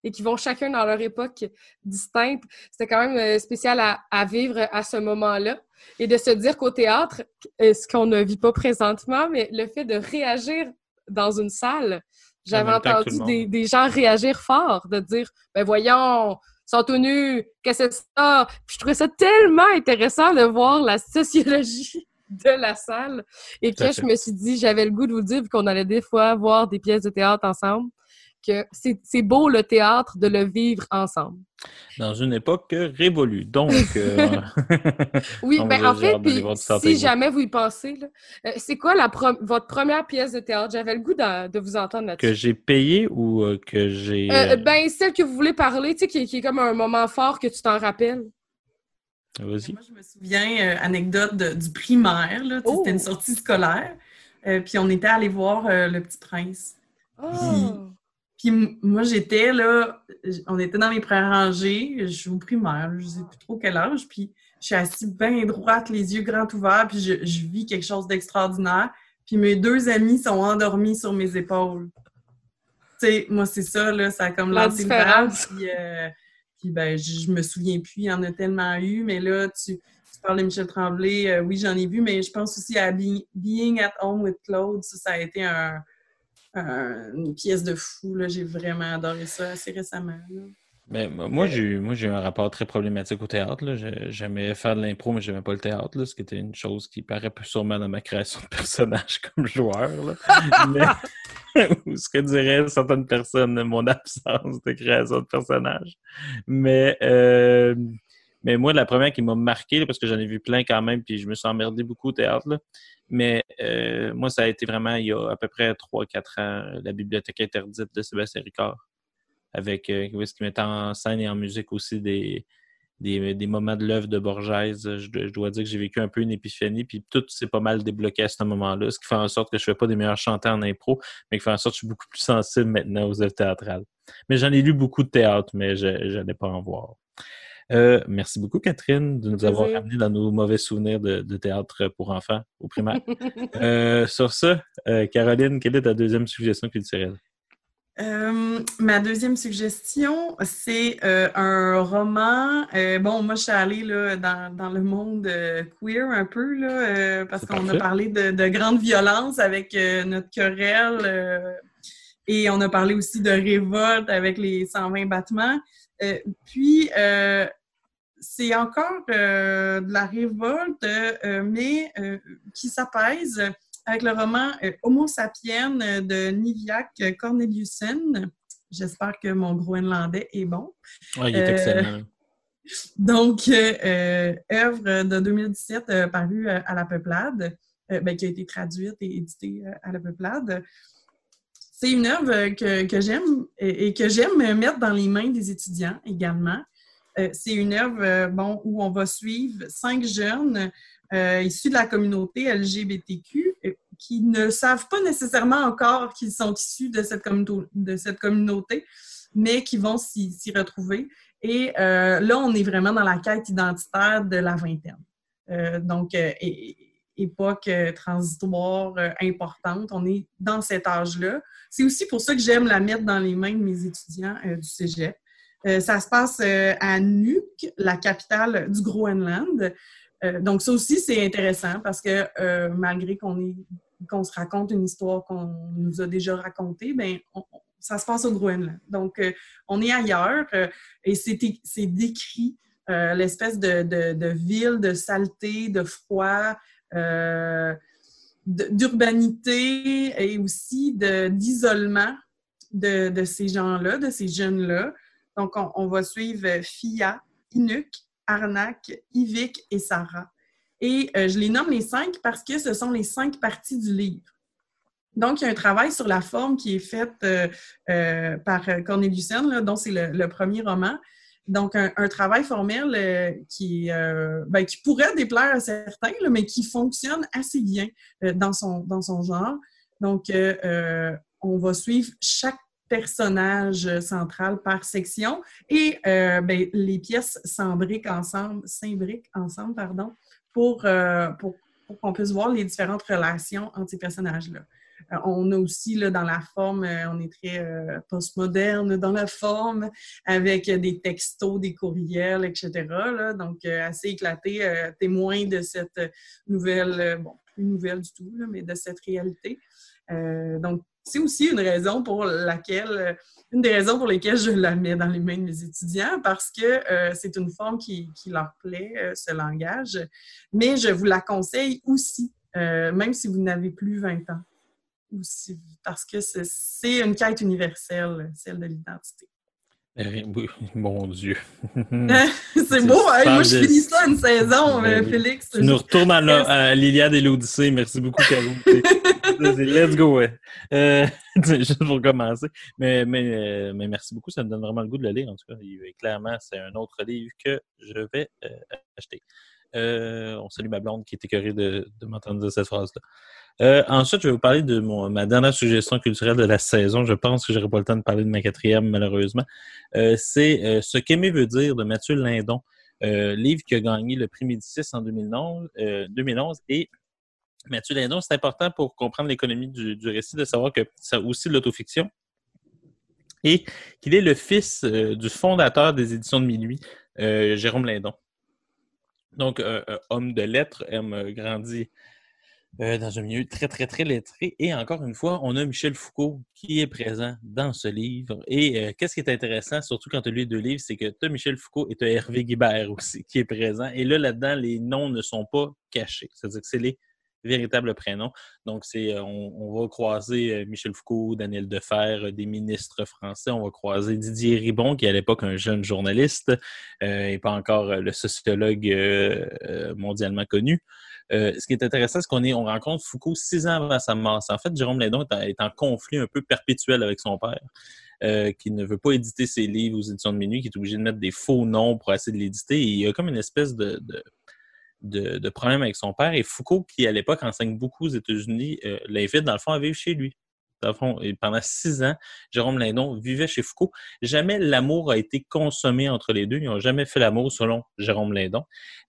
S5: et qui vont chacun dans leur époque distincte. C'était quand même spécial à, vivre à ce moment-là. Et de se dire qu'au théâtre, ce qu'on ne vit pas présentement, mais le fait de réagir dans une salle, j'avais entendu des, gens réagir fort, de dire Ben voyons, sont tout nus, qu'est-ce que c'est ça? Puis je trouvais ça tellement intéressant de voir la sociologie de la salle. Et que je me suis dit, j'avais le goût de vous dire, vu qu'on allait des fois voir des pièces de théâtre ensemble, que c'est c'est beau le théâtre de le vivre ensemble.
S4: Dans une époque révolue. Donc, euh,
S5: Oui,
S4: on
S5: ben en fait, puis si jamais vous y pensez, euh, c'est quoi la pro- votre première pièce de théâtre? J'avais le goût de, de vous entendre là-dessus.
S4: que j'ai payé ou euh, que j'ai.
S5: Ben, celle que vous voulez parler, tu sais, qui, est- qui est comme un moment fort que tu t'en rappelles.
S4: Vas-y.
S6: Moi, je me souviens, euh, anecdote de- du primaire,
S5: Oh!
S6: c'était une sortie scolaire. euh, puis on était allé voir euh, Le Petit Prince.
S5: Oh!
S6: Puis m- moi, j'étais là, on était dans les pré-rangées, je suis au primaire, je sais plus trop quel âge, puis je suis assise bien droite, les yeux grands ouverts, puis je, je vis quelque chose d'extraordinaire. Puis mes deux amis sont endormis sur mes épaules. Tu sais, moi, c'est ça, là, ça a comme
S5: La différence.
S6: puis, euh, puis ben, je, je me souviens plus, il y en a tellement eu, mais là, tu, tu parles de Michel Tremblay, euh, oui, j'en ai vu, mais je pense aussi à Be- Being at Home with Claude, ça, ça a été un, un- une pièce de fou, j'ai vraiment adoré ça assez récemment. là.
S4: Ben, moi, moi, j'ai eu, moi, j'ai eu un rapport très problématique au théâtre. J'aimais faire de l'impro, mais j'aimais pas le théâtre, là, ce qui était une chose qui paraît peu sûrement dans ma création de personnage comme joueur. Là. Mais, ou ce que diraient certaines personnes de mon absence de création de personnage. Mais, euh, mais moi, la première qui m'a marqué, là, parce que j'en ai vu plein quand même, puis je me suis emmerdé beaucoup au théâtre, mais euh, moi, ça a été vraiment il y a à peu près 3-4 ans, la bibliothèque interdite de Sébastien Ricard avec euh, est-ce qu'il mettait en scène et en musique aussi des, des, moments de l'œuvre de Borges. Je, je dois dire que j'ai vécu un peu une épiphanie, puis tout s'est pas mal débloqué à ce moment-là, ce qui fait en sorte que je fais pas des meilleurs chanteurs en impro, mais qui fait en sorte que je suis beaucoup plus sensible maintenant aux œuvres théâtrales. Mais j'en ai lu beaucoup de théâtre, mais je n'allais pas en voir. Euh, merci beaucoup, Catherine, de nous avoir ramené dans nos mauvais souvenirs de, de théâtre pour enfants au primaire. Euh, sur ça, euh, Caroline, quelle est ta deuxième suggestion culturelle?
S6: Euh, ma deuxième suggestion, c'est euh, un roman. Euh, bon, moi, je suis allée là, dans, dans le monde euh, queer un peu, là, euh, parce qu'on a parlé de, de grande violence avec euh, notre querelle. euh, et on a parlé aussi de révolte avec les 120 battements. Euh, puis, euh, c'est encore euh, de la révolte, mais qui s'apaise avec le roman Homo sapiens de Niviak Corneliusen. J'espère que mon groenlandais est bon.
S4: Ouais, il est excellent.
S6: Donc, euh, œuvre de 2017 euh, parue à la Peuplade, euh, ben, qui a été traduite et éditée à la Peuplade. C'est une œuvre euh, que, j'aime et, que j'aime mettre dans les mains des étudiants également. Euh, c'est une œuvre euh, bon, où on va suivre cinq jeunes issus de la communauté LGBTQ qui ne savent pas nécessairement encore qu'ils sont issus de cette, communauté, mais qui vont s'y retrouver. Et là, on est vraiment dans la quête identitaire de la vingtaine. Donc, époque euh, transitoire euh, importante. On est dans cet âge-là. C'est aussi pour ça que j'aime la mettre dans les mains de mes étudiants euh, du cégep. Ça se passe à Nuuk, la capitale du Groenland. Donc, ça aussi, c'est intéressant parce que malgré qu'on se raconte une histoire qu'on nous a déjà racontée, ben ça se passe au Groenland. Donc, on est ailleurs et c'est décrit l'espèce de, ville, de saleté, de froid, d'urbanité et aussi d'isolement de, de ces gens-là, de ces jeunes-là. Donc, on, va suivre Fia, Inuk, Arnak, Ivik et Sarah. Et euh, je les nomme les cinq parce que ce sont les cinq parties du livre. Donc, il y a un travail sur la forme qui est fait euh, euh, par Corneliusen, là, dont c'est le premier roman. Donc, un, un travail formel euh, qui, euh, ben, qui pourrait déplaire à certains, là, mais qui fonctionne assez bien euh, dans, son, dans son genre. Donc, euh, euh, on va suivre chaque personnage central par section et euh, ben, les pièces s'imbriquent ensemble, s'imbriquent ensemble, pardon, pour, pour, pour qu'on puisse voir les différentes relations entre ces personnages-là. Euh, on a aussi là, dans la forme, euh, on est très euh, postmoderne dans la forme, avec des textos, des courriels, etc. donc, assez éclaté, témoin de cette nouvelle, bon, plus nouvelle du tout, mais de cette réalité. Donc, c'est aussi une raison pour laquelle, une des raisons pour lesquelles je la mets dans les mains de mes étudiants, parce que c'est une forme qui, leur plaît, ce langage. Mais je vous la conseille aussi, même si vous n'avez plus 20 ans aussi, parce que c'est- une quête universelle, celle de l'identité.
S4: Oui, mon Dieu.
S6: c'est beau, hein? moi je finis ça une saison,
S4: Ben
S6: euh. Félix.
S4: Tu nous retournes à, la- à l'Iliade et l'Odyssée. Merci beaucoup, Caro. Let's go, ouais. Euh, juste pour commencer. Mais, mais, euh, mais merci beaucoup, ça me donne vraiment le goût de le lire. En tout cas, clairement, c'est un autre livre que je vais euh, acheter. Euh, on salue ma blonde qui est écœurée de, m'entendre dire cette phrase-là. Euh, ensuite, je vais vous parler de ma dernière suggestion culturelle de la saison. Je pense que j'aurai pas le temps de parler de ma quatrième, malheureusement. Euh, c'est Ce qu'aimer veut dire de Mathieu Lindon, livre qui a gagné le prix Médicis en 2011, euh, 2011 et Mathieu Lindon, c'est important pour comprendre l'économie du, récit de savoir que c'est aussi de l'autofiction et qu'il est le fils du fondateur des éditions de Minuit, Jérôme Lindon. Donc, homme de lettres, aime euh, grandi euh, dans un milieu très, très, très lettré. Et encore une fois, on a Michel Foucault qui est présent dans ce livre. Et euh, qu'est-ce qui est intéressant, surtout quand tu as deux livres, c'est que tu as Michel Foucault et tu as Hervé Guibert aussi qui est présent. Et là, là-dedans, les noms ne sont pas cachés. C'est-à-dire que c'est les véritables prénoms. Donc, c'est, euh, on, va croiser euh, Michel Foucault, Daniel Defer, euh, des ministres français. On va croiser Didier Ribon, qui est à l'époque un jeune journaliste et pas encore le sociologue mondialement connu. Ce qui est intéressant, c'est qu'on on rencontre Foucault six ans avant sa mort. En fait, Jérôme Lédon est en, conflit un peu perpétuel avec son père, qui ne veut pas éditer ses livres aux éditions de minuit, qui est obligé de mettre des faux noms pour essayer de l'éditer. Il y a comme une espèce de, de, de problème avec son père. Et Foucault, qui à l'époque enseigne beaucoup aux États-Unis, euh, l'invite dans le fond à vivre chez lui. Dans le fond, pendant six ans, Jérôme Lindon vivait chez Foucault. Jamais l'amour a été consommé entre les deux. Ils n'ont jamais fait l'amour selon Jérôme Lindon,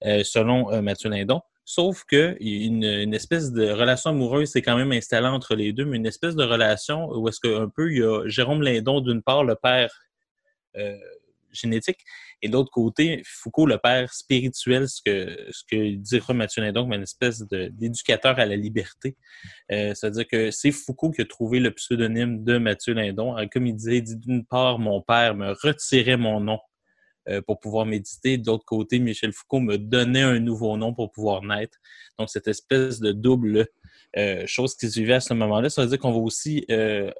S4: euh, selon euh, Mathieu Lindon. Sauf que une, espèce de relation amoureuse s'est quand même installée entre les deux, mais une espèce de relation où est-ce qu'un peu il y a Jérôme Lindon, d'une part, le père génétique, et de l'autre côté, Foucault, le père spirituel, ce que, ce que dira Mathieu Lindon, une espèce d'éducateur à la liberté. Euh, C'est-à-dire que c'est Foucault qui a trouvé le pseudonyme de Mathieu Lindon. Comme il disait, il dit d'une part, mon père me retirait mon nom euh, pour pouvoir méditer. De l'autre côté, Michel Foucault me donnait un nouveau nom pour pouvoir naître. Donc, cette espèce de double euh, chose qui se vivait à ce moment-là, ça veut dire qu'on va aussi, euh,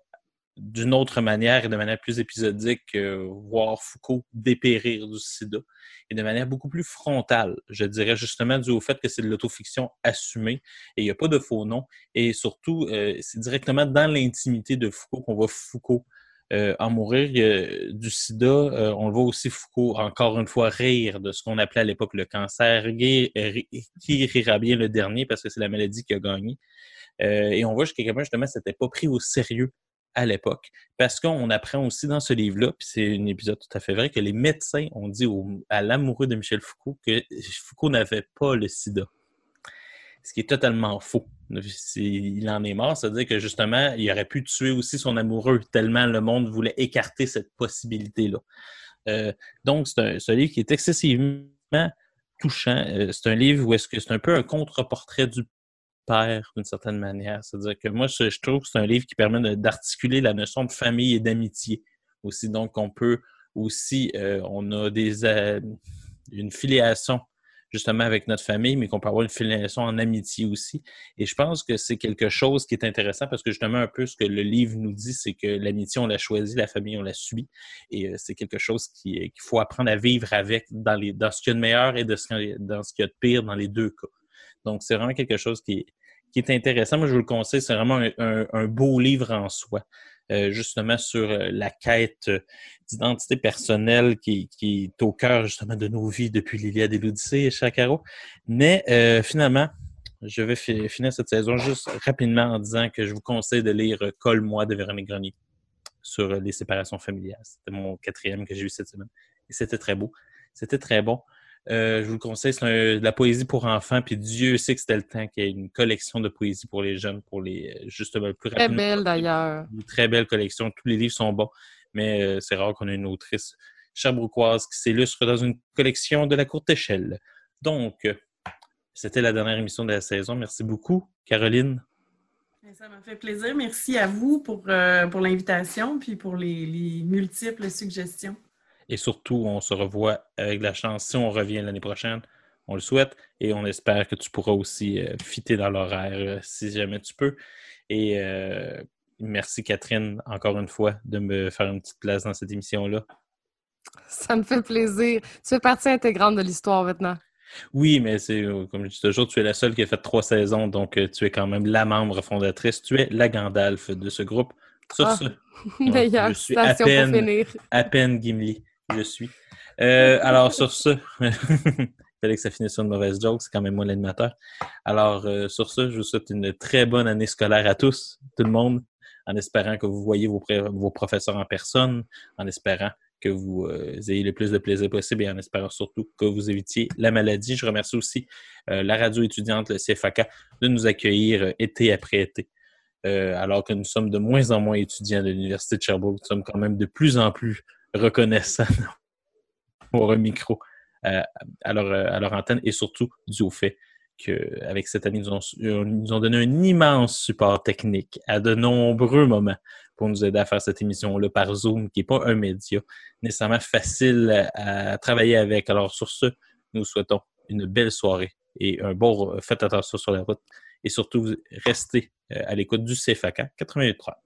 S4: d'une autre manière et de manière plus épisodique, voir Foucault dépérir du sida et de manière beaucoup plus frontale. Je dirais justement dû au fait que c'est de l'autofiction assumée et il n'y a pas de faux nom. Et surtout, euh, c'est directement dans l'intimité de Foucault qu'on voit Foucault euh, en mourir du sida. Euh, on voit aussi Foucault, encore une fois, rire de ce qu'on appelait à l'époque le cancer, qui rira bien le dernier parce que c'est la maladie qui a gagné. Euh, et on voit jusqu'à quel point, justement, c'était pas pris au sérieux à l'époque. Parce qu'on apprend aussi dans ce livre-là, puis c'est un épisode tout à fait vrai, que les médecins ont dit au- à l'amoureux de Michel Foucault que Foucault n'avait pas le sida. Ce qui est totalement faux. Il en est mort, c'est-à-dire que justement, il aurait pu tuer aussi son amoureux, tellement le monde voulait écarter cette possibilité-là. Euh, donc, c'est un, c'est un livre qui est excessivement touchant. Euh, c'est un livre où est-ce que c'est un peu un contre-portrait du père, d'une certaine manière. C'est-à-dire que moi, je, trouve que c'est un livre qui permet d'articuler la notion de famille et d'amitié aussi. Donc, on peut aussi, euh, on a des, euh, une filiation justement avec notre famille, mais qu'on peut avoir une filiation en amitié aussi. Et je pense que c'est quelque chose qui est intéressant parce que justement, un peu ce que le livre nous dit, c'est que l'amitié, on l'a choisi, la famille, on l'a subi. Et euh, c'est quelque chose qui- qu'il faut apprendre à vivre avec dans, les, dans ce qu'il y a de meilleur et de ce, dans ce qu'il y a de pire dans les deux cas. Donc, c'est vraiment quelque chose qui est, intéressant. Moi, je vous le conseille, c'est vraiment un, beau livre en soi. euh, justement sur euh, la quête d'identité personnelle qui, est au cœur justement de nos vies depuis l'Iliade et l'Odyssée, Chacaro. Mais euh, finalement, je vais finir cette saison juste rapidement en disant que je vous conseille de lire Colle-moi de Véronique Grenier sur les séparations familiales. C'était mon quatrième que j'ai eu cette semaine. Et c'était très beau. C'était très bon. Euh, je vous le conseille, c'est de la poésie pour enfants. Puis Dieu sait que c'était le temps qu'il y ait une collection de poésie pour les jeunes, pour les justement le plus
S5: Très belle d'ailleurs.
S4: Une très belle collection. Tous les livres sont bons, mais euh, c'est rare qu'on ait une autrice cherbrouquoise qui s'illustre dans une collection de la courte échelle. Donc, c'était la dernière émission de la saison. Merci beaucoup, Caroline.
S11: Ça m'a fait plaisir. Merci à vous pour, euh, pour l'invitation puis pour les, les multiples suggestions.
S4: Et surtout, on se revoit avec la chance si on revient l'année prochaine. On le souhaite et on espère que tu pourras aussi euh, fitter dans l'horaire euh, si jamais tu peux. Et euh, merci Catherine, encore une fois, de me faire une petite place dans cette émission-là.
S5: Ça me fait plaisir. Tu fais partie intégrante de l'histoire maintenant.
S4: Oui, mais c'est comme je dis toujours, tu es la seule qui a fait trois saisons, donc tu es quand même la membre fondatrice. Tu es la Gandalf de ce groupe. Sur
S5: ah, Meilleure je suis à peine,
S4: à peine Gimli je suis. Euh, alors, sur ce, il fallait que ça finisse sur une mauvaise joke, c'est quand même moi l'animateur. Alors, euh, sur ce, je vous souhaite une très bonne année scolaire à tous, tout le monde, en espérant que vous voyez vos, professeurs en personne, en espérant que vous euh, ayez le plus de plaisir possible et en espérant surtout que vous évitiez la maladie. Je remercie aussi la radio étudiante, le CFAK, de nous accueillir été après été. alors que nous sommes de moins en moins étudiants de l'Université de Sherbrooke, nous sommes quand même de plus en plus reconnaissant pour un micro euh, à, leur, à, leur, antenne et surtout dû au fait qu'avec cette année, ils nous, ont, nous ont donné un immense support technique à de nombreux moments pour nous aider à faire cette émission-là par Zoom, qui n'est pas un média nécessairement facile à travailler avec. Alors sur ce, nous souhaitons une belle soirée et un bon... Faites attention sur la route et surtout, restez euh, à l'écoute du CFAK 83.